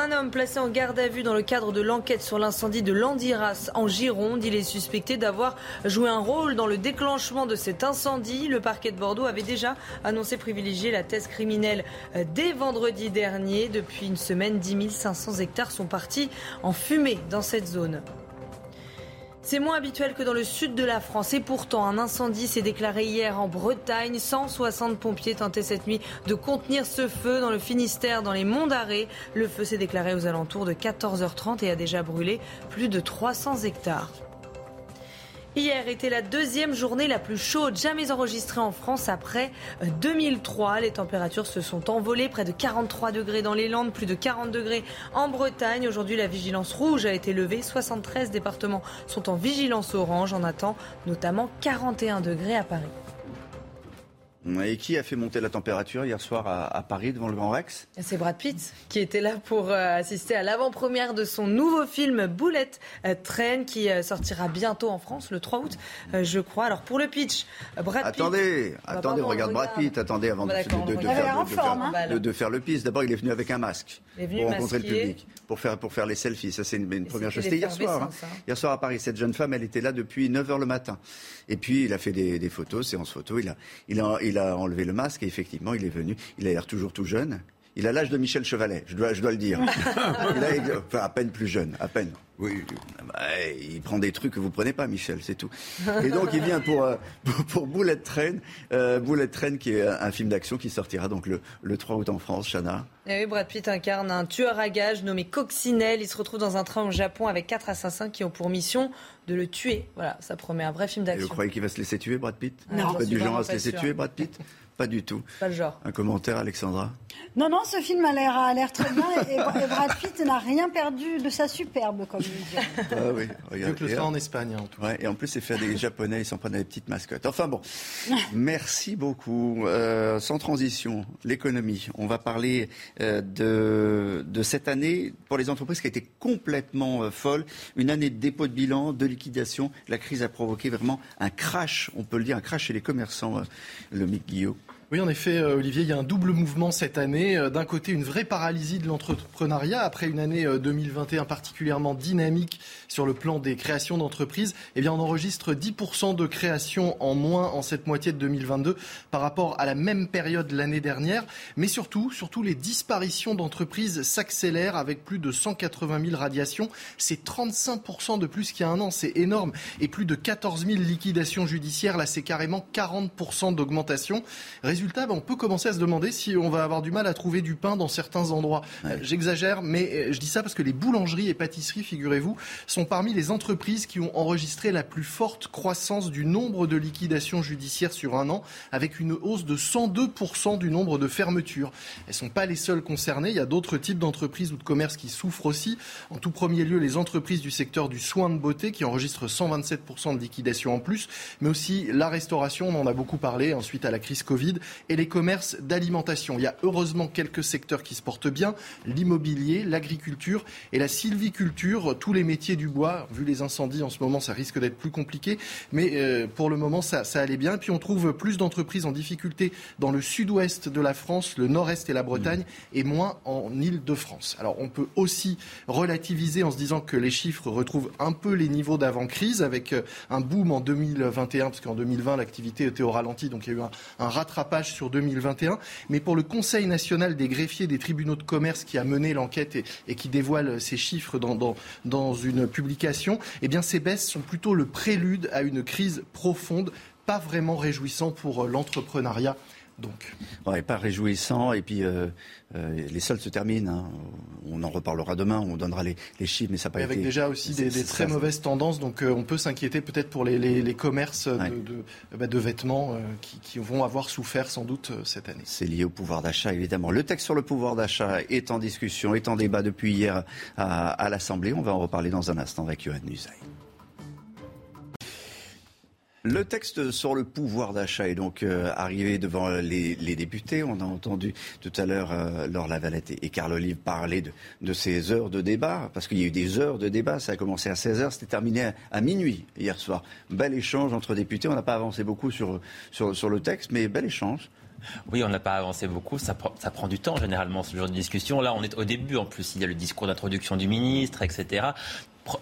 Un homme placé en garde à vue dans le cadre de l'enquête sur l'incendie de Landiras en Gironde. Il est suspecté d'avoir joué un rôle dans le déclenchement de cet incendie. Le parquet de Bordeaux avait déjà annoncé privilégier la thèse criminelle euh, dès vendredi dernier. Depuis une semaine, 10 500 hectares sont partis en fumée dans cette zone. C'est moins habituel que dans le sud de la France et pourtant un incendie s'est déclaré hier en Bretagne. 160 pompiers tentaient cette nuit de contenir ce feu dans le Finistère, dans les monts d'Arrée. Le feu s'est déclaré aux alentours de 14h30 et a déjà brûlé plus de 300 hectares. Hier était la deuxième journée la plus chaude jamais enregistrée en France après 2003. Euh, les températures se sont envolées, près de 43 degrés dans les Landes, plus de 40 degrés en Bretagne. Aujourd'hui, la vigilance rouge a été levée. 73 départements sont en vigilance orange. On attend notamment 41 degrés à Paris. Et qui a fait monter la température hier soir à, Paris devant le Grand Rex? C'est Brad Pitt qui était là pour euh, assister à l'avant-première de son nouveau film Bullet euh, Train qui euh, sortira bientôt en France le 3 août, je crois. Alors pour le pitch, Brad Pitt. Attendez, attendez, on regarde Brad Pitt. Attendez avant de, faire, le pitch. D'abord, il est venu avec un masque pour rencontrer le public, pour faire, pour faire les selfies. Ça, c'est une, première chose. C'était hier soir. Hein. Hier soir à Paris. Cette jeune femme, elle était là depuis 9h le matin. Et puis, il a fait des, des photos, séances photos. Il a, il a, il a enlevé le masque et effectivement, il est venu. Il a l'air toujours tout jeune. Il a l'âge de Michel Chevalet, je dois, je dois le dire. il a, enfin, à peine plus jeune, à peine. Oui, bah, il prend des trucs que vous prenez pas, Michel, c'est tout. Et donc il vient pour, euh, pour, Bullet Train, euh, Bullet Train qui est un film d'action qui sortira donc le, le 3 août en France, Chana. Et eh oui, Brad Pitt incarne un tueur à gages nommé Coccinelle. Il se retrouve dans un train au Japon avec quatre assassins qui ont pour mission de le tuer. Voilà, ça promet un vrai film d'action. Vous croyez qu'il va se laisser tuer, Brad Pitt? Non, pas du genre à se laisser tuer, Brad Pitt? Pas du tout. Pas le genre. Un commentaire, Alexandra Non, non, ce film a l'air très bien et, Brad Pitt n'a rien perdu de sa superbe, comme il dit. Ah oui, regarde. que le temps en Espagne. En tout. Ouais, et en plus, c'est faire des Japonais, ils s'en prennent des petites mascottes. Enfin bon, merci beaucoup. Euh, sans transition, l'économie. On va parler euh, de, de cette année pour les entreprises qui a été complètement euh, folle. Une année de dépôt de bilan, de liquidation. La crise a provoqué vraiment un crash, on peut le dire, un crash chez les commerçants, le Mick Guillaume. Oui, en effet, euh, Olivier, il y a un double mouvement cette année. Euh, d'un côté, une vraie paralysie de l'entrepreneuriat après une année 2021 particulièrement dynamique sur le plan des créations d'entreprises. Eh bien, on enregistre 10% de créations en moins en cette moitié de 2022 par rapport à la même période l'année dernière. Mais surtout, surtout, les disparitions d'entreprises s'accélèrent avec plus de 180 000 radiations. C'est 35% de plus qu'il y a un an. C'est énorme. Et plus de 14 000 liquidations judiciaires. Là, c'est carrément 40% d'augmentation. Résultat, ben, on peut commencer à se demander si on va avoir du mal à trouver du pain dans certains endroits. J'exagère, mais euh, je dis ça parce que les boulangeries et pâtisseries, figurez-vous, sont parmi les entreprises qui ont enregistré la plus forte croissance du nombre de liquidations judiciaires sur un an, avec une hausse de 102% du nombre de fermetures. Elles ne sont pas les seules concernées. Il y a d'autres types d'entreprises ou de commerces qui souffrent aussi. En tout premier lieu, les entreprises du secteur du soin de beauté qui enregistrent 127% de liquidations en plus, mais aussi la restauration, on en a beaucoup parlé, ensuite à la crise Covid, et les commerces d'alimentation. Il y a heureusement quelques secteurs qui se portent bien, l'immobilier, l'agriculture et la sylviculture, tous les métiers du bois. Vu les incendies en ce moment, ça risque d'être plus compliqué, mais euh, pour le moment, ça, ça allait bien. Et puis on trouve plus d'entreprises en difficulté dans le sud-ouest de la France, le nord-est et la Bretagne, et moins en Île-de-France. Alors on peut aussi relativiser en se disant que les chiffres retrouvent un peu les niveaux d'avant-crise, avec euh, un boom en 2021, parce qu'en 2020, l'activité était au ralenti, donc il y a eu un, un rattrapage sur 2021. Mais pour le Conseil national des greffiers des tribunaux de commerce qui a mené l'enquête et, qui dévoile ces chiffres dans, dans, dans une publication, eh bien ces baisses sont plutôt le prélude à une crise profonde, pas vraiment réjouissant pour l'entrepreneuriat donc. Ouais, pas réjouissant. Et puis, euh, euh, les soldes se terminent. Hein. On en reparlera demain, on donnera les, chiffres, mais ça n'a pas été... Avec déjà aussi des, très mauvaises tendances, donc euh, on peut s'inquiéter peut-être pour les, commerces bah, de, vêtements qui, vont avoir souffert sans doute cette année. C'est lié au pouvoir d'achat, évidemment. Le texte sur le pouvoir d'achat est en discussion, est en débat depuis hier à, à l'Assemblée. On va en reparler dans un instant avec Johan Nusaï. Le texte sur le pouvoir d'achat est donc euh, arrivé devant les, députés. On a entendu tout à l'heure euh, Laure Lavalette et, Carl Olive parler de, ces heures de débat, parce qu'il y a eu des heures de débat. Ça a commencé à 16h, c'était terminé à, minuit hier soir. Bel échange entre députés. On n'a pas avancé beaucoup sur, sur, le texte, mais bel échange. Oui, on n'a pas avancé beaucoup. Ça, ça, prend du temps généralement ce genre de discussion. Là, on est au début. En plus, il y a le discours d'introduction du ministre, etc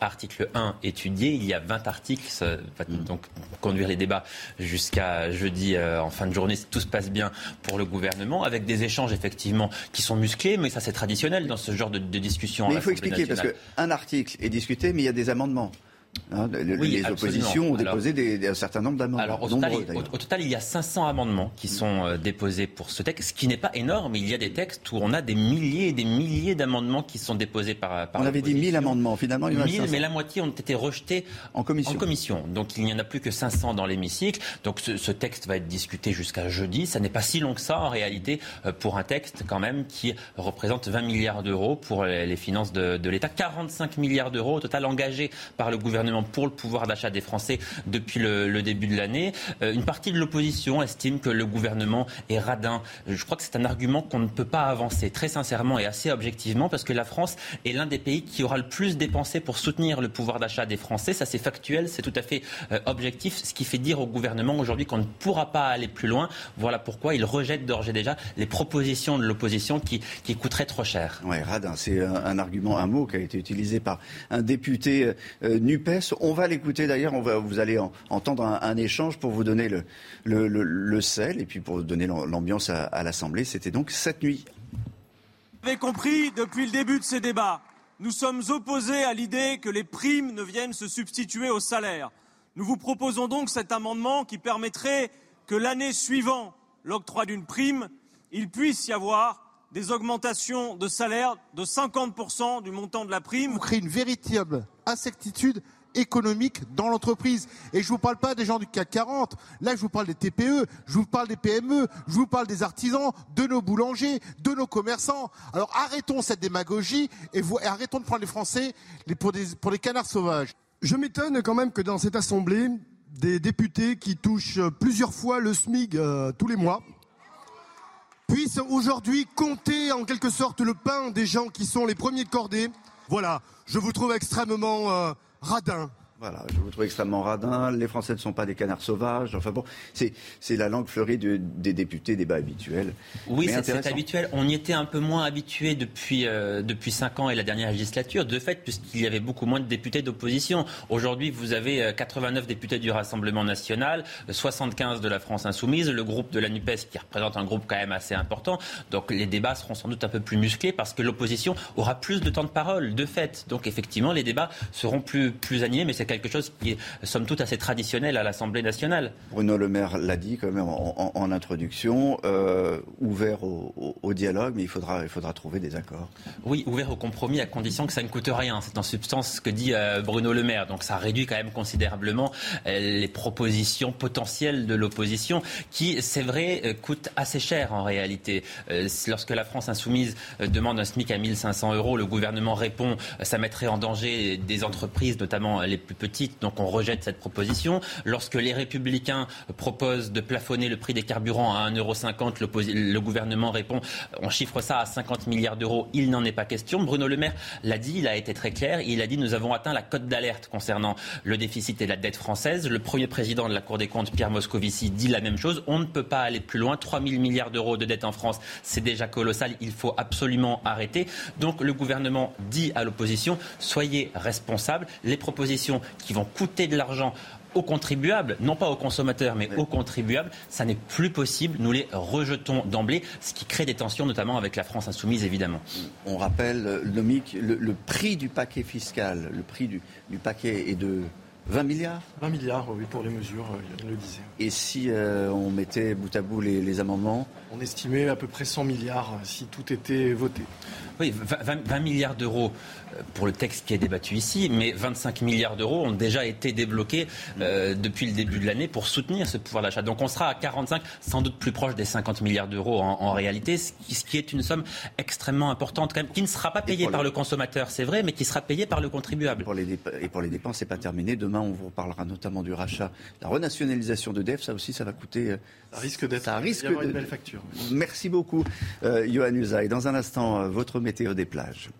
article 1 étudié, il y a 20 articles, ça va donc conduire les débats jusqu'à jeudi euh, en fin de journée si tout se passe bien pour le gouvernement, avec des échanges effectivement qui sont musclés, mais ça c'est traditionnel dans ce genre de, discussion. Mais il faut expliquer parce qu'un article est discuté, mais il y a des amendements. Hein, les oppositions ont déposé un certain nombre d'amendements. Alors au total, il y a 500 amendements qui sont euh, déposés pour ce texte, ce qui n'est pas énorme. Il y a des textes où on a des milliers et des milliers d'amendements qui sont déposés par. par on avait dit 1000 amendements, finalement il y en a 1000, mais la moitié ont été rejetés en commission. en commission. Donc il n'y en a plus que 500 dans l'hémicycle. Donc ce, texte va être discuté jusqu'à jeudi. Ça n'est pas si long que ça en réalité euh, pour un texte quand même qui représente 20 milliards d'euros pour les finances de, de l'État, 45 milliards d'euros au total engagés par le gouvernement pour le pouvoir d'achat des Français depuis le, début de l'année. Euh, une partie de l'opposition estime que le gouvernement est radin. Je crois que c'est un argument qu'on ne peut pas avancer très sincèrement et assez objectivement parce que la France est l'un des pays qui aura le plus dépensé pour soutenir le pouvoir d'achat des Français. Ça, c'est factuel, c'est tout à fait euh, objectif, ce qui fait dire au gouvernement aujourd'hui qu'on ne pourra pas aller plus loin. Voilà pourquoi il rejette d'ores et déjà les propositions de l'opposition qui, qui coûteraient trop cher. Oui, radin, c'est un, argument, un mot qui a été utilisé par un député euh, NUPES on va l'écouter d'ailleurs, vous allez entendre un, échange pour vous donner le, sel et puis pour donner l'ambiance à, l'Assemblée. C'était donc cette nuit. Vous avez compris, depuis le début de ces débats, nous sommes opposés à l'idée que les primes ne viennent se substituer aux salaires. Nous vous proposons donc cet amendement qui permettrait que l'année suivant l'octroi d'une prime, il puisse y avoir des augmentations de salaire de 50% du montant de la prime. Vous créez une véritable incertitude économique dans l'entreprise. Et je vous parle pas des gens du CAC 40. Là, je vous parle des TPE, je vous parle des PME, je vous parle des artisans, de nos boulangers, de nos commerçants. Alors arrêtons cette démagogie et, arrêtons de prendre les Français pour, des, canards sauvages. Je m'étonne quand même que dans cette assemblée, des députés qui touchent plusieurs fois le SMIG euh, tous les mois puissent aujourd'hui compter en quelque sorte le pain des gens qui sont les premiers de cordée. Voilà, je vous trouve extrêmement euh, radin, Voilà, je vous trouve extrêmement radin. Les Français ne sont pas des canards sauvages. Enfin bon, c'est, la langue fleurie de, des députés, débat habituel. Oui, c'est, habituel. On y était un peu moins habitué depuis, euh, depuis 5 ans et la dernière législature, de fait, puisqu'il y avait beaucoup moins de députés d'opposition. Aujourd'hui, vous avez 89 euh, députés du Rassemblement national, 75 de la France insoumise, le groupe de la NUPES qui représente un groupe quand même assez important. Donc les débats seront sans doute un peu plus musclés parce que l'opposition aura plus de temps de parole, de fait. Donc effectivement, les débats seront plus, plus animés, mais c'est quelque chose qui est, somme toute, assez traditionnel à l'Assemblée nationale. Bruno Le Maire l'a dit quand même en, introduction, euh, ouvert au, dialogue, mais il faudra, il faudra trouver des accords. Oui, ouvert au compromis à condition que ça ne coûte rien. C'est en substance ce que dit euh, Bruno Le Maire. Donc ça réduit quand même considérablement euh, les propositions potentielles de l'opposition, qui, c'est vrai, coûtent assez cher en réalité. lorsque la France insoumise demande un SMIC à 1500 euros, le gouvernement répond ça mettrait en danger des entreprises, notamment les plus petites, donc on rejette cette proposition. Lorsque les républicains proposent de plafonner le prix des carburants à 1,50€, le gouvernement répond on chiffre ça à 50 milliards d'euros, il n'en est pas question. Bruno Le Maire l'a dit, il a été très clair, il a dit nous avons atteint la cote d'alerte concernant le déficit et la dette française. Le premier président de la Cour des comptes, Pierre Moscovici, dit la même chose. On ne peut pas aller plus loin. 3 000 milliards d'euros de dette en France, c'est déjà colossal. Il faut absolument arrêter. Donc le gouvernement dit à l'opposition soyez responsables. Les propositions qui vont coûter de l'argent aux contribuables, non pas aux consommateurs, mais aux contribuables, ça n'est plus possible. Nous les rejetons d'emblée, ce qui crée des tensions, notamment avec la France insoumise, évidemment. On rappelle, le, le, prix du paquet fiscal, le prix du, paquet est de 20 milliards? 20 milliards, oui, pour les mesures, il le disait. Et si euh, on mettait bout à bout les, amendements? On estimait à peu près 100 milliards si tout était voté. Oui, 20 milliards d'euros pour le texte qui est débattu ici, mais 25 milliards d'euros ont déjà été débloqués euh, depuis le début de l'année pour soutenir ce pouvoir d'achat. Donc on sera à 45, sans doute plus proche des 50 milliards d'euros en, réalité, ce qui, est une somme extrêmement importante quand même, qui ne sera pas payée par le consommateur, c'est vrai, mais qui sera payée par le contribuable. Pour les et pour les dépenses, c'est pas terminé. Demain, on vous parlera notamment du rachat, la renationalisation de DEF. Ça aussi, ça va coûter. Euh, ça risque d'être. Ça risque de... une belle facture. Merci beaucoup, euh, Johan Usaï. Dans un instant, euh, votre météo des plages.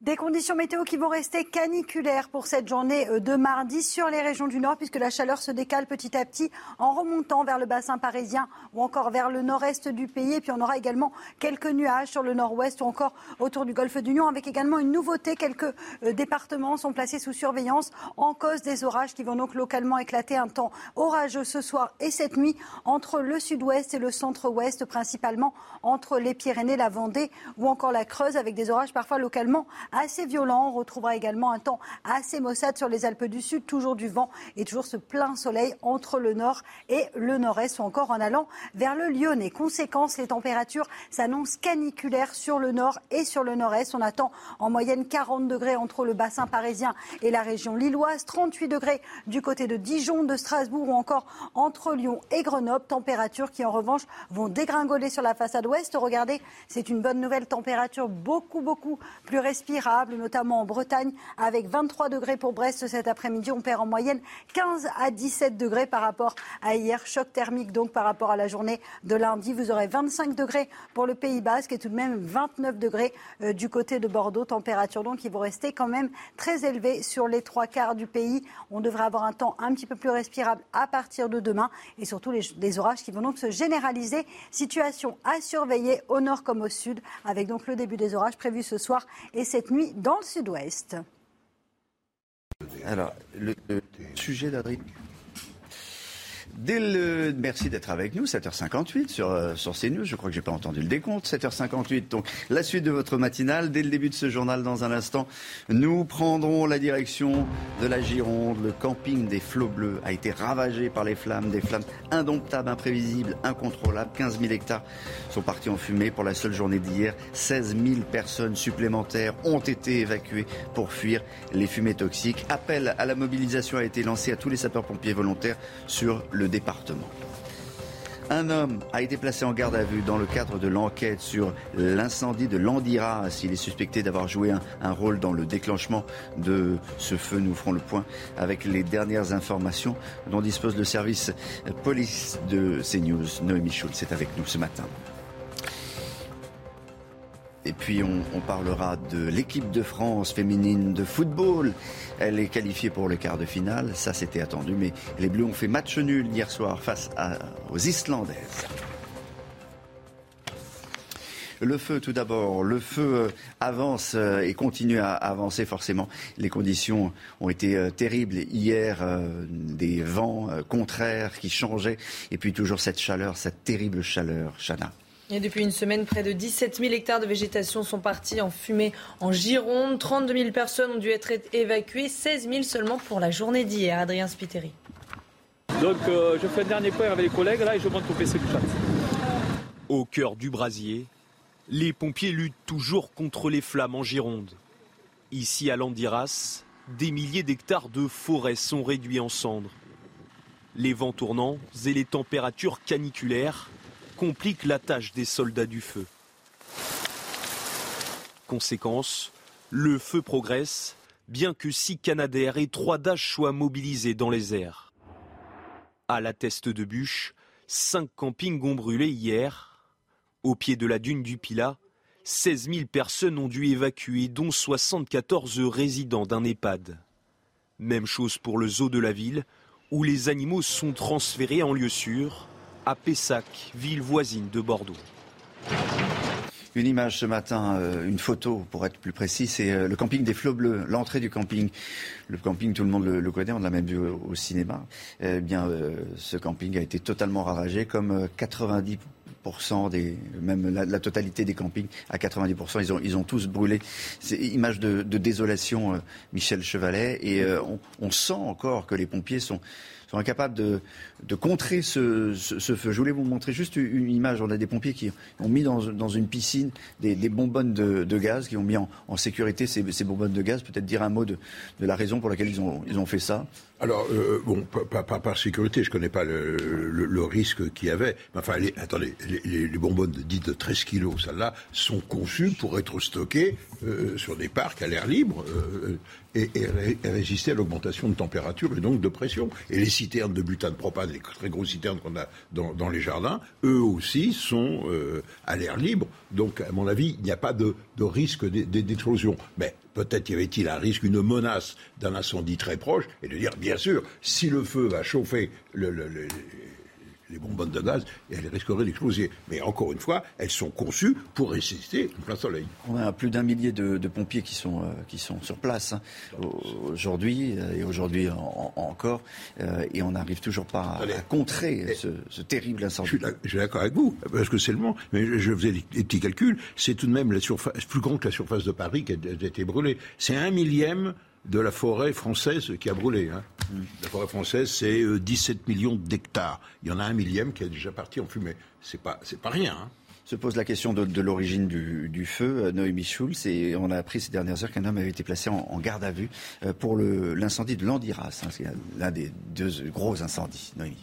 Des conditions météo qui vont rester caniculaires pour cette journée euh, de mardi sur les régions du Nord, puisque la chaleur se décale petit à petit en remontant vers le bassin parisien ou encore vers le nord-est du pays. Et puis on aura également quelques nuages sur le nord-ouest ou encore autour du golfe du Lion, avec également une nouveauté. Quelques euh, départements sont placés sous surveillance en cause des orages qui vont donc localement éclater un temps orageux ce soir et cette nuit entre le sud-ouest et le centre-ouest, principalement entre les Pyrénées, la Vendée ou encore la Creuse, avec des orages parfois localement assez violent. On retrouvera également un temps assez maussade sur les Alpes du Sud, toujours du vent et toujours ce plein soleil entre le nord et le nord-est ou encore en allant vers le Lyonnais. Conséquence, les températures s'annoncent caniculaires sur le nord et sur le nord-est. On attend en moyenne 40 degrés entre le bassin parisien et la région lilloise, 38 degrés du côté de Dijon, de Strasbourg ou encore entre Lyon et Grenoble. Températures qui en revanche vont dégringoler sur la façade ouest. Regardez, c'est une bonne nouvelle. Température beaucoup, beaucoup plus notamment en Bretagne, avec 23 degrés pour Brest cet après-midi. On perd en moyenne 15 à 17 degrés par rapport à hier. Choc thermique donc par rapport à la journée de lundi. Vous aurez 25 degrés pour le Pays Basque et tout de même 29 degrés euh, du côté de Bordeaux. Température donc qui vont rester quand même très élevée sur les trois quarts du pays. On devrait avoir un temps un petit peu plus respirable à partir de demain et surtout les, les orages qui vont donc se généraliser. Situation à surveiller au nord comme au sud avec donc le début des orages prévus ce soir et cette nuit dans le sud-ouest. Alors, le, sujet d'Adrien Dès le... Merci d'être avec nous, 7h58 sur, euh, sur CNews. Je crois que j'ai pas entendu le décompte. 7h58, donc la suite de votre matinale. Dès le début de ce journal, dans un instant, nous prendrons la direction de la Gironde. Le camping des flots bleus a été ravagé par les flammes, des flammes indomptables, imprévisibles, incontrôlables. 15 000 hectares sont partis en fumée pour la seule journée d'hier. 16 000 personnes supplémentaires ont été évacuées pour fuir les fumées toxiques. Appel à la mobilisation a été lancé à tous les sapeurs-pompiers volontaires sur le département. Un homme a été placé en garde à vue dans le cadre de l'enquête sur l'incendie de Landiras. Il est suspecté d'avoir joué un, rôle dans le déclenchement de ce feu. Nous ferons le point avec les dernières informations dont dispose le service police de CNews. Noémie Schultz est avec nous ce matin. Et puis on parlera de l'équipe de France féminine de football. Elle est qualifiée pour le quart de finale, ça c'était attendu, mais les Bleus ont fait match nul hier soir face aux Islandaises. Le feu, tout d'abord. Le feu euh, avance euh, et continue à avancer forcément. Les conditions ont été euh, terribles hier, des vents contraires qui changeaient, et puis toujours cette chaleur, cette terrible chaleur, Chana. Et depuis une semaine, près de 17 000 hectares de végétation sont partis en fumée en Gironde. 32 000 personnes ont dû être évacuées, 16 000 seulement pour la journée d'hier. Adrien Spiteri. Donc euh, je fais un dernier point avec les collègues là et je monte au PC du chat. Au cœur du brasier, les pompiers luttent toujours contre les flammes en Gironde. Ici à Landiras, des milliers d'hectares de forêt sont réduits en cendres. Les vents tournants et les températures caniculaires compliquent la tâche des soldats du feu. Conséquence, le feu progresse, bien que six Canadaires et trois Dash soient mobilisés dans les airs. À la teste de bûche, cinq campings ont brûlé hier. Au pied de la dune du Pilat, 16 000 personnes ont dû évacuer, dont 74 résidents d'un EHPAD. Même chose pour le zoo de la ville, où les animaux sont transférés en lieu sûr, à Pessac, ville voisine de Bordeaux. Une image ce matin, euh, une photo pour être plus précis, c'est euh, le camping des Flots Bleus, l'entrée du camping. Le camping, tout le monde le, connaît, on l'a même vu au, cinéma. Eh bien, euh, ce camping a été totalement ravagé, comme euh, 90% des, même la, totalité des campings, à 90%, ils ont, ils ont tous brûlé. C'est image de, désolation, Michel Chevalet, et on, on sent encore que les pompiers sont sont incapables de, de contrer ce, feu. Je voulais vous montrer juste une image. On a des pompiers qui ont mis dans, une piscine des, des bonbonnes de, gaz, qui ont mis en, sécurité ces, ces bonbonnes de gaz. Peut-être dire un mot de, la raison pour laquelle ils ont, fait ça. Alors, euh, bon, pas par sécurité, je connais pas le, risque qu'il y avait. Mais enfin, les, attendez, les, bonbonnes dites de 13 kilos, celles-là, sont conçues pour être stockées euh, sur des parcs à l'air libre euh, et, et ré- et résister à l'augmentation de température et donc de pression. Et les citernes de butane propane, les très grosses citernes qu'on a dans, les jardins, eux aussi sont euh, à l'air libre. Donc, à mon avis, il n'y a pas de, risque d'e- d'e- d'explosion. Mais peut-être y avait-il un risque, une menace d'un incendie très proche, et de dire, bien sûr, si le feu va chauffer le- les bonbonnes de gaz, elles risqueraient d'exploser. Mais encore une fois, elles sont conçues pour résister en plein soleil. On a plus d'un millier de, de pompiers qui sont, euh, qui sont sur place hein, au- aujourd'hui euh, et aujourd'hui en- en- encore, euh, et on n'arrive toujours pas à, à contrer ce, ce terrible incendie. Je suis d'accord avec vous, parce que c'est le moment. Mais je, je faisais des, petits calculs. C'est tout de même la surface, plus grand que la surface de Paris qui a, a été brûlée. C'est un millième de la forêt française qui a brûlé. hein. La forêt française, c'est euh, 17 millions d'hectares. Il y en a un millième qui est déjà parti en fumée. C'est pas, c'est pas rien. hein. Se pose la question de, de l'origine du, du feu, euh, Noémie Schulz, et on a appris ces dernières heures qu'un homme avait été placé en, en garde à vue euh, pour l'incendie de Landiras. hein. c'est l'un des deux gros incendies. Noémie.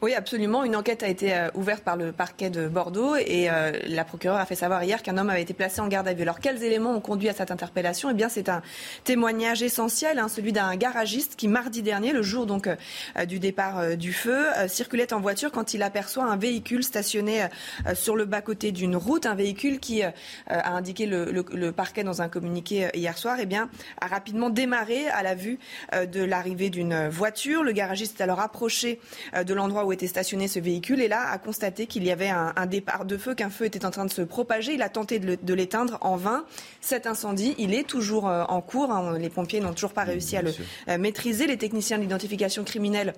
Oui, absolument. Une enquête a été euh, ouverte par le parquet de Bordeaux et euh, la procureure a fait savoir hier qu'un homme avait été placé en garde à vue. Alors, quels éléments ont conduit à cette interpellation? Eh bien, c'est un témoignage essentiel, hein, celui d'un garagiste qui, mardi dernier, le jour donc euh, du départ du feu, circulait en voiture quand il aperçoit un véhicule stationné sur le bas-côté d'une route, un véhicule qui a indiqué le, parquet dans un communiqué hier soir, eh bien, a rapidement démarré à la vue de l'arrivée d'une voiture. Le garagiste est alors approché de l'endroit où était stationné ce véhicule et là a constaté qu'il y avait un, un départ de feu, qu'un feu était en train de se propager. Il a tenté de l'éteindre en vain. Cet incendie, il est toujours euh, en cours. hein. Les pompiers n'ont toujours pas réussi à le euh, maîtriser. Les techniciens d'identification criminelle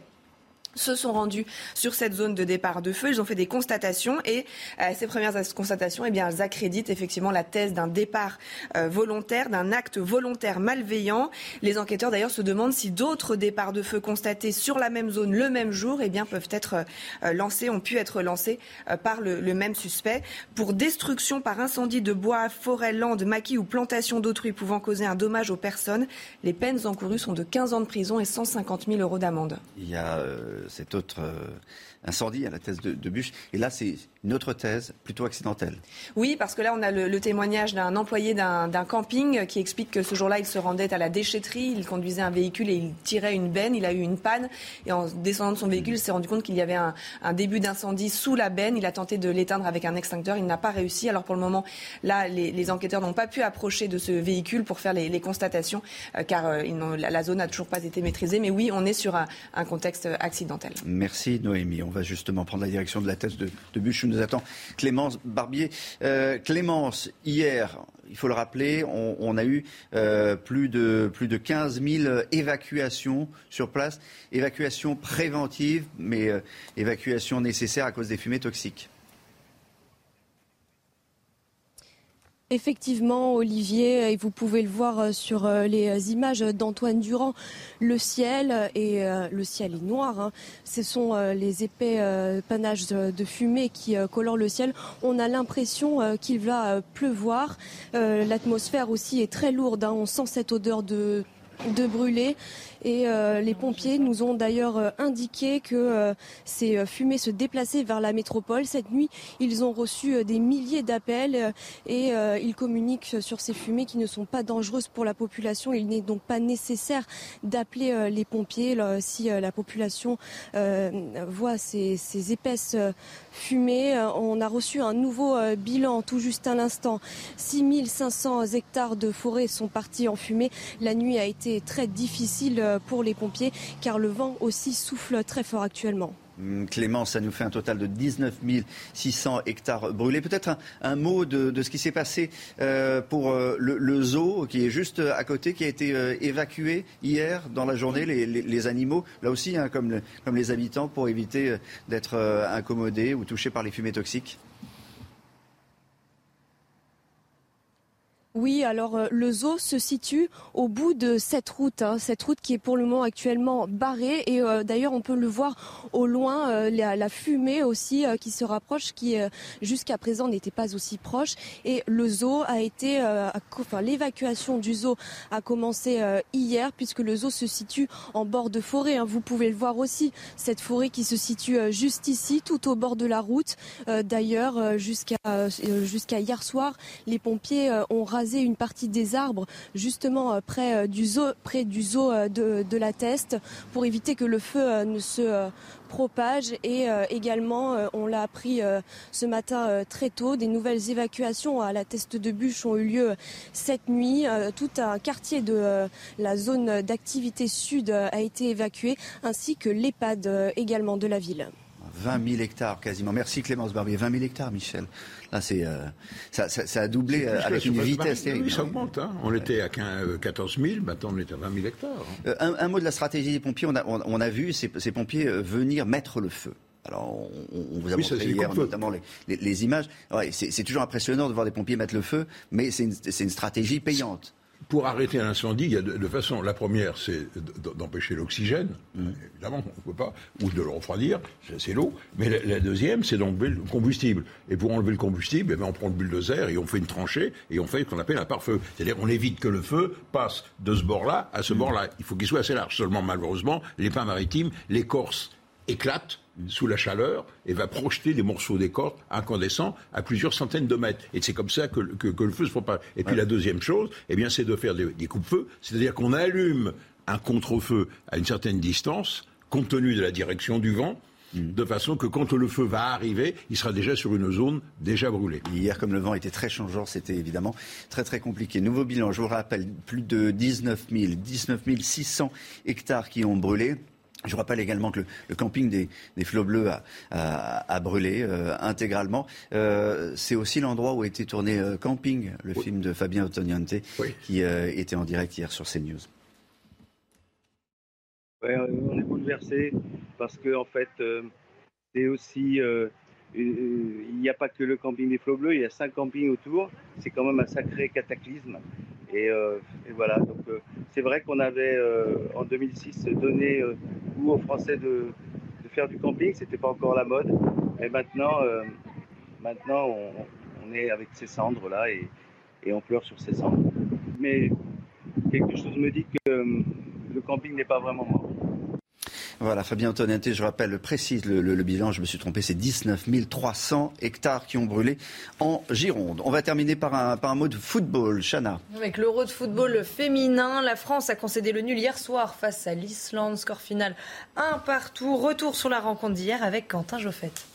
se sont rendus sur cette zone de départ de feu. Ils ont fait des constatations et euh, ces premières constatations, eh bien, elles accréditent effectivement la thèse d'un départ euh, volontaire, d'un acte volontaire malveillant. Les enquêteurs d'ailleurs se demandent si d'autres départs de feu constatés sur la même zone le même jour, eh bien, peuvent être euh, lancés, ont pu être lancés par le, même suspect pour destruction par incendie de bois, forêt, lande, maquis ou plantation d'autrui pouvant causer un dommage aux personnes. Les peines encourues sont de 15 ans de prison et 150 000 euros d'amende. Il y a cet autre incendie à la thèse de, de Bûche. Et là, c'est une autre thèse plutôt accidentelle. Oui, parce que là, on a le, témoignage d'un employé d'un camping qui explique que ce jour-là, il se rendait à la déchetterie, il conduisait un véhicule et il tirait une benne, il a eu une panne et en descendant de son véhicule, il s'est rendu compte qu'il y avait un, début d'incendie sous la benne. Il a tenté de l'éteindre avec un extincteur, il n'a pas réussi. Alors pour le moment, là, les, enquêteurs n'ont pas pu approcher de ce véhicule pour faire les, constatations, euh, car euh, la, zone n'a toujours pas été maîtrisée. Mais oui, on est sur un, contexte accidentel. Merci Noémie. On va justement prendre la direction de la thèse de, de Bûche nous attend Clémence Barbier. Euh, Clémence, hier, il faut le rappeler, on, a eu euh, plus, de, plus de 15 000 évacuations sur place, évacuations préventives, mais euh, évacuations nécessaires à cause des fumées toxiques. Effectivement, Olivier, et vous pouvez le voir euh, sur euh, les euh, images d'Antoine Durand, le ciel et le ciel est noir. Hein. Ce sont les épais panaches de fumée qui colorent le ciel. On a l'impression qu'il va pleuvoir. L'atmosphère aussi est très lourde. Hein. On sent cette odeur de de brûler. Et euh, les pompiers nous ont d'ailleurs euh, indiqué que euh, ces fumées se déplaçaient vers la métropole. Cette nuit, ils ont reçu des milliers d'appels et ils communiquent sur ces fumées qui ne sont pas dangereuses pour la population. Il n'est donc pas nécessaire d'appeler les pompiers si la population voit ces, ces épaisses fumées. On a reçu un nouveau bilan tout juste à l'instant. 6500 hectares de forêt sont partis en fumée. La nuit a été très difficile pour les pompiers car le vent aussi souffle très fort actuellement. Hum, Clément, ça nous fait un total de 19 600 hectares brûlés. Peut-être un, mot de, ce qui s'est passé euh, pour euh, le, zoo qui est juste à côté, qui a été euh, évacué hier dans la journée, les, animaux, là aussi, hein, comme les habitants, pour éviter d'être incommodés ou touchés par les fumées toxiques. Oui, alors euh, le zoo se situe au bout de cette route, hein, cette route qui est pour le moment actuellement barrée et euh, d'ailleurs on peut le voir au loin, euh, la, fumée aussi qui se rapproche, qui jusqu'à présent n'était pas aussi proche et le zoo a été, enfin l'évacuation du zoo a commencé hier puisque le zoo se situe en bord de forêt. Hein. Vous pouvez le voir aussi, cette forêt qui se situe juste ici, tout au bord de la route. d'ailleurs, jusqu'à jusqu'à hier soir, les pompiers ont une partie des arbres justement euh, près euh, du zoo, près du zoo euh, de, la Teste pour éviter que le feu ne se propage. Et également on l'a appris ce matin très tôt des nouvelles évacuations à la Teste de Bûche ont eu lieu cette nuit. Tout un quartier de la zone d'activité sud a été évacué ainsi que l'EHPAD également de la ville 20 000 hectares quasiment. Merci Clémence Barbier. 20 000 hectares, Michel. Là, c'est, euh, ça, ça, a doublé euh, avec une vitesse terrible. Oui, ça augmente. Hein. On était à 14 000, euh, maintenant on est à 20 000 hectares. Hein. Un, mot de la stratégie des pompiers. On a, on, a vu ces, ces, pompiers venir mettre le feu. Alors, on, vous a montré hier notamment les, les, images. Ouais, c'est toujours impressionnant de voir des pompiers mettre le feu, mais c'est une, une stratégie payante pour arrêter un incendie, il y a deux, façons. La première, c'est d'empêcher l'oxygène, mmh. évidemment, on ne peut pas, ou de le refroidir, c'est l'eau. Mais la, deuxième, c'est d'enlever le combustible. Et pour enlever le combustible, eh ben, on prend le bulldozer et on fait une tranchée et on fait ce qu'on appelle un pare-feu. C'est-à-dire qu'on évite que le feu passe de ce bord-là à ce mmh. bord-là. Il faut qu'il soit assez large. Seulement, malheureusement, les pins maritimes, l'écorce éclate sous la chaleur et va projeter des morceaux d'écorce incandescents à plusieurs centaines de mètres. Et c'est comme ça que, le feu se propage. Et puis la deuxième chose, eh bien, c'est de faire des, des coupe-feux, c'est-à-dire qu'on allume un contre-feu à une certaine distance, compte tenu de la direction du vent, mm. de façon que quand le feu va arriver, il sera déjà sur une zone déjà brûlée. Hier, comme le vent était très changeant, c'était évidemment très très compliqué. Nouveau bilan, je vous rappelle, plus de 19 000, 19 600 hectares qui ont brûlé. Je rappelle également que le, camping des, Flots Bleus a, brûlé euh, intégralement. Euh, c'est aussi l'endroit où a été tourné euh, Camping, le film de Fabien Ottoniante, qui était en direct hier sur CNews. Ouais, on est bouleversé parce que en fait, c'est aussi il n'y a pas que le camping des Flots Bleus, il y a cinq campings autour. C'est quand même un sacré cataclysme. Et, euh, voilà, donc euh, c'est vrai qu'on avait euh, en 2006 donné goût aux Français de, faire du camping, c'était pas encore la mode. Et maintenant, maintenant on, est avec ces cendres là et on pleure sur ces cendres. Mais quelque chose me dit que le camping n'est pas vraiment mort. Voilà, Fabien Antoninté, je rappelle, précise le, bilan, je me suis trompé, c'est 19 300 hectares qui ont brûlé en Gironde. On va terminer par un, par un mot de football, Chana. Avec l'Euro de football féminin, la France a concédé le nul hier soir face à l'Islande, score final un partout. Retour sur la rencontre d'hier avec Quentin Joffette.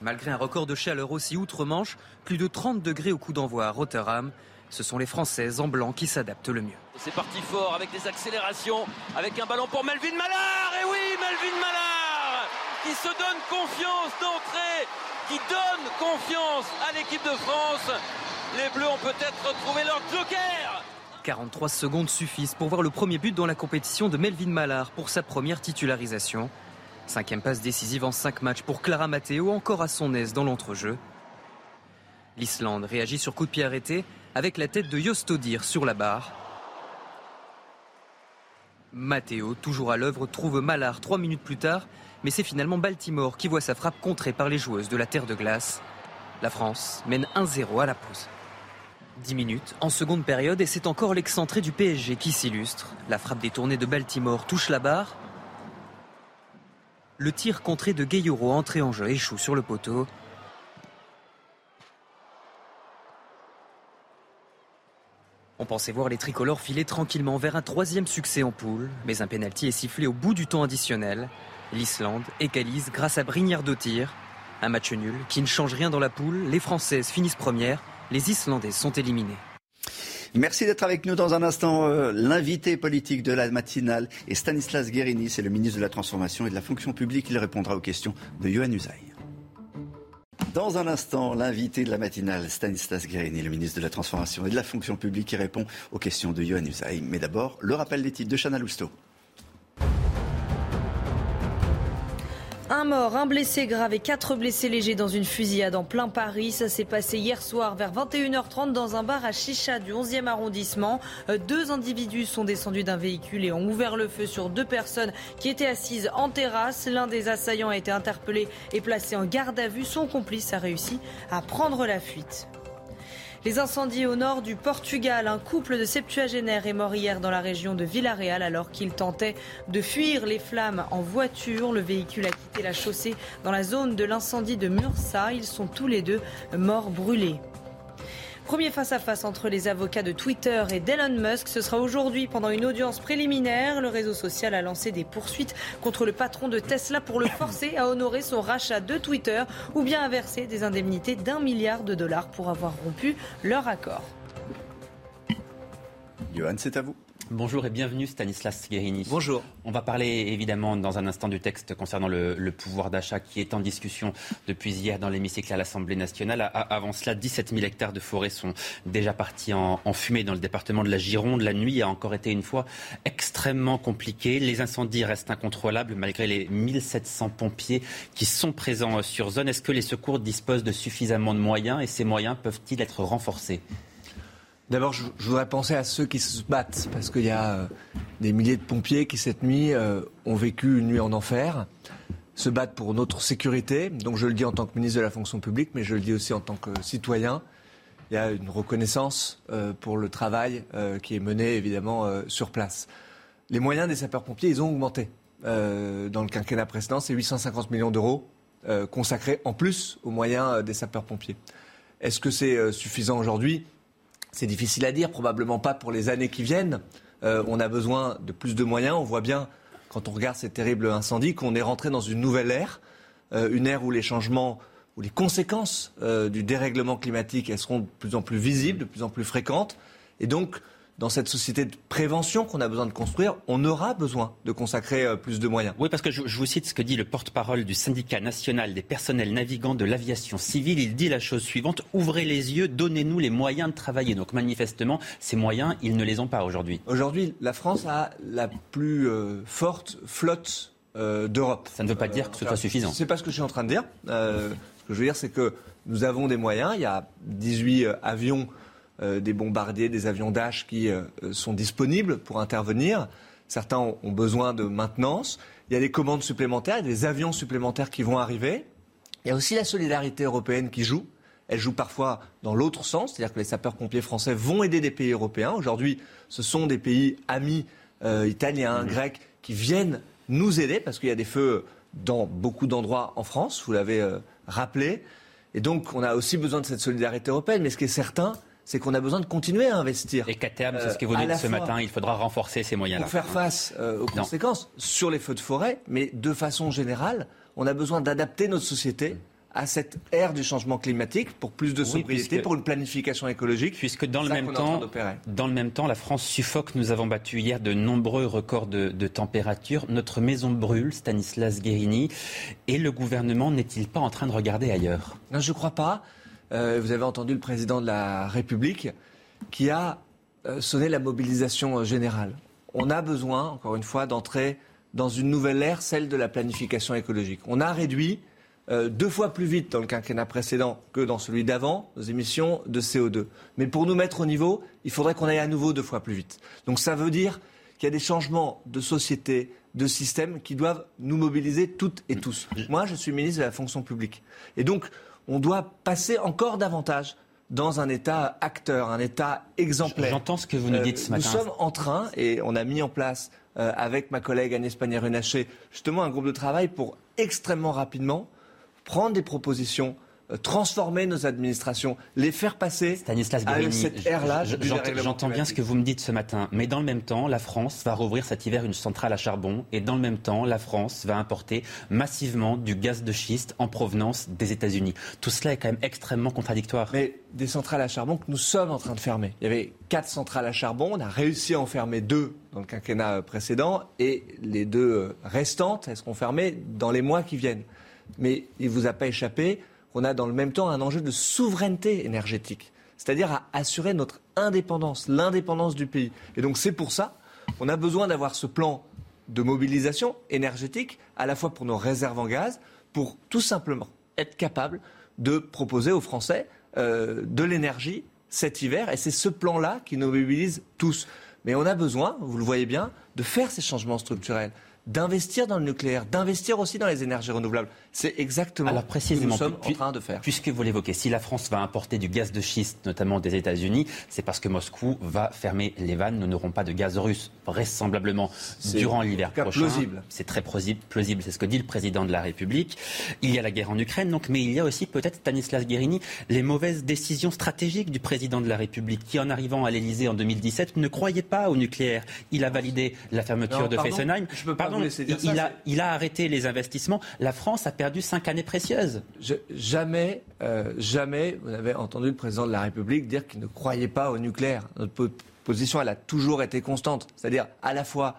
Malgré un record de chaleur aussi outre-Manche, plus de 30 degrés au coup d'envoi à Rotterdam, ce sont les Françaises en blanc qui s'adaptent le mieux. C'est parti fort avec des accélérations, avec un ballon pour Melvin Mallard. Et oui, Melvin Mallard qui se donne confiance d'entrée, qui donne confiance à l'équipe de France. Les Bleus ont peut-être retrouvé leur joker. 43 secondes suffisent pour voir le premier but dans la compétition de Melvin Mallard pour sa première titularisation. Cinquième passe décisive en cinq matchs pour Clara Matteo, encore à son aise dans l'entrejeu. L'Islande réagit sur coup de pied arrêté avec la tête de Jostodir sur la barre. Matteo, toujours à l'œuvre, trouve Mallard trois minutes plus tard, mais c'est finalement Baltimore qui voit sa frappe contrée par les joueuses de la terre de glace. La France mène 1-0 à la pause. 10 minutes en seconde période et c'est encore l'excentré du PSG qui s'illustre. La frappe détournée de Baltimore touche la barre, le tir contré de Gayoro entré en jeu échoue sur le poteau. On pensait voir les tricolores filer tranquillement vers un troisième succès en poule, mais un pénalty est sifflé au bout du temps additionnel. L'Islande égalise grâce à Brignard de tir. Un match nul qui ne change rien dans la poule. Les Françaises finissent premières, les Islandais sont éliminés. Merci d'être avec nous dans un instant. Euh, l'invité politique de la matinale est Stanislas Guérini, c'est le ministre de la Transformation et de la Fonction publique. Il répondra aux questions de Johan Usaï. Dans un instant, l'invité de la matinale, Stanislas Guérini, le ministre de la Transformation et de la Fonction publique, qui répond aux questions de Johan Usaï. Mais d'abord, le rappel des titres de Chana Lousteau. Un mort, un blessé grave et quatre blessés légers dans une fusillade en plein Paris. Ça s'est passé hier soir vers 21h30 dans un bar à Chicha du 11e arrondissement. Euh, deux individus sont descendus d'un véhicule et ont ouvert le feu sur deux personnes qui étaient assises en terrasse. L'un des assaillants a été interpellé et placé en garde à vue. Son complice a réussi à prendre la fuite. Les incendies au nord du Portugal. Un couple de septuagénaires est mort hier dans la région de Villarreal alors qu'il tentait de fuir les flammes en voiture. Le véhicule a quitté la chaussée dans la zone de l'incendie de Mursa. Ils sont tous les deux morts brûlés. Premier face-à-face entre les avocats de Twitter et d'Elon Musk. Ce sera aujourd'hui pendant une audience préliminaire. Le réseau social a lancé des poursuites contre le patron de Tesla pour le forcer à honorer son rachat de Twitter ou bien à verser des indemnités d'un milliard de dollars pour avoir rompu leur accord. Johan, c'est à vous. Bonjour et bienvenue Stanislas Guérini. Bonjour. On va parler évidemment dans un instant du texte concernant le, pouvoir d'achat qui est en discussion depuis hier dans l'hémicycle à l'Assemblée nationale. avant cela, 17 000 hectares de forêt sont déjà partis en, fumée dans le département de la Gironde. La nuit a encore été une fois extrêmement compliquée. Les incendies restent incontrôlables malgré les 1700 pompiers qui sont présents sur zone. Est-ce que les secours disposent de suffisamment de moyens et ces moyens peuvent-ils être renforcés? D'abord, je, voudrais penser à ceux qui se battent, parce qu'il y a euh, des milliers de pompiers qui, cette nuit, euh, ont vécu une nuit en enfer, se battent pour notre sécurité. Donc je le dis en tant que ministre de la fonction publique, mais je le dis aussi en tant que citoyen. Il y a une reconnaissance euh, pour le travail qui est mené, évidemment, sur place. Les moyens des sapeurs-pompiers, ils ont augmenté. dans le quinquennat précédent, c'est 850 millions d'euros consacrés en plus aux moyens des sapeurs-pompiers. Est-ce que c'est suffisant aujourd'hui? C'est difficile à dire, probablement pas pour les années qui viennent. Euh, on a besoin de plus de moyens. On voit bien, quand on regarde ces terribles incendies, qu'on est rentré dans une nouvelle ère, euh, une ère où les changements, où les conséquences euh, du dérèglement climatique, elles seront de plus en plus visibles, de plus en plus fréquentes. Et donc, dans cette société de prévention qu'on a besoin de construire, on aura besoin de consacrer euh, plus de moyens. Oui, parce que je, vous cite ce que dit le porte-parole du syndicat national des personnels navigants de l'aviation civile. Il dit la chose suivante ouvrez les yeux, donnez-nous les moyens de travailler. Donc manifestement, ces moyens, ils ne les ont pas aujourd'hui. Aujourd'hui, la France a la plus euh, forte flotte euh, d'Europe. Ça ne veut pas dire que ce soit suffisant. C'est pas ce que je suis en train de dire. ce que je veux dire, c'est que nous avons des moyens. Il y a 18 avions des bombardiers, des avions Dash qui euh, sont disponibles pour intervenir. Certains ont besoin de maintenance. Il y a des commandes supplémentaires, des avions supplémentaires qui vont arriver. Il y a aussi la solidarité européenne qui joue. Elle joue parfois dans l'autre sens, c'est-à-dire que les sapeurs-pompiers français vont aider des pays européens. Aujourd'hui, ce sont des pays amis euh, italiens, grecs, qui viennent nous aider, parce qu'il y a des feux dans beaucoup d'endroits en France, vous l'avez euh, rappelé. Et donc, on a aussi besoin de cette solidarité européenne. Mais ce qui est certain, c'est qu'on a besoin de continuer à investir. Et qu'à terme, c'est ce que vous dites ce matin, il faudra renforcer ces moyens-là. Pour faire face euh, aux conséquences sur les feux de forêt, mais de façon générale, on a besoin d'adapter notre société à cette ère du changement climatique pour plus de sobriété, pour une planification écologique. Puisque dans le même temps, dans le même temps, la France suffoque. Nous avons battu hier de nombreux records de, de température. Notre maison brûle, Stanislas Guérini, et le gouvernement n'est-il pas en train de regarder ailleurs? Non, je ne crois pas. Euh, vous avez entendu le président de la République qui a euh, sonné la mobilisation euh, générale. On a besoin, encore une fois, d'entrer dans une nouvelle ère, celle de la planification écologique. On a réduit euh, deux fois plus vite dans le quinquennat précédent que dans celui d'avant nos émissions de CO2. Mais pour nous mettre au niveau, il faudrait qu'on aille à nouveau deux fois plus vite. Donc ça veut dire qu'il y a des changements de société, de système qui doivent nous mobiliser toutes et tous. Moi, je suis ministre de la fonction publique. Et donc, on doit passer encore davantage dans un État acteur, un État exemplaire. J'entends ce que vous nous dites ce Euh, matin. Nous sommes en train, et on a mis en place euh, avec ma collègue Agnès Pannier-Runacher, justement un groupe de travail pour extrêmement rapidement prendre des propositions, euh, transformer nos administrations, les faire passer Stanislas à cette ère-là j'entends- bien ce que vous me dites ce matin, mais dans le même temps, la France va rouvrir cet hiver une centrale à charbon, et dans le même temps, la France va importer massivement du gaz de schiste en provenance des États-Unis. Tout cela est quand même extrêmement contradictoire. Mais des centrales à charbon que nous sommes en train de fermer. Il y avait quatre centrales à charbon, on a réussi à en fermer deux dans le quinquennat euh, précédent, et les deux euh, restantes, elles seront fermées dans les mois qui viennent. Mais il ne vous a pas échappé qu'on a dans le même temps un enjeu de souveraineté énergétique, c'est-à-dire à assurer notre indépendance, l'indépendance du pays. Et donc c'est pour ça qu'on a besoin d'avoir ce plan de mobilisation énergétique, à la fois pour nos réserves en gaz, pour tout simplement être capable de proposer aux Français euh, de l'énergie cet hiver. Et c'est ce plan-là qui nous mobilise tous. Mais on a besoin, vous le voyez bien, de faire ces changements structurels, d'investir dans le nucléaire, d'investir aussi dans les énergies renouvelables. C'est exactement Alors ce que nous sommes pu- en train de faire. Puisque vous l'évoquez, si la France va importer du gaz de schiste, notamment des États-Unis, c'est parce que Moscou va fermer les vannes. Nous n'aurons pas de gaz russe, vraisemblablement, durant l'hiver prochain. plausible. C'est très plausible, plausible, c'est ce que dit le président de la République. Il y a la guerre en Ukraine, donc, mais il y a aussi peut-être, Stanislas Guérini, les mauvaises décisions stratégiques du président de la République, qui, en arrivant à l'Élysée en 2017, ne croyait pas au nucléaire. Il a validé la fermeture Non, de pardon, Fessenheim. je peux pas Pardon, vous laisser dire il, ça, a, il a arrêté les investissements. La France a perdu cinq années précieuses. Je- jamais, euh, jamais, vous n'avez entendu le président de la République dire qu'il ne croyait pas au nucléaire. Notre po- position, elle a toujours été constante. C'est-à-dire à la fois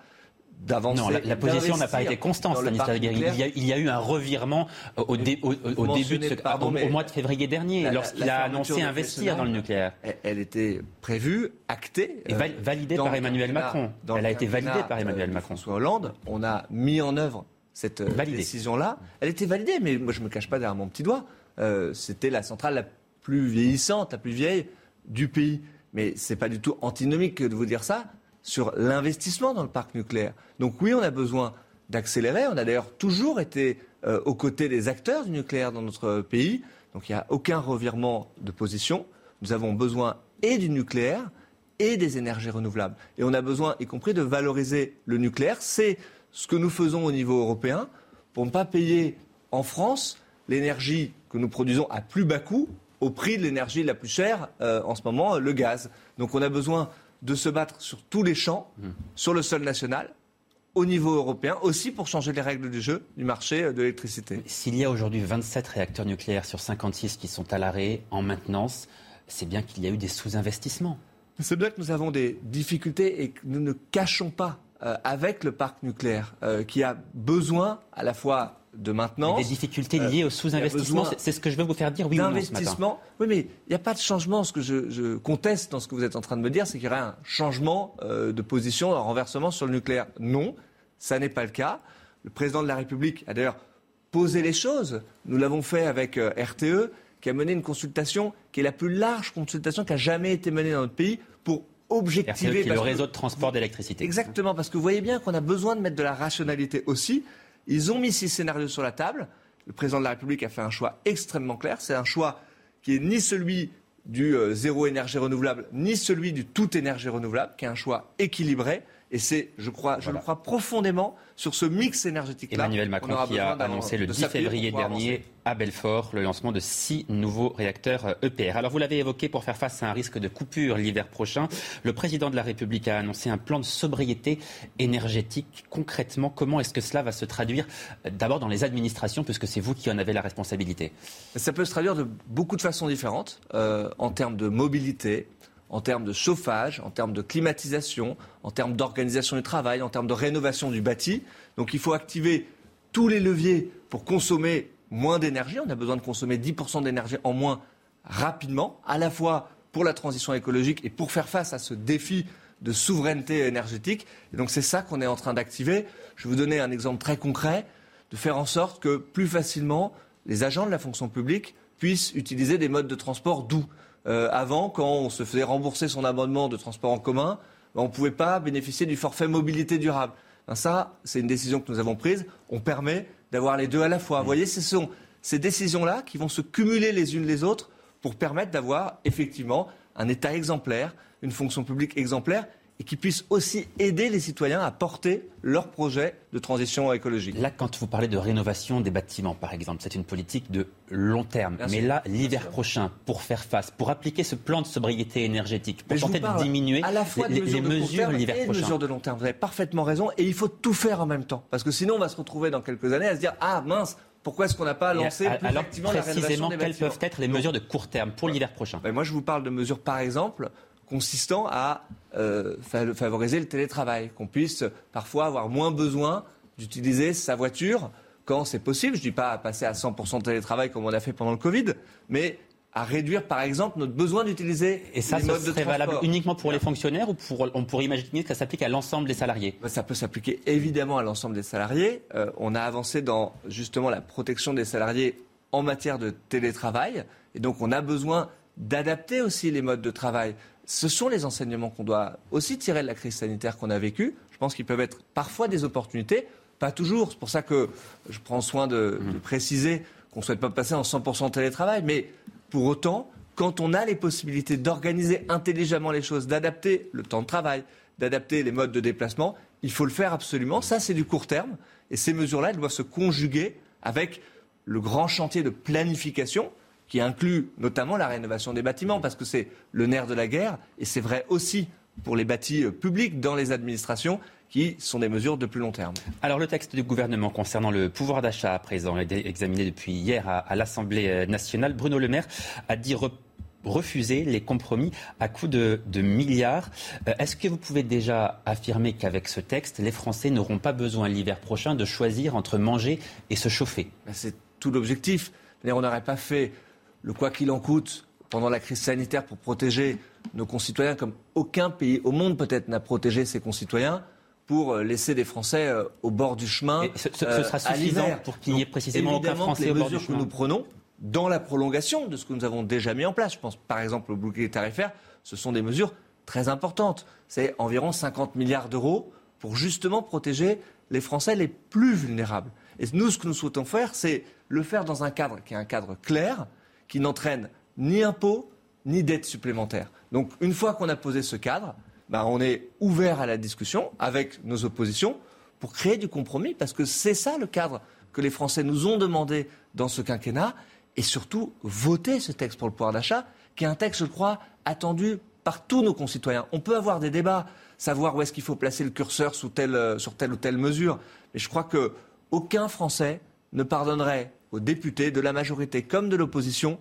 d'avancer. Non, la, position n'a pas été constante, Stanislas Guérini. Il y, a, il y a eu un revirement euh, au, dé- au- au- au Vous début de ce, pardon, au- mois de février dernier, lorsqu'il a annoncé investir dans le nucléaire. Elle, elle était prévue, actée. Et val- euh, validée par Emmanuel Macron. Elle le a été validée par Emmanuel Macron. François Hollande, on a mis en œuvre cette euh, décision-là. Elle était validée, mais moi je ne me cache pas derrière mon petit doigt. Euh, C'était la centrale la plus vieillissante, la plus vieille du pays. Mais ce n'est pas du tout antinomique de vous dire ça sur l'investissement dans le parc nucléaire. Donc oui, on a besoin d'accélérer. On a d'ailleurs toujours été euh, aux côtés des acteurs du nucléaire dans notre pays. Donc il n'y a aucun revirement de position. Nous avons besoin et du nucléaire et des énergies renouvelables. Et on a besoin, y compris, de valoriser le nucléaire. C'est ce que nous faisons au niveau européen pour ne pas payer en France l'énergie que nous produisons à plus bas coût au prix de l'énergie la plus chère euh, en ce moment, le gaz. Donc on a besoin de se battre sur tous les champs, sur le sol national, au niveau européen, aussi pour changer les règles du jeu du marché euh, de l'électricité. S'il y a aujourd'hui 27 réacteurs nucléaires sur 56 qui sont à l'arrêt, en maintenance, c'est bien qu'il y a eu des sous-investissements. C'est bien que nous avons des difficultés et que nous ne cachons pas euh, avec le parc nucléaire euh, qui a besoin à la fois de maintenance. Des difficultés liées euh, au sous-investissement, c'est- ce que je veux vous faire dire, oui ou d'investissement. Oui, mais il n'y a pas de changement. Ce que je, je conteste dans ce que vous êtes en train de me dire, c'est qu'il y aurait un changement euh, de position, un renversement sur le nucléaire. Non, ça n'est pas le cas. Le président de la République a d'ailleurs posé les choses. Nous l'avons fait avec euh, RTE, qui a mené une consultation qui est la plus large consultation qui a jamais été menée dans notre pays pour objectiver. RTE, qui est le réseau de transport d'électricité. Exactement, parce que vous voyez bien qu'on a besoin de mettre de la rationalité aussi. Ils ont mis six scénarios sur la table. Le président de la République a fait un choix extrêmement clair. C'est un choix qui est ni celui du euh, zéro énergie renouvelable, ni celui du tout énergie renouvelable, qui est un choix équilibré. Et c'est, je crois, je le crois profondément sur ce mix énergétique-là. Emmanuel Macron qui a annoncé le 10 février dernier à Belfort le lancement de six nouveaux réacteurs EPR. Alors vous l'avez évoqué, pour faire face à un risque de coupure l'hiver prochain, le président de la République a annoncé un plan de sobriété énergétique. Concrètement, comment est-ce que cela va se traduire euh, d'abord dans les administrations, puisque c'est vous qui en avez la responsabilité? Ça peut se traduire de beaucoup de façons différentes, euh, en termes de mobilité, en termes de chauffage, en termes de climatisation, en termes d'organisation du travail, en termes de rénovation du bâti. Donc il faut activer tous les leviers pour consommer moins d'énergie. On a besoin de consommer 10% d'énergie en moins rapidement, à la fois pour la transition écologique et pour faire face à ce défi de souveraineté énergétique. Et donc c'est ça qu'on est en train d'activer. Je vais vous donner un exemple très concret, de faire en sorte que plus facilement les agents de la fonction publique puissent utiliser des modes de transport doux. Euh, avant, quand on se faisait rembourser son abonnement de transport en commun, ben, on ne pouvait pas bénéficier du forfait mobilité durable. Ben, ça, c'est une décision que nous avons prise. On permet d'avoir les deux à la fois. Vous voyez, ce sont ces décisions-là qui vont se cumuler les unes les autres pour permettre d'avoir effectivement un État exemplaire, une fonction publique exemplaire et qui puissent aussi aider les citoyens à porter leurs projets de transition écologique. Là, quand vous parlez de rénovation des bâtiments, par exemple, c'est une politique de long terme. Mais là, l'hiver prochain, pour faire face, pour appliquer ce plan de sobriété énergétique, pour tenter de diminuer à la fois les, mesures, mesures l'hiver prochain. mesures de long terme. Vous avez parfaitement raison. Et il faut tout faire en même temps. Parce que sinon, on va se retrouver dans quelques années à se dire Ah mince, pourquoi est-ce qu'on n'a pas lancé plus alors, précisément, la des quelles peuvent être les mesures de court terme pour l'hiver prochain? Ben Moi, je vous parle de mesures, par exemple, consistant à euh, favoriser le télétravail, qu'on puisse parfois avoir moins besoin d'utiliser sa voiture quand c'est possible. Je ne dis pas à passer à 100% de télétravail comme on a fait pendant le Covid, mais à réduire par exemple notre besoin d'utiliser Et ça, les ce modes de serait valable transport. uniquement pour les fonctionnaires ou pour, on pourrait imaginer que ça s'applique à l'ensemble des salariés? Ben, Ça peut s'appliquer évidemment à l'ensemble des salariés. Euh, on a avancé dans justement la protection des salariés en matière de télétravail. Et donc on a besoin d'adapter aussi les modes de travail. Ce sont les enseignements qu'on doit aussi tirer de la crise sanitaire qu'on a vécue. Je pense qu'ils peuvent être parfois des opportunités, pas toujours. C'est pour ça que je prends soin de, de préciser qu'on ne souhaite pas passer en 100% télétravail. Mais pour autant, quand on a les possibilités d'organiser intelligemment les choses, d'adapter le temps de travail, d'adapter les modes de déplacement, il faut le faire absolument. Ça, c'est du court terme. Et ces mesures-là, elles doivent se conjuguer avec le grand chantier de planification qui inclut notamment la rénovation des bâtiments, parce que c'est le nerf de la guerre, et c'est vrai aussi pour les bâtis euh, publics dans les administrations, qui sont des mesures de plus long terme. Alors le texte du gouvernement concernant le pouvoir d'achat à présent est examiné depuis hier à, à l'Assemblée nationale. Bruno Le Maire a dit re- refuser les compromis à coût de, de milliards. Euh, Est-ce que vous pouvez déjà affirmer qu'avec ce texte, les Français n'auront pas besoin l'hiver prochain de choisir entre manger et se chauffer? Ben, C'est tout l'objectif. On n'aurait pas fait le quoi qu'il en coûte pendant la crise sanitaire pour protéger nos concitoyens comme aucun pays au monde peut-être n'a protégé ses concitoyens pour euh, laisser des Français euh, au bord du chemin. Et ce- ce- ce euh, sera suffisant pour qu'il n'y ait Donc, précisément aucun que les au bord du mesures que chemin. nous prenons dans la prolongation de ce que nous avons déjà mis en place. Je pense par exemple au bouclier tarifaire, ce sont des mesures très importantes. C'est environ 50 milliards d'euros pour justement protéger les Français les plus vulnérables. Et nous, ce que nous souhaitons faire, c'est le faire dans un cadre qui est un cadre clair, qui n'entraîne ni impôts ni dettes supplémentaires. Donc une fois qu'on a posé ce cadre, ben, on est ouvert à la discussion avec nos oppositions pour créer du compromis, parce que c'est ça le cadre que les Français nous ont demandé dans ce quinquennat, et surtout voter ce texte pour le pouvoir d'achat, qui est un texte, je crois, attendu par tous nos concitoyens. On peut avoir des débats, savoir où est-ce qu'il faut placer le curseur sous euh, sur telle ou telle mesure, mais je crois que aucun Français ne pardonnerait aux députés de la majorité comme de l'opposition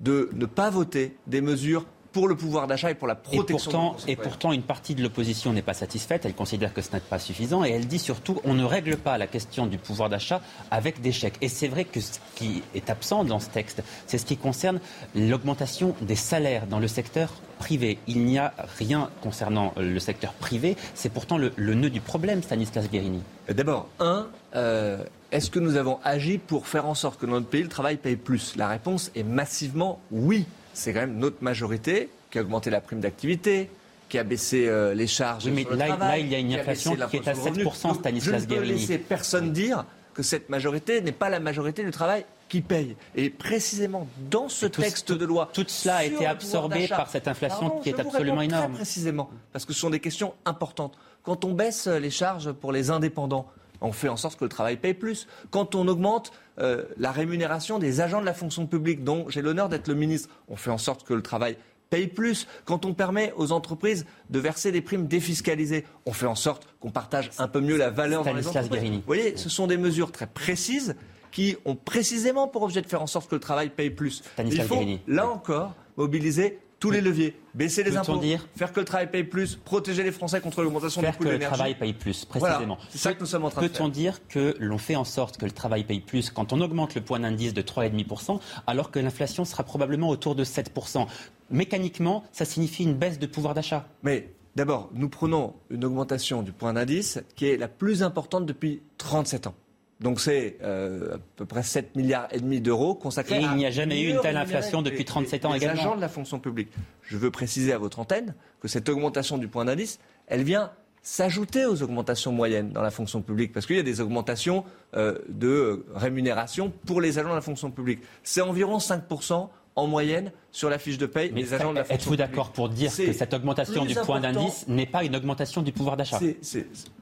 de ne pas voter des mesures pour le pouvoir d'achat et pour la Et protection nos pourtant, et pourtant, une partie de l'opposition n'est pas satisfaite. Elle considère que ce n'est pas suffisant. Et elle dit surtout on ne règle pas la question du pouvoir d'achat avec des chèques. Et c'est vrai que ce qui est absent dans ce texte, c'est ce qui concerne l'augmentation des salaires dans le secteur privé. Il n'y a rien concernant le secteur privé. C'est pourtant le, le nœud du problème, Stanislas Guérini. D'abord, un, euh, est-ce que nous avons agi pour faire en sorte que dans notre pays, le travail paye plus? La réponse est massivement oui. C'est quand même notre majorité qui a augmenté la prime d'activité, qui a baissé euh, les charges Oui, mais sur le là- travail, là, il y a une inflation qui est à sur le revenu. 7%, Donc, Stanislas Je ne peux laisser personne dire que cette majorité n'est pas la majorité du travail qui paye. Et précisément dans ce texte de loi, tout cela a été absorbé par cette inflation qui est absolument énorme. Très précisément, parce que ce sont des questions importantes. Quand on baisse les charges pour les indépendants, on fait en sorte que le travail paye plus. Quand on augmente euh, la rémunération des agents de la fonction publique, dont j'ai l'honneur d'être le ministre, on fait en sorte que le travail paye plus. Quand on permet aux entreprises de verser des primes défiscalisées, on fait en sorte qu'on partage un peu mieux la valeur dans les entreprises. Vous voyez, ce sont des mesures très précises qui ont précisément pour objet de faire en sorte que le travail paye plus. Il faut, là encore, mobiliser tous les leviers, baisser les impôts, dire, faire que le travail paye plus, protéger les Français contre l'augmentation des coûts de l'énergie. Faire que le travail paye plus, précisément. c'est ça que nous sommes en train de faire. Peut-on dire que l'on fait en sorte que le travail paye plus quand on augmente le point d'indice de 3,5%, alors que l'inflation sera probablement autour de 7% Mécaniquement, ça signifie une baisse de pouvoir d'achat. Mais d'abord, nous prenons une augmentation du point d'indice qui est la plus importante depuis 37 ans. Donc c'est euh, à peu près 7 milliards et demi d'euros consacrés et il n'y a jamais eu une telle inflation depuis 37 ans les également. agents de la fonction publique. Je veux préciser à votre antenne que cette augmentation du point d'indice, elle vient s'ajouter aux augmentations moyennes dans la fonction publique, parce qu'il y a des augmentations euh, de rémunération pour les agents de la fonction publique. C'est environ 5% en moyenne sur la fiche de paye des agents de la fonction Êtes-vous d'accord pour dire que cette augmentation du point d'indice n'est pas une augmentation du pouvoir d'achat?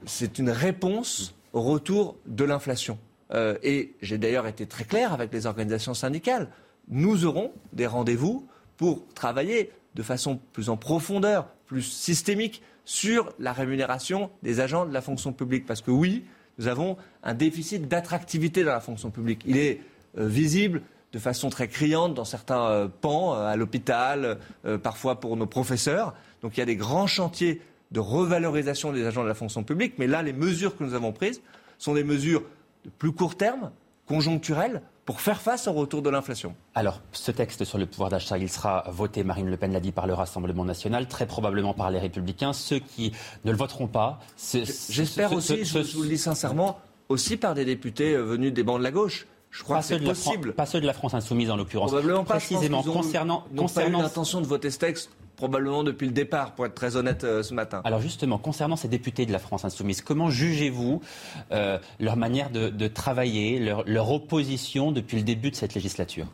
C'est une réponse retour de l'inflation. Euh, et j'ai d'ailleurs été très clair avec les organisations syndicales. Nous aurons des rendez-vous pour travailler de façon plus en profondeur, plus systémique sur la rémunération des agents de la fonction publique. Parce que oui, nous avons un déficit d'attractivité dans la fonction publique. Il est euh, visible de façon très criante dans certains euh, pans, à l'hôpital, parfois pour nos professeurs. Donc il y a des grands chantiers de revalorisation des agents de la fonction publique. Mais là, les mesures que nous avons prises sont des mesures de plus court terme, conjoncturelles, pour faire face au retour de l'inflation. Alors, ce texte sur le pouvoir d'achat, il sera voté, Marine Le Pen l'a dit, par le Rassemblement national, très probablement par les Républicains. Ceux qui ne le voteront pas... J'espère aussi, je vous le dis sincèrement, aussi par des députés euh, venus des bancs de la gauche. Je crois que c'est possible. pas ceux de la France insoumise en l'occurrence. Probablement pas. Précisément, concernant, concernant... pas eu l'intention de voter ce texte probablement depuis le départ, pour être très honnête euh, ce matin. Alors justement, concernant ces députés de la France insoumise, comment jugez-vous euh, leur manière de, travailler, leur, opposition depuis le début de cette législature?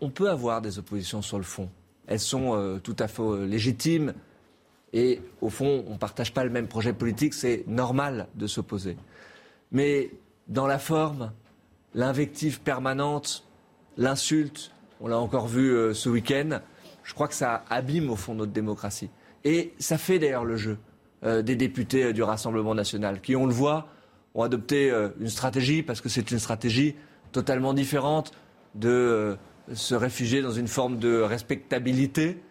On, peut avoir des oppositions sur le fond. Elles sont euh, tout à fait légitimes. Et au fond, on ne partage pas le même projet politique, c'est normal de s'opposer. Mais dans la forme, l'invective permanente, l'insulte, on l'a encore vu ce week-end, je crois que ça abîme au fond notre démocratie. Et ça fait d'ailleurs le jeu euh, des députés euh, du Rassemblement national, qui, on le voit, ont adopté euh, une stratégie, parce que c'est une stratégie totalement différente de se réfugier dans une forme de respectabilité.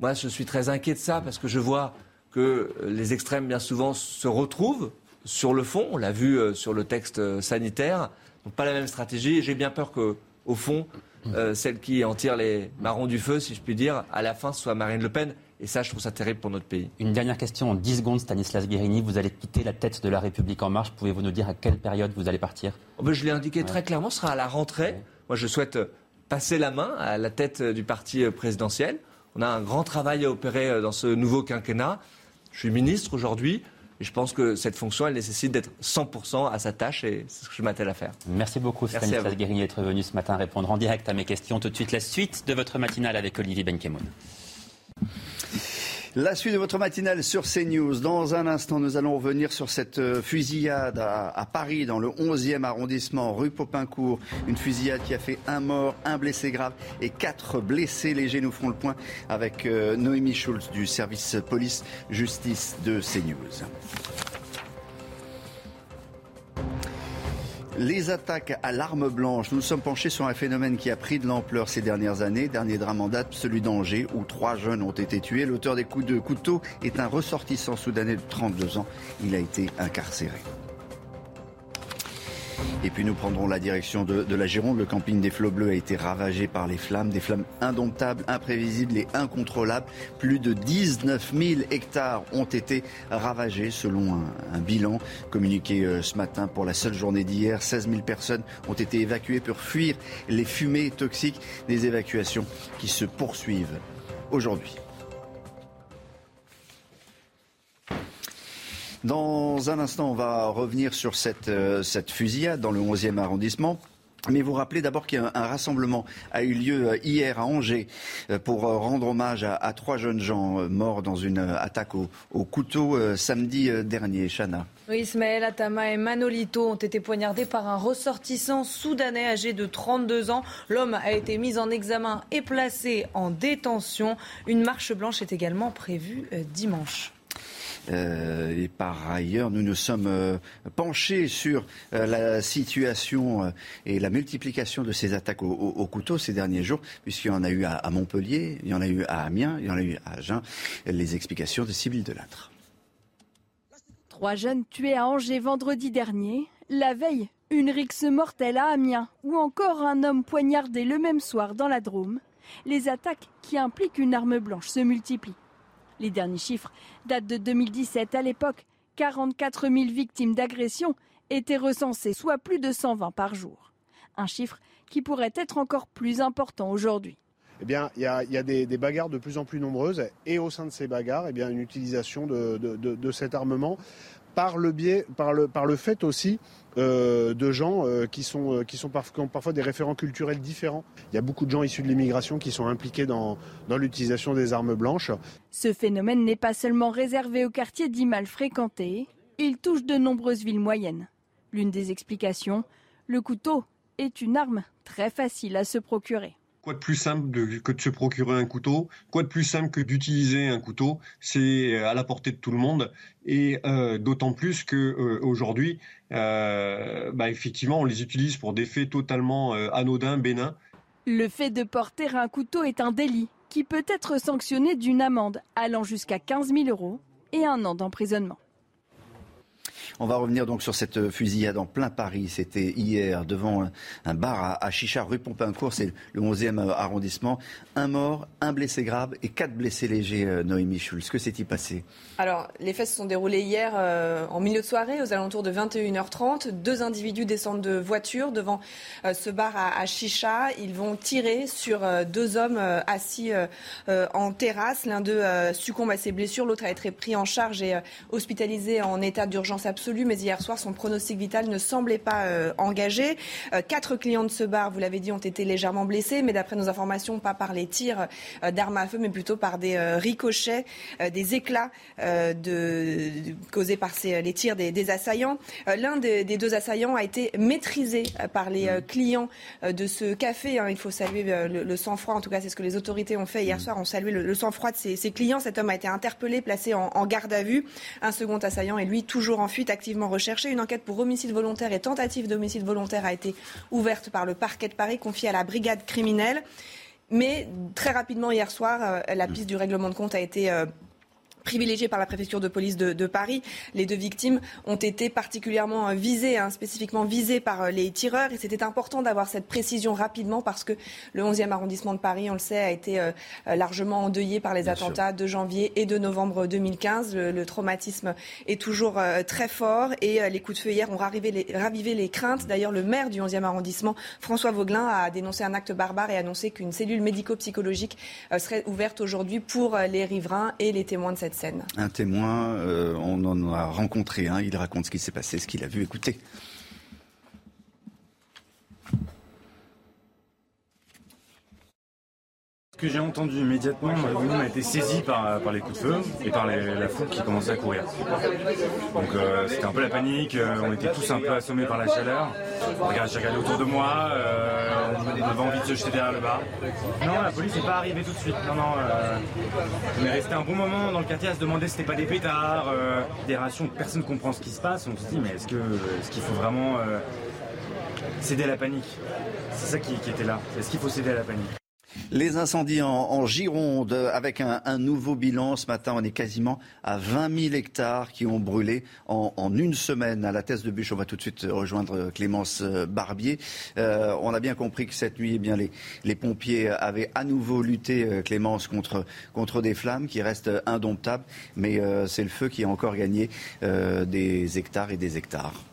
Moi, je suis très inquiet de ça, parce que je vois que les extrêmes, bien souvent, se retrouvent sur le fond. On l'a vu sur le texte sanitaire. Donc, pas la même stratégie. J'ai bien peur qu'au fond, euh, celle qui en tire les marrons du feu, si je puis dire, à la fin, ce soit Marine Le Pen. Et ça, je trouve ça terrible pour notre pays. Une dernière question en 10 secondes, Stanislas Guérini. Vous allez quitter la tête de la République en marche. Pouvez-vous nous dire à quelle période vous allez partir? Oh ben, Je l'ai indiqué très clairement, ce sera à la rentrée. Moi, je souhaite euh, passer la main à la tête euh, du parti présidentiel. On a un grand travail à opérer dans ce nouveau quinquennat. Je suis ministre aujourd'hui. Et je pense que cette fonction, elle nécessite d'être 100% à sa tâche et c'est ce que je m'attelle à faire. Merci beaucoup Stanislas Guérini d'être venu ce matin répondre en direct à mes questions. Tout de suite la suite de votre matinale avec Olivier Benkemoun. La suite de votre matinale sur CNews. Dans un instant, nous allons revenir sur cette euh, fusillade à, Paris, dans le 11e arrondissement, rue Popincourt. Une fusillade qui a fait un mort, un blessé grave et quatre blessés légers. Nous ferons le point avec euh, Noémie Schulz du service police-justice de CNews. Les attaques à l'arme blanche. Nous nous sommes penchés sur un phénomène qui a pris de l'ampleur ces dernières années. Dernier drame en date, celui d'Angers, où trois jeunes ont été tués. L'auteur des coups de couteau est un ressortissant soudanais de 32 ans. Il a été incarcéré. Et puis nous prendrons la direction de, la Gironde. Le camping des Flots Bleus a été ravagé par les flammes, des flammes indomptables, imprévisibles et incontrôlables. Plus de 19 000 hectares ont été ravagés selon un, bilan communiqué euh, ce matin pour la seule journée d'hier. 16 000 personnes ont été évacuées pour fuir les fumées toxiques des évacuations qui se poursuivent aujourd'hui. Dans un instant, on va revenir sur cette, euh, fusillade dans le 11e arrondissement. Mais vous rappelez d'abord qu'un rassemblement a eu lieu euh, hier à Angers euh, pour rendre hommage à, trois jeunes gens morts dans une attaque au, couteau samedi dernier. Chana. Ismaël Atama et Manolito ont été poignardés par un ressortissant soudanais âgé de 32 ans. L'homme a été mis en examen et placé en détention. Une marche blanche est également prévue dimanche. Euh, et par ailleurs, nous nous sommes euh, penchés sur euh, la situation et la multiplication de ces attaques au, couteau ces derniers jours, puisqu'il y en a eu à, Montpellier, il y en a eu à Amiens, il y en a eu à Agen. Les explications de Sybille Delattre. Trois jeunes tués à Angers vendredi dernier. La veille, une rixe mortelle à Amiens ou encore un homme poignardé le même soir dans la Drôme. Les attaques qui impliquent une arme blanche se multiplient. Les derniers chiffres datent de 2017. À l'époque, 44 000 victimes d'agression étaient recensées, soit plus de 120 par jour. Un chiffre qui pourrait être encore plus important aujourd'hui. Eh bien, il y a, des, bagarres de plus en plus nombreuses et au sein de ces bagarres, eh bien, une utilisation de cet armement par le biais, par le, fait aussi euh, de gens euh, qui, sont, euh, sont ont parfois des référents culturels différents. Il y a beaucoup de gens issus de l'immigration qui sont impliqués dans, dans l'utilisation des armes blanches. Ce phénomène n'est pas seulement réservé aux quartiers dits mal fréquentés, il touche de nombreuses villes moyennes. L'une des explications, le couteau est une arme très facile à se procurer. Quoi de plus simple que de se procurer un couteau? Quoi de plus simple que d'utiliser un couteau? C'est à la portée de tout le monde et euh, d'autant plus que euh, aujourd'hui, euh, bah, effectivement, on les utilise pour des faits totalement anodins, bénins. Le fait de porter un couteau est un délit qui peut être sanctionné d'une amende allant jusqu'à 15 000 euros et un an d'emprisonnement. On va revenir donc sur cette fusillade en plein Paris. C'était hier devant un, bar à, Chichard, rue Pompincourt, c'est le 11e arrondissement. Un mort, un blessé grave et quatre blessés légers, euh, Noémie Schulz. Que s'est-il passé? Alors, les faits se sont déroulés hier euh, en milieu de soirée, aux alentours de 21h30. Deux individus descendent de voiture devant euh, ce bar à, Chicha. Ils vont tirer sur deux hommes assis en terrasse. L'un d'eux succombe à ses blessures, l'autre a été pris en charge et hospitalisé en état d'urgence mais hier soir, son pronostic vital ne semblait pas euh, engagé. Euh, quatre clients de ce bar, vous l'avez dit, ont été légèrement blessés, mais d'après nos informations, pas par les tirs euh, d'armes à feu, mais plutôt par des ricochets, des éclats de, causés par les tirs des, assaillants. L'un des, deux assaillants a été maîtrisé par les clients de ce café. Hein. Il faut saluer le, sang-froid, en tout cas c'est ce que les autorités ont fait hier soir, ont salué le, sang-froid de ses, clients. Cet homme a été interpellé, placé en, en garde à vue. Un second assaillant est lui toujours en fuite activement recherché. Une enquête pour homicide volontaire et tentative d'homicide volontaire a été ouverte par le parquet de Paris, confiée à la brigade criminelle. Mais très rapidement, hier soir, euh, la piste du règlement de compte a été privilégiés par la préfecture de police de, Paris. Les deux victimes ont été particulièrement euh, visées, hein, spécifiquement visées par euh, les tireurs. Et c'était important d'avoir cette précision rapidement parce que le 11e arrondissement de Paris, on le sait, a été euh, largement endeuillé par les attentats de janvier et de novembre 2015. Le, traumatisme est toujours très fort et les coups de feu hier ont ravivé les, ravivé les craintes. D'ailleurs, le maire du 11e arrondissement, François Vauglin, a dénoncé un acte barbare et annoncé qu'une cellule médico-psychologique serait ouverte aujourd'hui pour les riverains et les témoins de cette un témoin, euh, on en a rencontré un, il raconte ce qui s'est passé, ce qu'il a vu. Écoutez. Ce que j'ai entendu immédiatement, ma venue m'a été saisie par, les coups de feu et par la foule qui commençait à courir. Donc euh, c'était un peu la panique, euh, on était tous un peu assommés par la chaleur. Regarde, j'ai regardé autour de moi, euh, on avait envie de se jeter derrière le bar. Non, la police n'est pas arrivée tout de suite. Non, non, on est resté un bon moment dans le quartier à se demander si c'était pas des pétards, des rations, personne ne comprend ce qui se passe. On se dit, mais est-ce qu'il est qu'il faut vraiment céder à la panique? C'est ça qui était là. Est-ce qu'il faut céder à la panique? Les incendies en, Gironde, avec un, nouveau bilan. Ce matin, on est quasiment à 20 000 hectares qui ont brûlé en, une semaine. À la thèse de bûche, on va tout de suite rejoindre Clémence euh, Barbier. Euh, on a bien compris que cette nuit, eh les, pompiers avaient à nouveau lutté, euh, Clémence, contre des flammes qui restent indomptables. Mais c'est le feu qui a encore gagné des hectares et des hectares.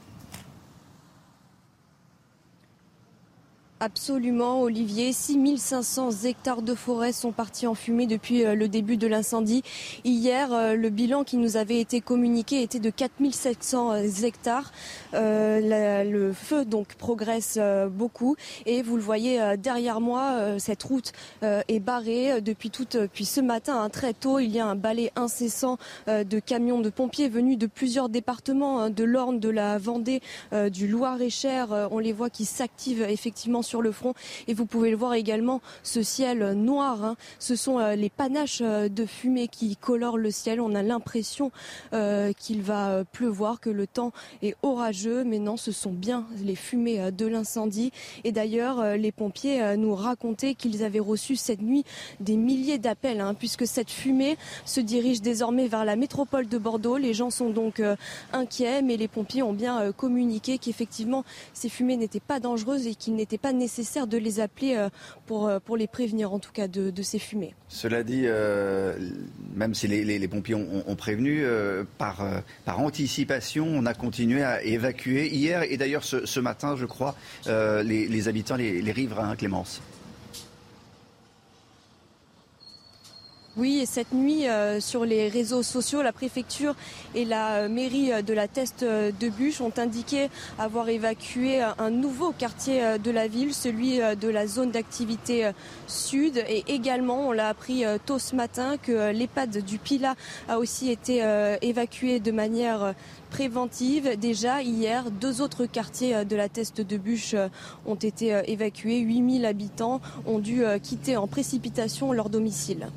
Absolument, Olivier. 6500 hectares de forêt sont partis en fumée depuis euh, le début de l'incendie. Hier, euh, le bilan qui nous avait été communiqué était de 4700 euh, hectares. le feu donc progresse beaucoup et vous le voyez derrière moi, cette route est barrée depuis tout, depuis ce matin hein, très tôt. Il y a un balai incessant de camions de pompiers venus de plusieurs départements, hein, de l'Orne, de la Vendée, du Loir-et-Cher. On les voit qui s'activent effectivement sur le front. Et vous pouvez le voir également, ce ciel noir. Hein. ce sont euh, les panaches euh, de fumée qui colorent le ciel. On a l'impression euh, qu'il va pleuvoir, que le temps est orageux. Mais non, ce sont bien les fumées de l'incendie. Et d'ailleurs, les pompiers nous racontaient qu'ils avaient reçu cette nuit des milliers d'appels, hein, puisque cette fumée se dirige désormais vers la métropole de Bordeaux. Les gens sont donc inquiets, mais les pompiers ont bien communiqué qu'effectivement ces fumées n'étaient pas dangereuses et qu'il n'était pas nécessaire de les appeler euh, pour, euh, pour les prévenir, en tout cas, de, ces fumées. Cela dit, euh, même si les, pompiers ont, prévenu, par, anticipation, on a continué à évacuer hier et d'ailleurs ce, matin, je crois, les, habitants, les, les riverains, Clémence. Oui, et cette nuit, euh, sur les réseaux sociaux, la préfecture et la euh, mairie euh, de la Teste de Bûche ont indiqué avoir évacué un nouveau quartier de la ville, celui de la zone d'activité sud. Et également, on l'a appris tôt ce matin que l'EHPAD du Pila a aussi été évacué de manière préventive. Déjà, hier, deux autres quartiers de la Teste de Bûche ont été évacués. 8000 habitants ont dû quitter en précipitation leur domicile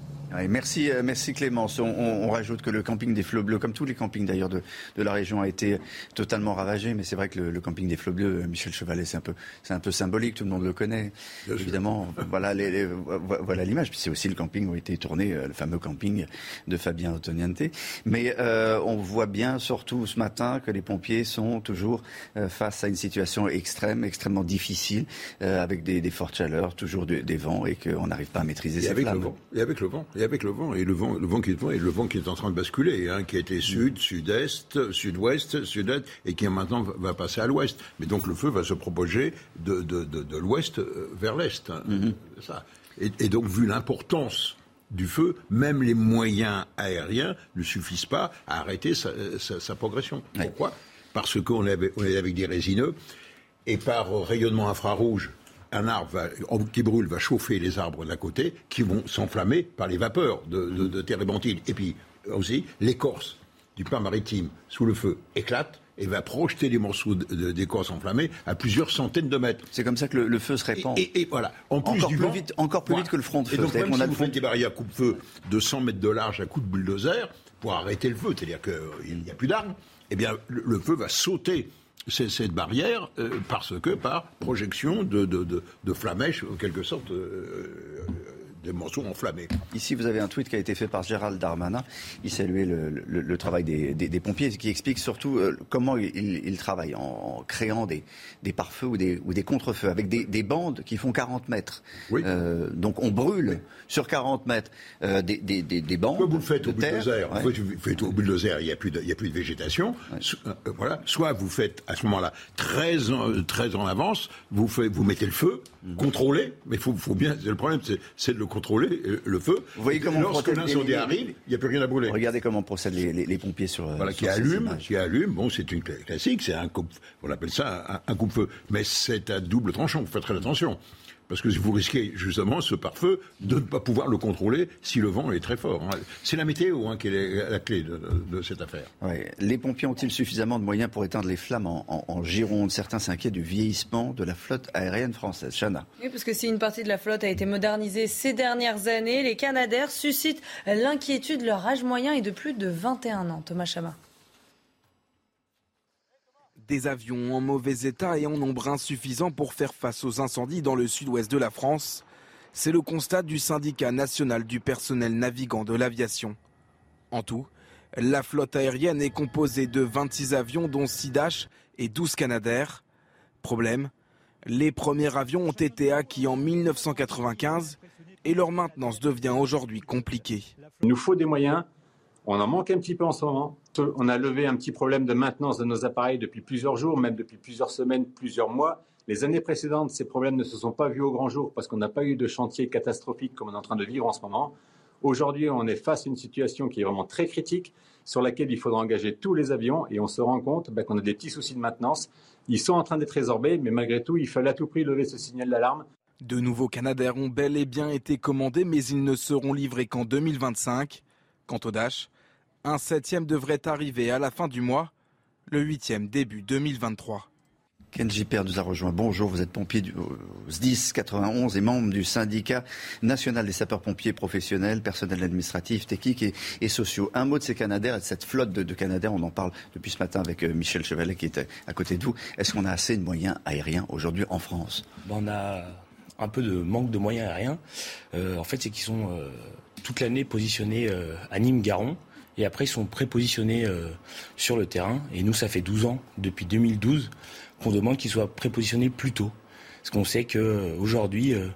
merci, euh, merci Clémence. On, rajoute que le camping des Flots Bleus, comme tous les campings d'ailleurs de, la région, a été totalement ravagé. Mais c'est vrai que le, camping des Flots Bleus, euh, Michel Chevalet, c'est un peu, c'est un peu symbolique. Tout le monde le connaît. Évidemment, voilà, les, voilà l'image. Puis c'est aussi le camping où a été tourné euh, le fameux camping de Fabien Antoniante. Mais on voit bien, surtout ce matin, que les pompiers sont toujours face à une situation extrême, extrêmement difficile, avec des, fortes chaleurs, toujours des vents, et qu'on n'arrive pas à maîtriser ces avec Le vent. Et avec le vent et avec le vent, et le vent, le vent qui est et le vent qui est en train de basculer, hein, qui était sud, sud-est, sud-ouest, sud-est, et qui maintenant va passer à l'ouest. Mais donc le feu va se propager de, de, de, l'ouest euh, vers l'est. Hein. Mm-hmm. ça. Et, donc vu l'importance du feu, même les moyens aériens ne suffisent pas à arrêter sa, sa, progression. Pourquoi? Parce qu'on est, on est avec des résineux, et par rayonnement infrarouge, un arbre qui brûle va chauffer les arbres d'à côté, qui vont s'enflammer par les vapeurs de, de, de térébenthine. Et puis aussi, l'écorce du pain maritime sous le feu éclate et va projeter les morceaux d'écorce enflammés à plusieurs centaines de mètres. C'est comme ça que le, feu se répand. Et, voilà. En plus encore du plus vite, encore plus vite que le front de feu. Et donc même si vous faites des barrières coupe-feu de 100 mètres de large à coup de bulldozer pour arrêter le feu, c'est-à-dire qu'il n'y a plus d'armes, eh bien le, feu va sauter cette barrière euh, parce que par projection de, de, de, de flamèche, en quelque sorte, euh, des morceaux enflammés. Ici, vous avez un tweet qui a été fait par Gérald Darmanin. Il saluait le, travail des, pompiers, qui explique surtout euh, comment ils travaillent en, créant des, des pare-feux ou des, ou des contre-feux avec des, bandes qui font 40 mètres. Euh, donc on brûle sur 40 mètres euh, des, des, bandes. Vous le faites au bulldozer, ouais. vous faites au bulldozer, il n'y a, plus de, il y a plus de végétation. voilà. Soit vous faites à ce moment-là très, en, très en avance, vous, mettez le feu, mmh. contrôlé, mais il faut, faut, bien, le problème c'est de le contrôler euh, le feu. Vous voyez comment lorsque l'incendie arrive, il n'y a plus rien à brûler. Regardez comment procèdent les, pompiers sur. Voilà, qui allument, qui allument. Bon, c'est une classique, c'est un coupe, on appelle ça un, un coupe-feu, mais c'est à double tranchant. Vous faites très attention. Parce que vous risquez justement ce pare-feu de ne pas pouvoir le contrôler si le vent est très fort. Hein. C'est la météo hein, qui est la clé de, cette affaire. Les pompiers ont-ils suffisamment de moyens pour éteindre les flammes en, Gironde? Certains s'inquiètent du vieillissement de la flotte aérienne française. Chana. Oui, parce que si une partie de la flotte a été modernisée ces dernières années, les Canadaires suscitent l'inquiétude. Leur âge moyen est de plus de 21 ans. Thomas Chama. Des avions en mauvais état et en nombre insuffisant pour faire face aux incendies dans le sud-ouest de la France. C'est le constat du syndicat national du personnel navigant de l'aviation. En tout, la flotte aérienne est composée de 26 avions dont 6 Dash et 12 Canadair. Problème, les premiers avions ont été acquis en 1995 et leur maintenance devient aujourd'hui compliquée. Il nous faut des moyens on en manque un petit peu en ce moment. On a levé un petit problème de maintenance de nos appareils depuis plusieurs jours, même depuis plusieurs semaines, plusieurs mois. Les années précédentes, ces problèmes ne se sont pas vus au grand jour parce qu'on n'a pas eu de chantier catastrophique comme on est en train de vivre en ce moment. Aujourd'hui, on est face à une situation qui est vraiment très critique, sur laquelle il faudra engager tous les avions, et on se rend compte ben, qu'on a des petits soucis de maintenance. Ils sont en train d'être résorbés, mais malgré tout, il fallait à tout prix lever ce signal d'alarme. De nouveaux Canadair ont bel et bien été commandés, mais ils ne seront livrés qu'en 2025. Quant au Dash, un septième devrait arriver à la fin du mois, le huitième début 2023. Kenji Père nous a rejoint. Bonjour, vous êtes pompier du SDIS 91 et membre du syndicat national des sapeurs-pompiers professionnels, personnels administratifs, techniques et, sociaux. Un mot de ces Canadaires et de cette flotte de, de Canadaires, on en parle depuis ce matin avec euh, Michel Chevalet qui est à côté de vous. Est-ce qu'on a assez de moyens aériens aujourd'hui en France? On a un peu de manque de moyens aériens. Euh, en fait, c'est qu'ils sont euh, toute l'année positionnés à Nîmes-Garon. Et après, ils sont prépositionnés sur le terrain. Et nous, ça fait 12 ans, depuis 2012, qu'on demande qu'ils soient prépositionnés plus tôt. Parce qu'on sait qu'aujourd'hui, euh,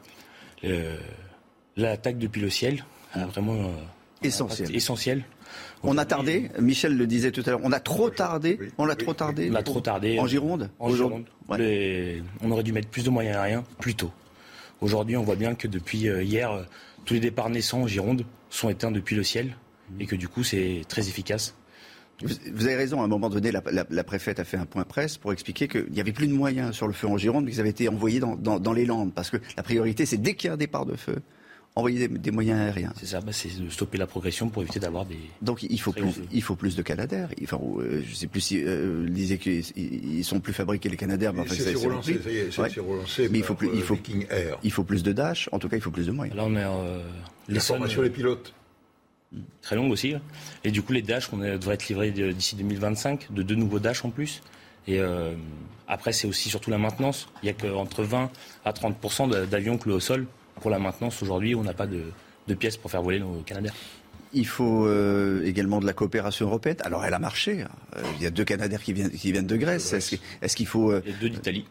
euh, l'attaque depuis le ciel est vraiment euh, essentiel. essentiel. On a tardé, Michel le disait tout à l'heure, on a trop tardé, on a trop tardé. On a trop tardé. En Gironde En Gironde. on aurait dû mettre plus de moyens aériens plus tôt. Aujourd'hui, on voit bien que depuis hier, tous les départs naissants en Gironde sont éteints depuis le ciel et que du coup, c'est très efficace. Vous, avez raison, à un moment donné, la, préfète a fait un point presse pour expliquer qu'il n'y avait plus de moyens sur le feu en Gironde, mais qu'ils avaient été envoyés dans, les Landes. Parce que la priorité, c'est dès qu'il y a un départ de feu, envoyer des, moyens aériens. C'est ça, bah, c'est de stopper la progression pour éviter d'avoir des. Donc il faut plus, il faut plus de Canadair. Enfin, euh, je sais plus si euh, disait qu'ils sont plus fabriqués les Canadair, mais c'est relancé, relancé. Mais il faut plus, il faut, Air. il faut plus de dash. En tout cas, il faut plus de moyens. Là, on est euh, les formations des pilotes très longue aussi. Hein. Et du coup, les Dash, on devrait être livrés d'ici 2025, de deux nouveaux Dash en plus. Et euh, après, c'est aussi surtout la maintenance. Il n'y a qu'entre 20 à 30 d'avions cloués au sol. Pour la maintenance, aujourd'hui, on n'a pas de, pièces pour faire voler nos Canadair. Il faut euh, également de la coopération européenne. Alors, elle a marché. Hein. Euh, il y a deux Canadaires qui viennent, qui viennent de Grèce. Est-ce qu'il faut... et deux d'Italie.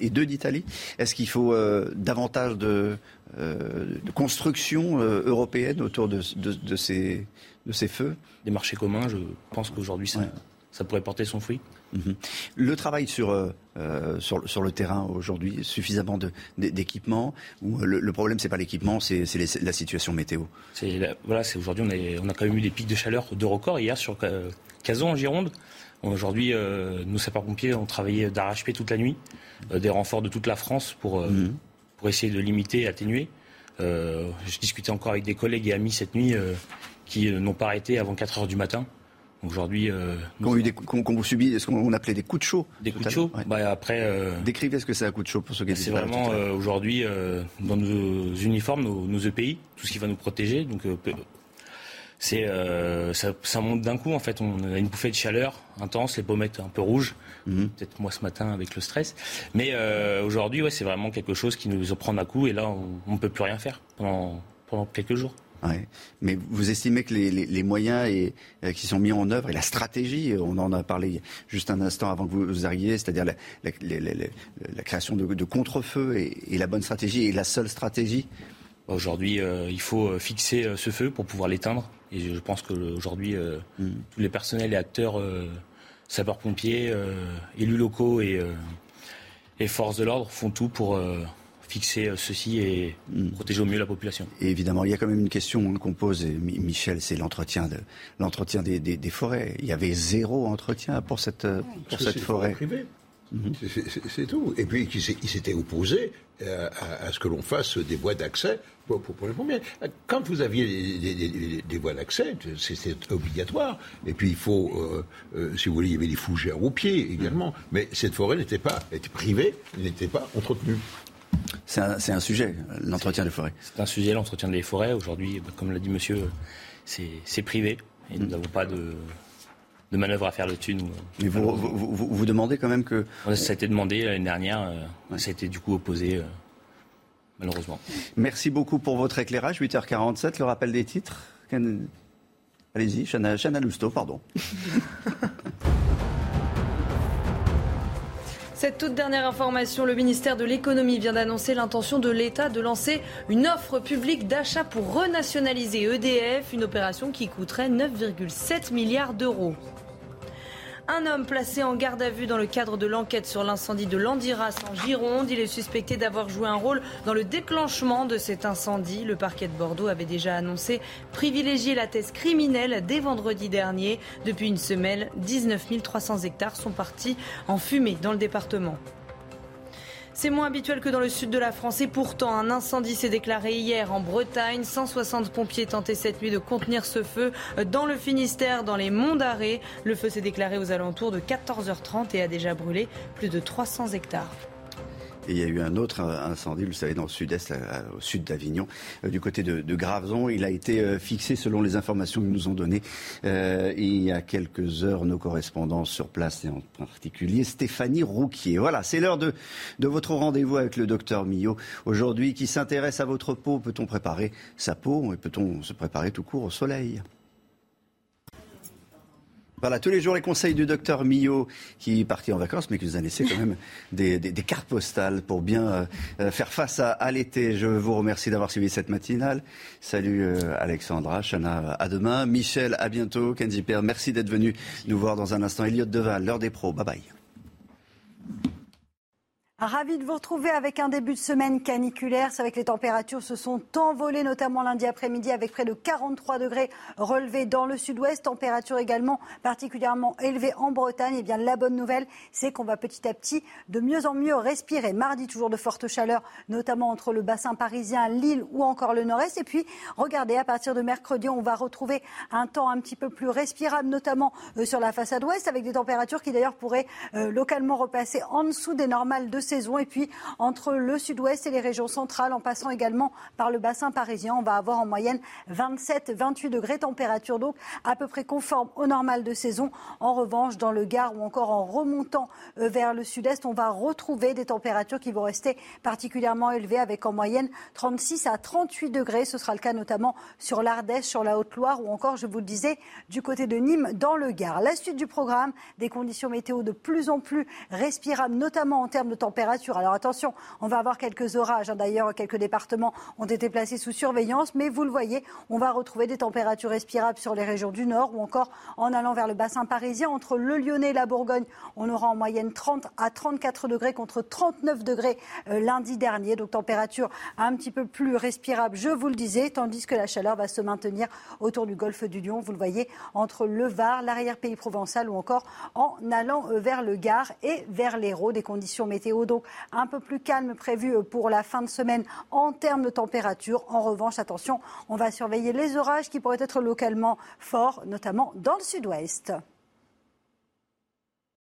et deux, d'Italie. Est-ce qu'il faut davantage de, euh, de construction euh, européenne autour de, ces, de ces feux? Des marchés communs, je pense qu'aujourd'hui, ça, ça pourrait porter son fruit. Mhm. Le travail sur, euh, sur, sur, le terrain aujourd'hui, suffisamment d'équipements Ou le, problème, c'est pas l'équipement, c'est la situation météo? Voilà, aujourd'hui, on, on, a quand même eu des pics de chaleur de record hier sur Cazon en Gironde. Aujourd'hui, nous sapeurs-pompiers ont travaillé d'arrache-pied toute la nuit, des renforts de toute la France pour, mhm pour essayer de limiter et atténuer. Euh, je discutais encore avec des collègues et amis cette nuit euh, qui euh, n'ont pas arrêté avant 4 heures du matin. Aujourd'hui, euh, qu'on vous subi ce qu'on appelait des coups de chaud. Des coups de chaud. Bah, après, décrivez ce que c'est un coup de chaud pour ceux qui. C'est vraiment aujourd'hui dans nos uniformes, nos, nos, EPI, tout ce qui va nous protéger. Donc c'est euh, ça, monte d'un coup en fait. On a une bouffée de chaleur intense, les pommettes un peu rouges. Mhm. Peut-être moi ce matin avec le stress. Mais euh, aujourd'hui, ouais, c'est vraiment quelque chose qui nous prend d'un coup et là, on ne peut plus rien faire pendant, pendant quelques jours. Ouais. Mais vous estimez que les, les, moyens et, euh, qui sont mis en œuvre et la stratégie, on en a parlé juste un instant avant que vous, arriviez, c'est-à-dire la, la, la, création de, de contre-feux et, et, la bonne stratégie et la seule stratégie? Aujourd'hui, il faut fixer ce feu pour pouvoir l'éteindre. Et je pense qu'aujourd'hui, euh, mm. tous les personnels et acteurs, euh, sapeurs-pompiers, euh, élus locaux et, forces de l'ordre font tout pour fixer ceci et mm. protéger au mieux la population. Et évidemment, il y a quand même une question qu'on pose, Michel, c'est l'entretien de, l'entretien des, forêts. Il y avait zéro entretien pour cette, pour cette forêt. C'est tout. Et puis, il s'était opposé euh, à, ce que l'on fasse des voies d'accès pour, les pompiers. Quand vous aviez des, voies d'accès, c'était obligatoire. Et puis, il faut, euh, euh, si vous voulez, il y avait des fougères au pied également. Mhm. Mais cette forêt n'était pas était privée, n'était pas entretenue. C'est un, sujet, l'entretien des forêts. C'est un sujet, l'entretien des forêts. Aujourd'hui, comme l'a dit monsieur, c'est privé. Et nous mhm. n'avons pas de, de manœuvre à faire là-dessus. Mais vous, vous, demandez quand même que... Ça a été demandé l'année dernière, euh, ça a été du coup opposé, euh, malheureusement. Merci beaucoup pour votre éclairage. 8h47, le rappel des titres. Allez-y, Chana, Chana Lousteau, pardon. Cette toute dernière information, le ministère de l'économie vient d'annoncer l'intention de l'État de lancer une offre publique d'achat pour renationaliser EDF, une opération qui coûterait 9,7 milliards d'euros. Un homme placé en garde à vue dans le cadre de l'enquête sur l'incendie de Landiras en Gironde. Il est suspecté d'avoir joué un rôle dans le déclenchement de cet incendie. Le parquet de Bordeaux avait déjà annoncé privilégier la thèse criminelle dès vendredi dernier. Depuis une semaine, 19 300 hectares sont partis en fumée dans le département. C'est moins habituel que dans le sud de la France et pourtant un incendie s'est déclaré hier en Bretagne. 160 pompiers tentaient cette nuit de contenir ce feu dans le Finistère, dans les monts d'Arrée. Le feu s'est déclaré aux alentours de 14h30 et a déjà brûlé plus de 300 hectares. Il y a eu un autre incendie, vous le savez, dans le sud-est, au sud d'Avignon, euh, du côté de, de, Graveson. Il a été euh, fixé selon les informations que nous ont données euh, il y a quelques heures nos correspondants sur place, et en particulier Stéphanie Rouquier. Voilà, c'est l'heure de, de votre rendez-vous avec le docteur Millot. Aujourd'hui, qui s'intéresse à votre peau, peut-on préparer sa peau et peut-on se préparer tout court au soleil? Voilà, tous les jours les conseils du docteur Millot qui est parti en vacances mais qui nous a laissé quand même des, des, des cartes postales pour bien euh, faire face à, à l'été. Je vous remercie d'avoir suivi cette matinale. Salut euh, Alexandra, Chana, à demain. Michel, à bientôt. Kenji Père, merci d'être venu nous voir dans un instant. Elliot Deval, l'heure des pros. Bye bye. Ravi de vous retrouver avec un début de semaine caniculaire. C'est vrai que les températures se sont envolées, notamment lundi après-midi, avec près de 43 degrés relevés dans le sud-ouest. Température également particulièrement élevée en Bretagne. Et bien, la bonne nouvelle, c'est qu'on va petit à petit de mieux en mieux respirer. Mardi, toujours de fortes chaleurs, notamment entre le bassin parisien, Lille ou encore le nord-est. Et puis, regardez, à partir de mercredi, on va retrouver un temps un petit peu plus respirable, notamment euh, sur la façade ouest, avec des températures qui d'ailleurs pourraient euh, localement repasser en dessous des normales de Et puis, entre le sud-ouest et les régions centrales, en passant également par le bassin parisien, on va avoir en moyenne 27-28 degrés, température donc à peu près conforme au normal de saison. En revanche, dans le Gard ou encore en remontant euh, vers le sud-est, on va retrouver des températures qui vont rester particulièrement élevées avec en moyenne 36 à 38 degrés. Ce sera le cas notamment sur l'Ardèche, sur la Haute-Loire ou encore, je vous le disais, du côté de Nîmes dans le Gard. La suite du programme, des conditions météo de plus en plus respirables, notamment en termes de température alors attention, on va avoir quelques orages. Hein. D'ailleurs, quelques départements ont été placés sous surveillance. Mais vous le voyez, on va retrouver des températures respirables sur les régions du nord ou encore en allant vers le bassin parisien. Entre le Lyonnais et la Bourgogne, on aura en moyenne 30 à 34 degrés contre 39 degrés euh, lundi dernier. Donc température un petit peu plus respirable, je vous le disais, tandis que la chaleur va se maintenir autour du golfe du Lion. Vous le voyez, entre le Var, l'arrière-pays provençal ou encore en allant euh, vers le Gard et vers l'Hérault. Des conditions météo donc un peu plus calme prévu pour la fin de semaine en termes de température. En revanche, attention, on va surveiller les orages qui pourraient être localement forts, notamment dans le sud-ouest.